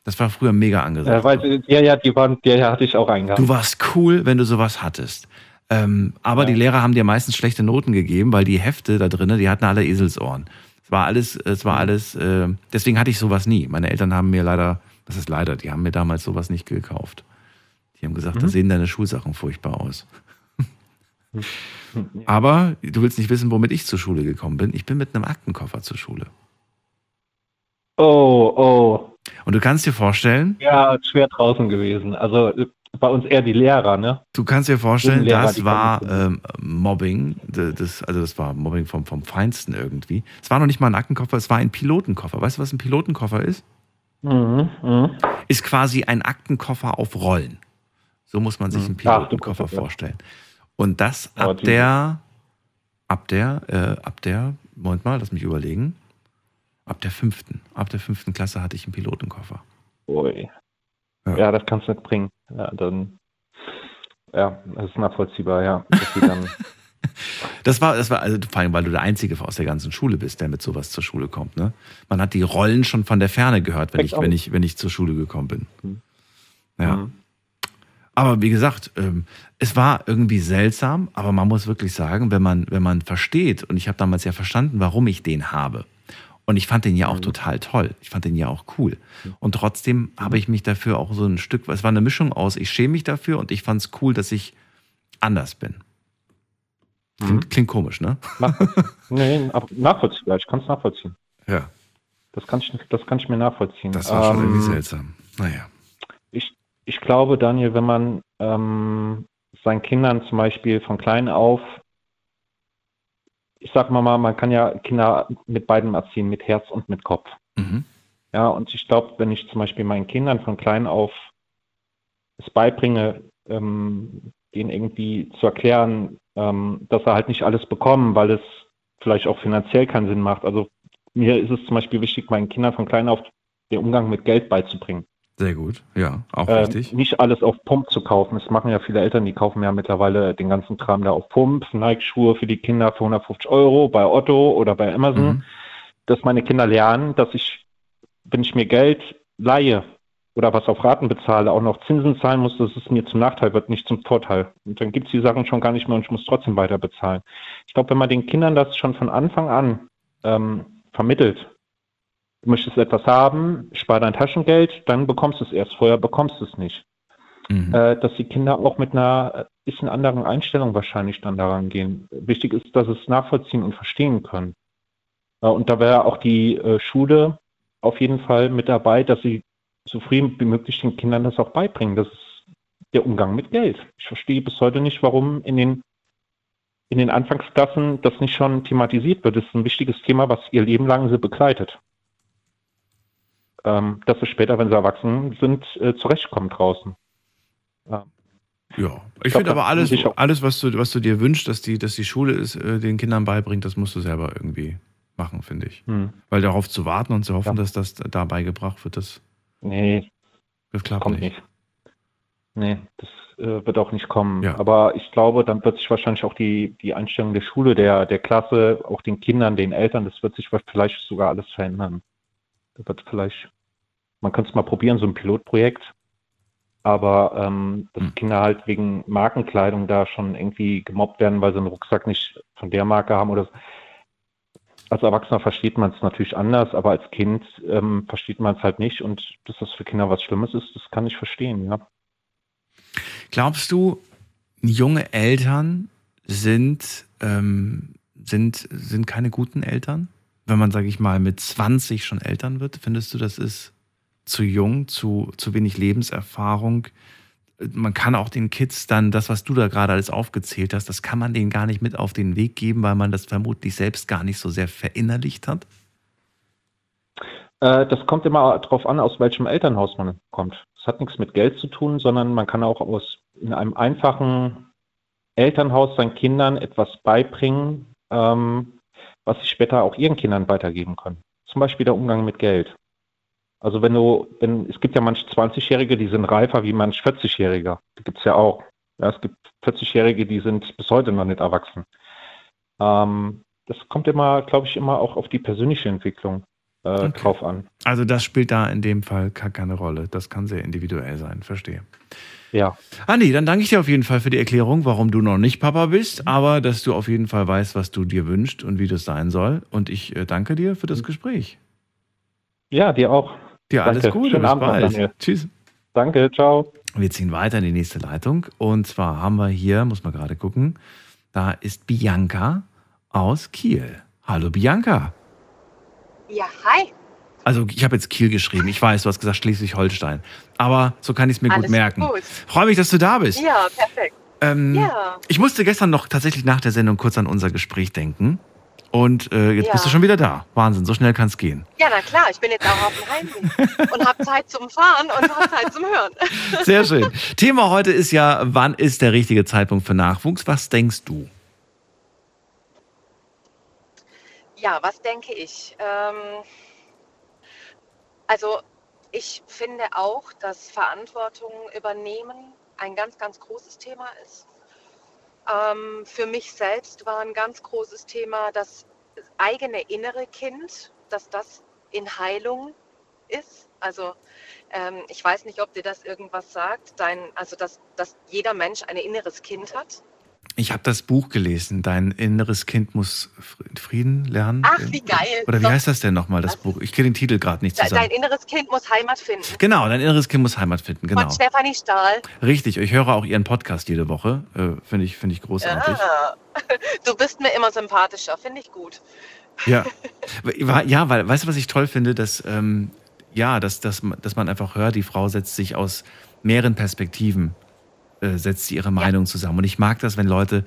Das war früher mega angesagt. Ja, weil, ja, ja, die waren, ja, ja, hatte ich auch eingehabt. Du warst cool, wenn du sowas hattest. Ähm, aber die Lehrer haben dir meistens schlechte Noten gegeben, weil die Hefte da drinnen, die hatten alle Eselsohren. Es war alles, es war alles, äh, deswegen hatte ich sowas nie. Meine Eltern haben mir leider, das ist leider, die haben mir damals sowas nicht gekauft. Die haben gesagt, da Mhm. sehen deine Schulsachen furchtbar aus. Aber du willst nicht wissen, womit ich zur Schule gekommen bin. Ich bin mit einem Aktenkoffer zur Schule. Oh, oh. Und du kannst dir vorstellen, Ja, schwer draußen gewesen. Also bei uns eher die Lehrer, ne? Du kannst dir vorstellen, Lehrer, das war ähm, Mobbing. Das, also das war Mobbing vom, vom Feinsten irgendwie. Es war noch nicht mal ein Aktenkoffer, es war ein Pilotenkoffer. Weißt du, was ein Pilotenkoffer ist? Mhm, mhm. Ist quasi ein Aktenkoffer auf Rollen. So muss man sich einen Ach, du Pilotenkoffer Gott, ja. Und das ab die- der, ab der, äh, ab der, Moment mal, lass mich überlegen. Ab der fünften, ab der fünften Klasse hatte ich einen Pilotenkoffer. Ui. Ja. Ja. das kannst du nicht bringen. Ja, dann, ja, das ist nachvollziehbar, ja. Das war, das war, also vor allem, weil du der Einzige aus der ganzen Schule bist, der mit sowas zur Schule kommt. Ne? Man hat die Rollen schon von der Ferne gehört, wenn ich, wenn ich, wenn ich zur Schule gekommen bin. Mhm. Ja. Mhm. Aber wie gesagt, ähm, es war irgendwie seltsam, aber man muss wirklich sagen, wenn man, wenn man versteht, und ich habe damals ja verstanden, warum ich den habe. Und ich fand den ja auch total toll. Ich fand den ja auch cool. Und trotzdem habe ich mich dafür auch so ein Stück, es war eine Mischung aus, ich schäme mich dafür und ich fand es cool, dass ich anders bin. Klingt, klingt komisch, ne? nee, ab- nachvollziehbar, ich kann es nachvollziehen. Ja. Das kann ich, das kann ich mir nachvollziehen. Das war schon irgendwie Ähm, seltsam. Naja. Ich, glaube, Daniel, wenn man ähm, seinen Kindern zum Beispiel von klein auf, ich sag mal mal, man kann ja Kinder mit beidem erziehen, mit Herz und mit Kopf. Mhm. Ja, und ich glaube, wenn ich zum Beispiel meinen Kindern von klein auf es beibringe, ähm, denen irgendwie zu erklären, ähm, dass sie halt nicht alles bekommen, weil es vielleicht auch finanziell keinen Sinn macht. Also mir ist es zum Beispiel wichtig, meinen Kindern von klein auf den Umgang mit Geld beizubringen. Sehr gut. Ja, auch Ähm, richtig. nicht alles auf Pump zu kaufen. Das machen ja viele Eltern, die kaufen ja mittlerweile den ganzen Kram da auf Pump. Nike-Schuhe für die Kinder für 150 Euro bei Otto oder bei Amazon. Mhm. Dass meine Kinder lernen, dass ich, wenn ich mir Geld leihe oder was auf Raten bezahle, auch noch Zinsen zahlen muss, dass es mir zum Nachteil wird, nicht zum Vorteil. Und dann gibt es die Sachen schon gar nicht mehr und ich muss trotzdem weiter bezahlen. Ich glaube, wenn man den Kindern das schon von Anfang an ähm, vermittelt, du möchtest etwas haben, spar dein Taschengeld, dann bekommst du es erst. Vorher bekommst du es nicht. Mhm. Äh, dass die Kinder auch mit einer äh, bisschen anderen Einstellung wahrscheinlich dann daran gehen. Wichtig ist, dass sie es nachvollziehen und verstehen können. Äh, und da wäre auch die äh, Schule auf jeden Fall mit dabei, dass sie so früh wie möglich den Kindern das auch beibringen. Das ist der Umgang mit Geld. Ich verstehe bis heute nicht, warum in den in den Anfangsklassen das nicht schon thematisiert wird. Das ist ein wichtiges Thema, was ihr Leben lang sie begleitet. Ähm, dass sie später, wenn sie erwachsen sind, äh, zurechtkommen draußen. Ähm, Ja, ich finde aber alles, alles was, du, was du dir wünschst, dass die, dass die Schule es äh, den Kindern beibringt, das musst du selber irgendwie machen, finde ich. Hm. Weil darauf zu warten und zu hoffen, Ja. dass das da beigebracht wird, das, Nee, das klappt kommt nicht. nicht. Nee, das äh, wird auch nicht kommen. Ja. Aber ich glaube, dann wird sich wahrscheinlich auch die, die Einstellung der Schule, der, der Klasse, auch den Kindern, den Eltern, das wird sich vielleicht sogar alles verändern. Da wird vielleicht, man könnte es mal probieren, so ein Pilotprojekt. Aber ähm, dass Hm. Kinder halt wegen Markenkleidung da schon irgendwie gemobbt werden, weil sie einen Rucksack nicht von der Marke haben oder so. Als Erwachsener versteht man es natürlich anders, aber als Kind ähm, versteht man es halt nicht und dass das für Kinder was Schlimmes ist, das kann ich verstehen, ja. Glaubst du, junge Eltern sind, ähm, sind, sind keine guten Eltern? Wenn man, sage ich mal, mit 20 schon Eltern wird, findest du, das ist zu jung, zu, zu wenig Lebenserfahrung? Man kann auch den Kids dann das, was du da gerade alles aufgezählt hast, das kann man denen gar nicht mit auf den Weg geben, weil man das vermutlich selbst gar nicht so sehr verinnerlicht hat. Äh, das kommt immer darauf an, aus welchem Elternhaus man kommt. Das hat nichts mit Geld zu tun, sondern man kann auch aus in einem einfachen Elternhaus seinen Kindern etwas beibringen, ähm, was sie später auch ihren Kindern weitergeben können. Zum Beispiel der Umgang mit Geld. Also wenn du, wenn, es gibt ja manche 20-Jährige, die sind reifer wie manch 40-Jähriger. Die gibt es ja auch. Ja, es gibt 40-Jährige, die sind bis heute noch nicht erwachsen. Ähm, das kommt immer, glaube ich, immer auch auf die persönliche Entwicklung. äh, drauf an. Also das spielt da in dem Fall gar keine Rolle. Das kann sehr individuell sein, verstehe. Ja. Andi, dann danke ich dir auf jeden Fall für die Erklärung, warum du noch nicht Papa bist, aber dass du auf jeden Fall weißt, was du dir wünschst und wie das sein soll. Und ich äh, danke dir für das Gespräch. Ja, dir auch. Dir alles. Gute, Schönen bis Abend bald. Daniel. Tschüss. Danke, ciao. Wir ziehen weiter in die nächste Leitung. Und zwar haben wir hier, muss man gerade gucken, da ist Bianca aus Kiel. Hallo Bianca. Ja, hi. Also ich habe jetzt Kiel geschrieben. Ich weiß, du hast gesagt Schleswig-Holstein. Aber so kann ich es mir Alles gut merken. gut. Freue mich, dass du da bist. Ja, perfekt. Ähm, Ja. Ich musste gestern noch tatsächlich nach der Sendung kurz an unser Gespräch denken. Und äh, jetzt Ja. bist du schon wieder da. Wahnsinn, so schnell kann es gehen. Ja, na klar, ich bin jetzt auch auf dem Heimweg und habe Zeit zum Fahren und habe Zeit zum Hören. Sehr schön. Thema heute ist ja, wann ist der richtige Zeitpunkt für Nachwuchs? Was denkst du? Ja, was denke ich? Ähm, also ich finde auch, dass Verantwortung übernehmen ein ganz, ganz großes Thema ist. Ähm, für mich selbst war ein ganz großes Thema das eigene innere Kind, dass das in Heilung ist. Also ähm, ich weiß nicht, ob dir das irgendwas sagt. Dein, also dass, dass jeder Mensch ein inneres Kind hat. Ich habe das Buch gelesen. Dein inneres Kind muss Fr- Frieden lernen. Ach, wie geil. Oder wie heißt das denn nochmal, das Buch? Ich kenne den Titel gerade nicht zusammen. Dein inneres Kind muss Heimat finden. Genau, dein inneres Kind muss Heimat finden, genau. Von Stefanie Stahl. Richtig, ich höre auch ihren Podcast jede Woche. Äh, Finde ich, find ich großartig. Ah, du bist mir immer sympathischer, finde ich gut. Ja. ja, weil, weißt du, was ich toll finde? Dass, ähm, ja, dass, dass, dass man einfach hört, die Frau setzt sich aus mehreren Perspektiven, äh, setzt sie ihre Meinung zusammen. Und ich mag das, wenn Leute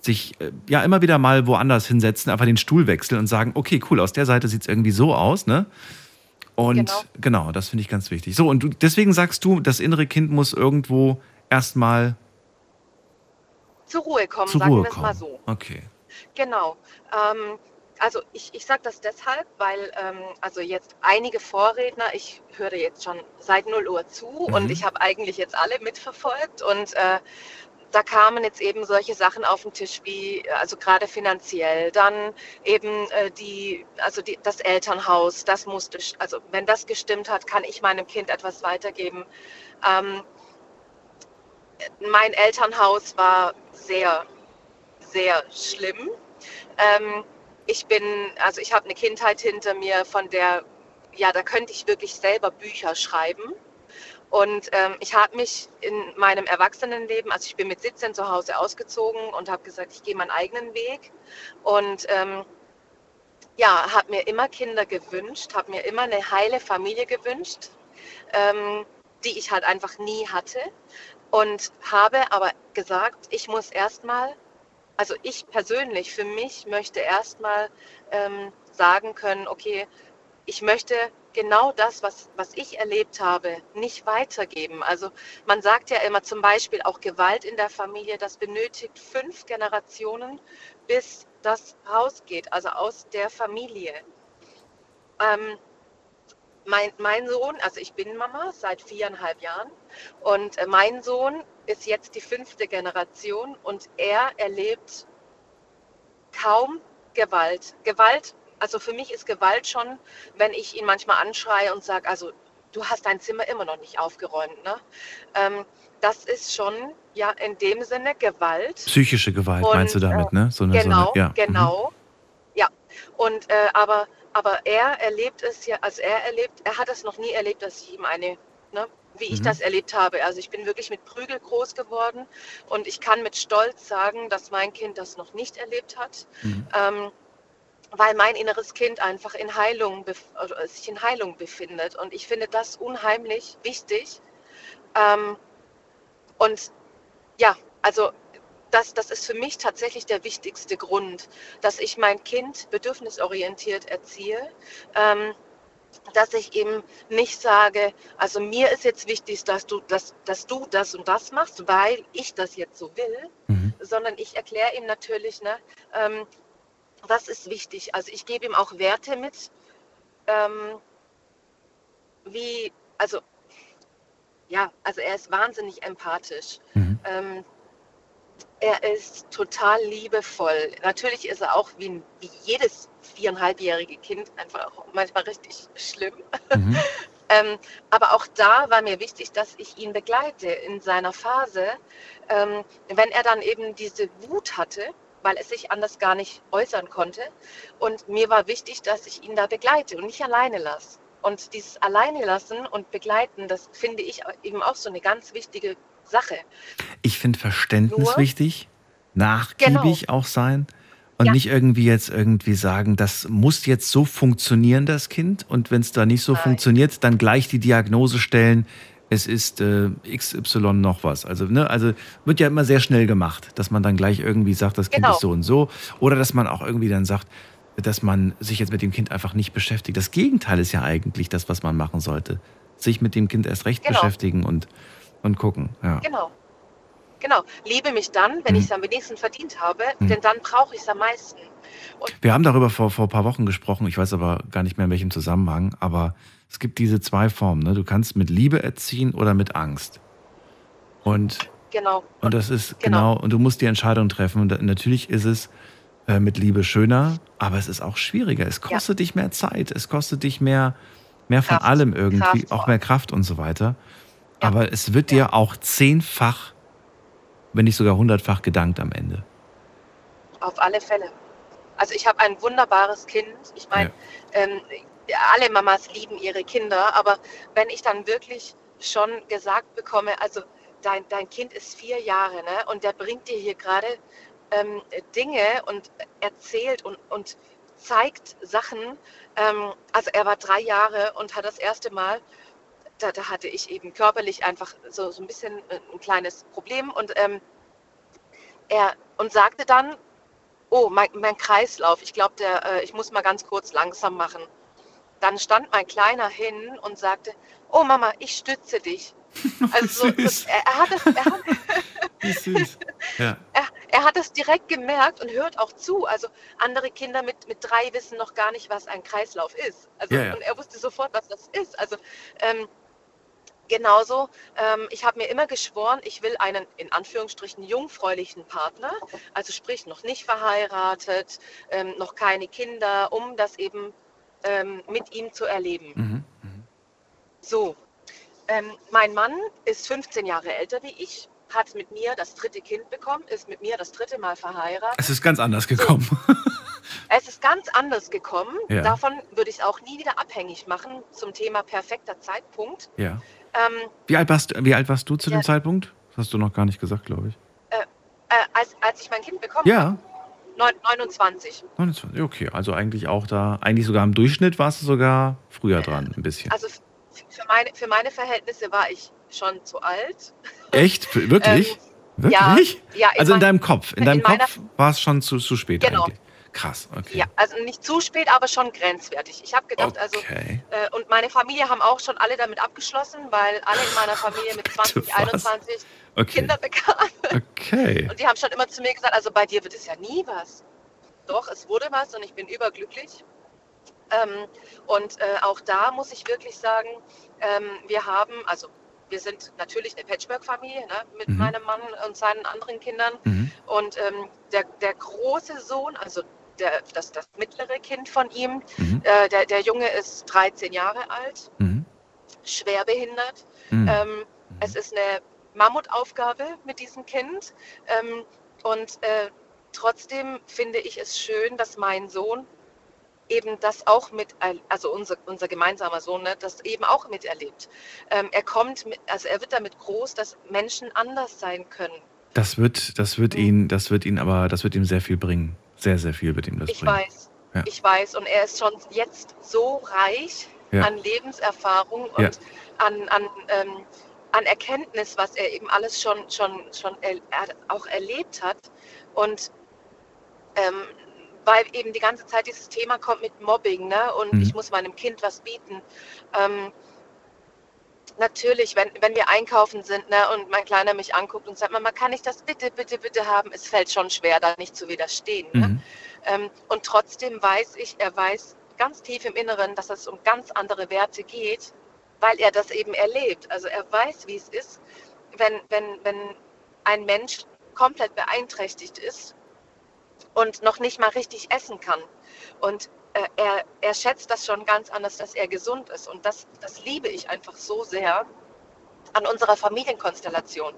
sich äh, ja immer wieder mal woanders hinsetzen, einfach den Stuhl wechseln und sagen, okay, cool, aus der Seite sieht es irgendwie so aus, ne? Und Genau. genau, das finde ich ganz wichtig. So, und du, deswegen sagst du, das innere Kind muss irgendwo erstmal Zur Ruhe kommen, zur sagen Ruhe wir es mal kommen. so. Okay. Genau. Ähm, also ich, ich sage das deshalb, weil ähm, also jetzt einige Vorredner, ich höre jetzt schon seit 0 Uhr zu und ich habe eigentlich jetzt alle mitverfolgt und äh, da kamen jetzt eben solche Sachen auf den Tisch wie, also gerade finanziell, dann eben äh, die, also die, das Elternhaus, das musste, also wenn das gestimmt hat, kann ich meinem Kind etwas weitergeben. Ähm, mein Elternhaus war sehr, sehr schlimm. Ähm, ich bin, also ich habe eine Kindheit hinter mir, von der, ja, da könnte ich wirklich selber Bücher schreiben. Und ähm, ich habe mich in meinem Erwachsenenleben, also ich bin mit 17 zu Hause ausgezogen und habe gesagt, ich gehe meinen eigenen Weg. Und ähm, ja, habe mir immer Kinder gewünscht, habe mir immer eine heile Familie gewünscht, ähm, die ich halt einfach nie hatte. Und habe aber gesagt, ich muss erstmal, also ich persönlich für mich möchte erstmal ähm, sagen können, okay, ich möchte genau das, was, was ich erlebt habe, nicht weitergeben. Also man sagt ja immer zum Beispiel auch Gewalt in der Familie, das benötigt fünf Generationen, bis das rausgeht, also aus der Familie. Ähm, mein, mein Sohn, also ich bin Mama seit viereinhalb Jahren und äh, mein Sohn ist jetzt die fünfte Generation und er erlebt kaum Gewalt. Gewalt, also für mich ist Gewalt schon, wenn ich ihn manchmal anschreie und sage, also du hast dein Zimmer immer noch nicht aufgeräumt. Ne? Ähm, das ist schon ja in dem Sinne Gewalt. Psychische Gewalt Und, meinst du damit, äh, ne? So eine, genau, so eine, ja. Mhm. genau. Ja, und äh, aber, aber er erlebt es ja, also er erlebt, er hat es noch nie erlebt, dass ich ihm eine, ne, wie ich Mhm. das erlebt habe. Also ich bin wirklich mit Prügel groß geworden und ich kann mit Stolz sagen, dass mein Kind das noch nicht erlebt hat. Mhm. Ähm, weil mein inneres Kind einfach in Heilung, bef- oder sich in Heilung befindet. Und ich finde das unheimlich wichtig. Ähm, und ja, also das, das ist für mich tatsächlich der wichtigste Grund, dass ich mein Kind bedürfnisorientiert erziehe. Ähm, dass ich eben nicht sage, also mir ist jetzt wichtig, dass du, dass, dass du das und das machst, weil ich das jetzt so will, sondern ich erkläre ihm natürlich, ne, ähm, was ist wichtig. Also ich gebe ihm auch Werte mit, ähm, wie, also ja, also er ist wahnsinnig empathisch. Ähm, er ist total liebevoll. Natürlich ist er auch wie, wie jedes viereinhalbjährige Kind einfach auch manchmal richtig schlimm. Mhm. ähm, aber auch da war mir wichtig, dass ich ihn begleite in seiner Phase, ähm, wenn er dann eben diese Wut hatte, weil es sich anders gar nicht äußern konnte. Und mir war wichtig, dass ich ihn da begleite und nicht alleine lasse. Und dieses Alleine lassen und begleiten, das finde ich eben auch so eine ganz wichtige Sache. Ich finde Verständnis Nur- wichtig, nachgiebig auch sein und nicht irgendwie jetzt irgendwie sagen, das muss jetzt so funktionieren, das Kind. Und wenn es da nicht so funktioniert, dann gleich die Diagnose stellen, es ist äh, XY noch was. Also, ne, also wird ja immer sehr schnell gemacht, dass man dann gleich irgendwie sagt, das Kind Genau. ist so und so. Oder dass man auch irgendwie dann sagt, dass man sich jetzt mit dem Kind einfach nicht beschäftigt. Das Gegenteil ist ja eigentlich das, was man machen sollte. Sich mit dem Kind erst recht Genau. beschäftigen und, und gucken. Ja. Genau. Genau. Liebe mich dann, wenn ich es am wenigsten verdient habe, Mhm. denn dann brauche ich es am meisten. Wir haben darüber vor, vor ein paar Wochen gesprochen, ich weiß aber gar nicht mehr in welchem Zusammenhang, aber es gibt diese zwei Formen. Ne? Du kannst mit Liebe erziehen oder mit Angst. Und, Genau. und das ist genau. und du musst die Entscheidung treffen. Und natürlich ist es äh, mit Liebe schöner, aber es ist auch schwieriger. Es kostet dich mehr Zeit, es kostet dich mehr, mehr von allem irgendwie, Kraft auch mehr Kraft und so weiter. Aber es wird dir auch zehnfach, wenn nicht sogar hundertfach gedankt am Ende. Auf alle Fälle. Also ich habe ein wunderbares Kind. Ich meine, ähm, alle Mamas lieben ihre Kinder, aber wenn ich dann wirklich schon gesagt bekomme, also dein, dein Kind ist vier Jahre ne, und der bringt dir hier gerade ähm, Dinge und erzählt und, und zeigt Sachen. Ähm, also er war drei Jahre und hat das erste Mal, da, da hatte ich eben körperlich einfach so, so ein bisschen äh, ein kleines Problem und ähm, er und sagte dann, oh, mein, mein Kreislauf, ich glaube, äh, ich muss mal ganz kurz langsam machen. Dann stand mein Kleiner hin und sagte, oh Mama, ich stütze dich. Also so, so, er, er, hat es, er, hat. Ja. er, er hat es direkt gemerkt und hört auch zu. Also andere Kinder mit, mit drei wissen noch gar nicht, was ein Kreislauf ist. Also, Ja, ja. Und er wusste sofort, was das ist. Also ähm, genauso, ähm, ich habe mir immer geschworen, ich will einen in Anführungsstrichen jungfräulichen Partner, also sprich noch nicht verheiratet, ähm, noch keine Kinder, um das eben ähm, mit ihm zu erleben. Mhm. So, ähm, mein Mann ist 15 Jahre älter wie ich, hat mit mir das dritte Kind bekommen, ist mit mir das dritte Mal verheiratet. Es ist ganz anders gekommen. Es ist ganz anders gekommen. Ja. Davon würde ich es auch nie wieder abhängig machen zum Thema perfekter Zeitpunkt. ja. Ähm, Wie alt, warst, wie alt warst du zu Ja. dem Zeitpunkt? Das hast du noch gar nicht gesagt, glaube ich. äh, äh, als, als ich mein Kind bekommen Ja. habe, neun- 29. 29. Okay, also eigentlich auch da, eigentlich sogar im Durchschnitt warst du sogar früher dran, ein bisschen. Also für meine, für meine Verhältnisse war ich schon zu alt. Echt? Wirklich? Ähm, ja, Wirklich? ja, in also in mein- deinem Kopf. In in deinem meiner- Kopf war es schon zu, zu spät Genau. eigentlich. Krass, okay. Ja, also nicht zu spät, aber schon grenzwertig. Ich habe gedacht, also Okay. äh, und meine Familie haben auch schon alle damit abgeschlossen, weil alle in meiner Familie mit 20, was? 21 Okay. Kinder bekamen. Okay. Und die haben schon immer zu mir gesagt, also bei dir wird es ja nie was. Doch, es wurde was und ich bin überglücklich. Ähm, und äh, auch da muss ich wirklich sagen, ähm, wir haben, also wir sind natürlich eine Patchwork-Familie ne, mit Mhm. meinem Mann und seinen anderen Kindern. Und ähm, der, der große Sohn, also der, das, das mittlere Kind von ihm, Mhm. äh, der, der Junge ist 13 Jahre alt, Mhm. schwer behindert. Mhm. Ähm, es ist eine Mammutaufgabe mit diesem Kind. Ähm, und äh, trotzdem finde ich es schön, dass mein Sohn eben das auch mit, also unser, unser gemeinsamer Sohn, ne, das eben auch miterlebt. Ähm, er kommt, mit, also er wird damit groß, dass Menschen anders sein können. Das wird, das wird ihn, das wird ihn aber, das wird ihm sehr viel bringen. Sehr, sehr viel wird ihm das Ich bringen. weiß, Ja. ich weiß. Und er ist schon jetzt so reich Ja. an Lebenserfahrung und Ja. an, an, ähm, an Erkenntnis, was er eben alles schon, schon, schon er auch erlebt hat. Und ähm, weil eben die ganze Zeit dieses Thema kommt mit Mobbing, ne? Und Mhm. ich muss meinem Kind was bieten. Ähm, natürlich, wenn, wenn wir einkaufen sind, ne, und mein Kleiner mich anguckt und sagt, Mama, kann ich das bitte, bitte, bitte haben? Es fällt schon schwer, da nicht zu widerstehen. Ne? Mhm. Ähm, und trotzdem weiß ich, er weiß ganz tief im Inneren, dass es um ganz andere Werte geht, weil er das eben erlebt. Also er weiß, wie es ist, wenn, wenn, wenn ein Mensch komplett beeinträchtigt ist und noch nicht mal richtig essen kann. Und äh, er, er schätzt das schon ganz anders, dass er gesund ist. Und das, das liebe ich einfach so sehr an unserer Familienkonstellation.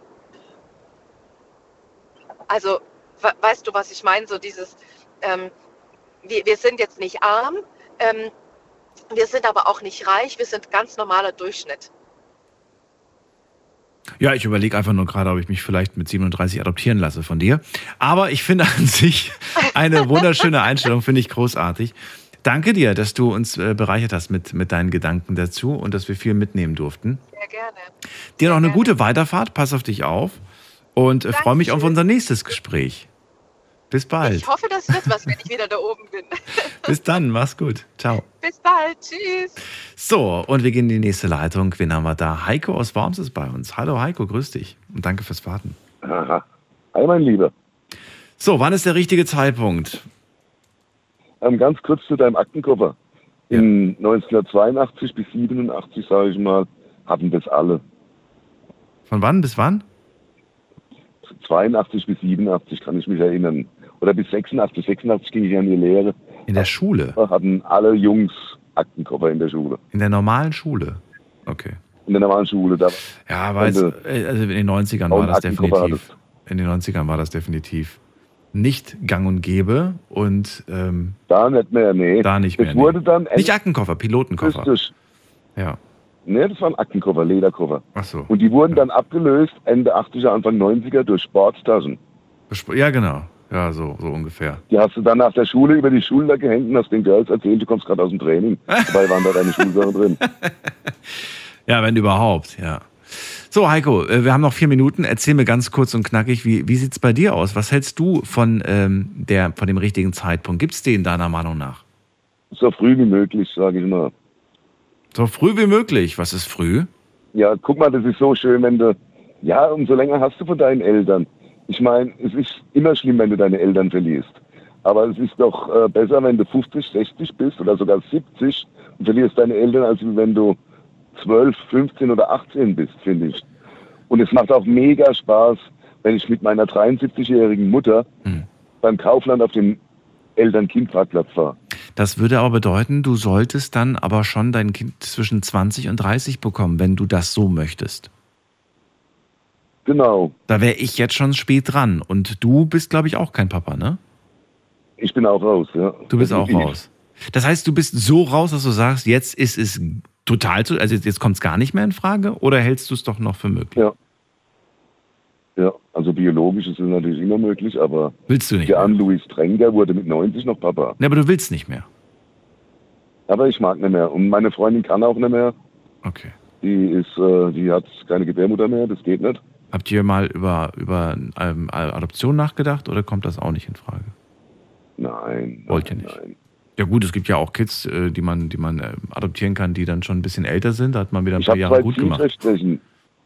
Also, we- weißt du, was ich meine? So dieses, ähm, wir, wir sind jetzt nicht arm, ähm, wir sind aber auch nicht reich, wir sind ganz normaler Durchschnitt. Ja, ich überlege einfach nur gerade, ob ich mich vielleicht mit 37 adoptieren lasse von dir. Aber ich finde an sich eine wunderschöne Einstellung, finde ich großartig. Danke dir, dass du uns äh, bereichert hast mit, mit deinen Gedanken dazu und dass wir viel mitnehmen durften. Sehr gerne. Dir noch eine gute Weiterfahrt, pass auf dich auf und äh, freue mich auf unser nächstes Gespräch. Bis bald. Ich hoffe, das wird was, wenn ich wieder da oben bin. Bis dann, mach's gut. Ciao. Bis bald. Tschüss. So, und wir gehen in die nächste Leitung. Wen haben wir da? Heiko aus Worms ist bei uns. Hallo Heiko, grüß dich und danke fürs Warten. Aha. Hi, mein Lieber. So, wann ist der richtige Zeitpunkt? Ähm, ganz kurz zu deinem Aktenkoffer. In 1982 bis 87, sage ich mal, hatten das alle. Von wann bis wann? 82 bis 87 kann ich mich erinnern. Oder bis 86. 86 ging ich an die Lehre. In der Schule? Hatten alle Jungs Aktenkoffer in der Schule. In der normalen Schule? Okay. In der normalen Schule. Da Ja, äh, also in den 90ern auch war das definitiv. In den 90ern war das definitiv nicht gang und gäbe und ähm, Da nicht mehr, nee. da nicht Das mehr. wurde nee. dann nicht Aktenkoffer, Pilotenkoffer. Richtig. Ja. Nee, das waren Aktenkoffer, Lederkoffer. Ach so. Und die wurden dann abgelöst Ende 80er, Anfang 90er durch Sportstaschen. Ja, genau. Ja, so, so ungefähr. Die hast du dann nach der Schule über die Schulter gehängt und hast den Girls erzählt, du kommst gerade aus dem Training. Dabei waren da deine Schulsachen drin. Ja, wenn überhaupt, ja. So, Heiko, äh, wir haben noch vier Minuten. Erzähl mir ganz kurz und knackig, wie, wie sieht es bei dir aus? Was hältst du von, ähm, der, von dem richtigen Zeitpunkt? Gibt es den deiner Meinung nach? So früh wie möglich, sage ich mal. So früh wie möglich. Was ist früh? Ja, guck mal, das ist so schön, wenn du, ja, umso länger hast du von deinen Eltern. Ich meine, es ist immer schlimm, wenn du deine Eltern verlierst. Aber es ist doch äh, besser, wenn du 50, 60 bist oder sogar 70 und verlierst deine Eltern, als wenn du 12, 15 oder 18 bist, finde ich. Und es macht auch mega Spaß, wenn ich mit meiner 73-jährigen Mutter beim Kaufland auf dem Eltern-Kind-Parkplatz fahre. Das würde aber bedeuten, du solltest dann aber schon dein Kind zwischen 20 und 30 bekommen, wenn du das so möchtest. Genau. Da wäre ich jetzt schon spät dran. Und du bist, glaube ich, auch kein Papa, ne? Ich bin auch raus, ja. Du bist auch Definitiv. raus. Das heißt, du bist so raus, dass du sagst, jetzt ist es total zu, also jetzt kommt es gar nicht mehr in Frage oder hältst du es doch noch für möglich? Ja. Ja, also biologisch ist es natürlich immer möglich, aber Willst du nicht der Ann-Louis Trenger wurde mit 90 noch Papa. Ne, aber du willst nicht mehr. Aber ich mag nicht mehr. Und meine Freundin kann auch nicht mehr. Okay. Die ist, äh, die hat keine Gebärmutter mehr, das geht nicht. Habt ihr mal über, über ähm, Adoption nachgedacht oder kommt das auch nicht in Frage? Nein. Wollt ihr nicht? Ja gut, es gibt ja auch Kids, äh, die man, die man äh, adoptieren kann, die dann schon ein bisschen älter sind. Da hat man wieder ein Ich paar Jahre gut gemacht.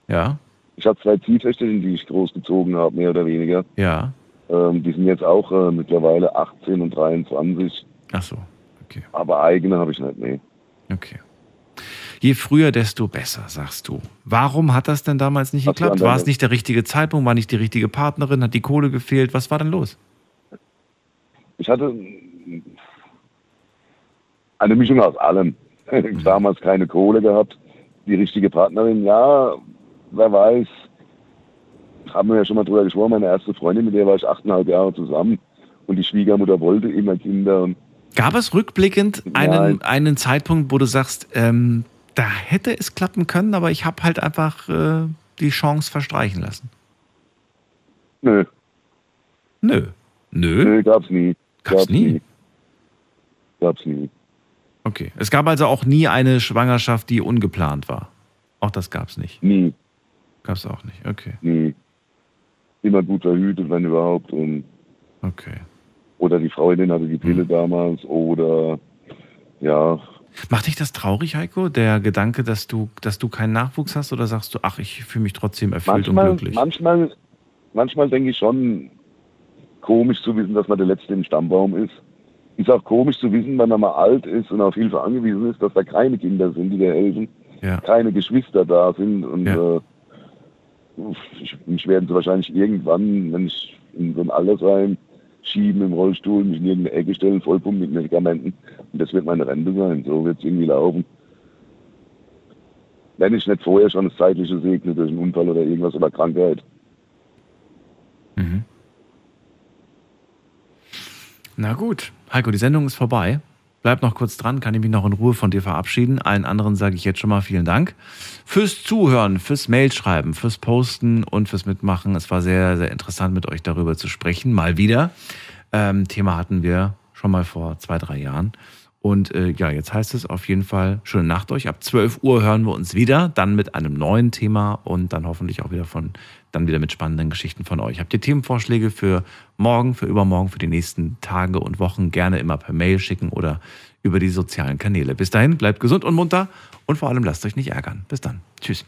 Ja, Ich habe zwei Ziehtöchterchen, die ich großgezogen habe, mehr oder weniger. ja. Ähm, die sind jetzt auch äh, mittlerweile 18 und 23. Ach so. Aber eigene habe ich nicht, nee. Okay. Je früher, desto besser, sagst du. Warum hat das denn damals nicht du geklappt? War es nicht der richtige Zeitpunkt? War nicht die richtige Partnerin? Hat die Kohle gefehlt? Was war denn los? Ich hatte eine Mischung aus allem. Damals keine Kohle gehabt, die richtige Partnerin, ja, wer weiß. Haben wir ja schon mal drüber gesprochen, meine erste Freundin, mit der war ich achteinhalb Jahre zusammen. Und die Schwiegermutter wollte immer Kinder. Gab es rückblickend einen, einen Zeitpunkt, wo du sagst, ähm, da hätte es klappen können, aber ich habe halt einfach äh, die Chance verstreichen lassen? nö, Nö. Nö? nö, gab's nie. Gab's nie? Gab's nie. Okay. Es gab also auch nie eine Schwangerschaft, die ungeplant war. Auch das gab's nicht. Nie. Gab's auch nicht. Okay. Nie. Immer gut verhütet, wenn überhaupt. Und Okay. oder die Freundin hatte die Pille damals. Oder ja, Macht dich das traurig, Heiko? Der Gedanke, dass du, dass du keinen Nachwuchs hast, oder sagst du, ach, ich fühle mich trotzdem erfüllt manchmal, und glücklich? manchmal, manchmal denke ich schon, komisch zu wissen, dass man der Letzte im Stammbaum ist. Ist auch komisch zu wissen, wenn man mal alt ist und auf Hilfe angewiesen ist, dass da keine Kinder sind, die dir helfen, Ja. keine Geschwister da sind und äh, ich, mich werden sie wahrscheinlich irgendwann, wenn ich in so ein Altersheim schieben im Rollstuhl, mich in irgendeine Ecke stellen, vollpumpen mit Medikamenten. Und das wird meine Rente sein. So wird es irgendwie laufen. Wenn ich nicht vorher schon das Zeitliche segne durch einen Unfall oder irgendwas oder Krankheit. Mhm. Na gut, Heiko, die Sendung ist vorbei. Bleib noch kurz dran, kann ich mich noch in Ruhe von dir verabschieden. Allen anderen sage ich jetzt schon mal vielen Dank fürs Zuhören, fürs Mailschreiben, fürs Posten und fürs Mitmachen. Es war sehr, sehr interessant, mit euch darüber zu sprechen. Mal wieder. Ähm, Thema hatten wir schon mal vor zwei, drei Jahren. Und äh, ja, jetzt heißt es auf jeden Fall schöne Nacht euch. Ab 12 Uhr hören wir uns wieder, dann mit einem neuen Thema und dann hoffentlich auch wieder von, dann wieder mit spannenden Geschichten von euch. Habt ihr Themenvorschläge für morgen, für übermorgen, für die nächsten Tage und Wochen gerne immer per Mail schicken oder über die sozialen Kanäle. Bis dahin, bleibt gesund und munter und vor allem lasst euch nicht ärgern. Bis dann. Tschüss.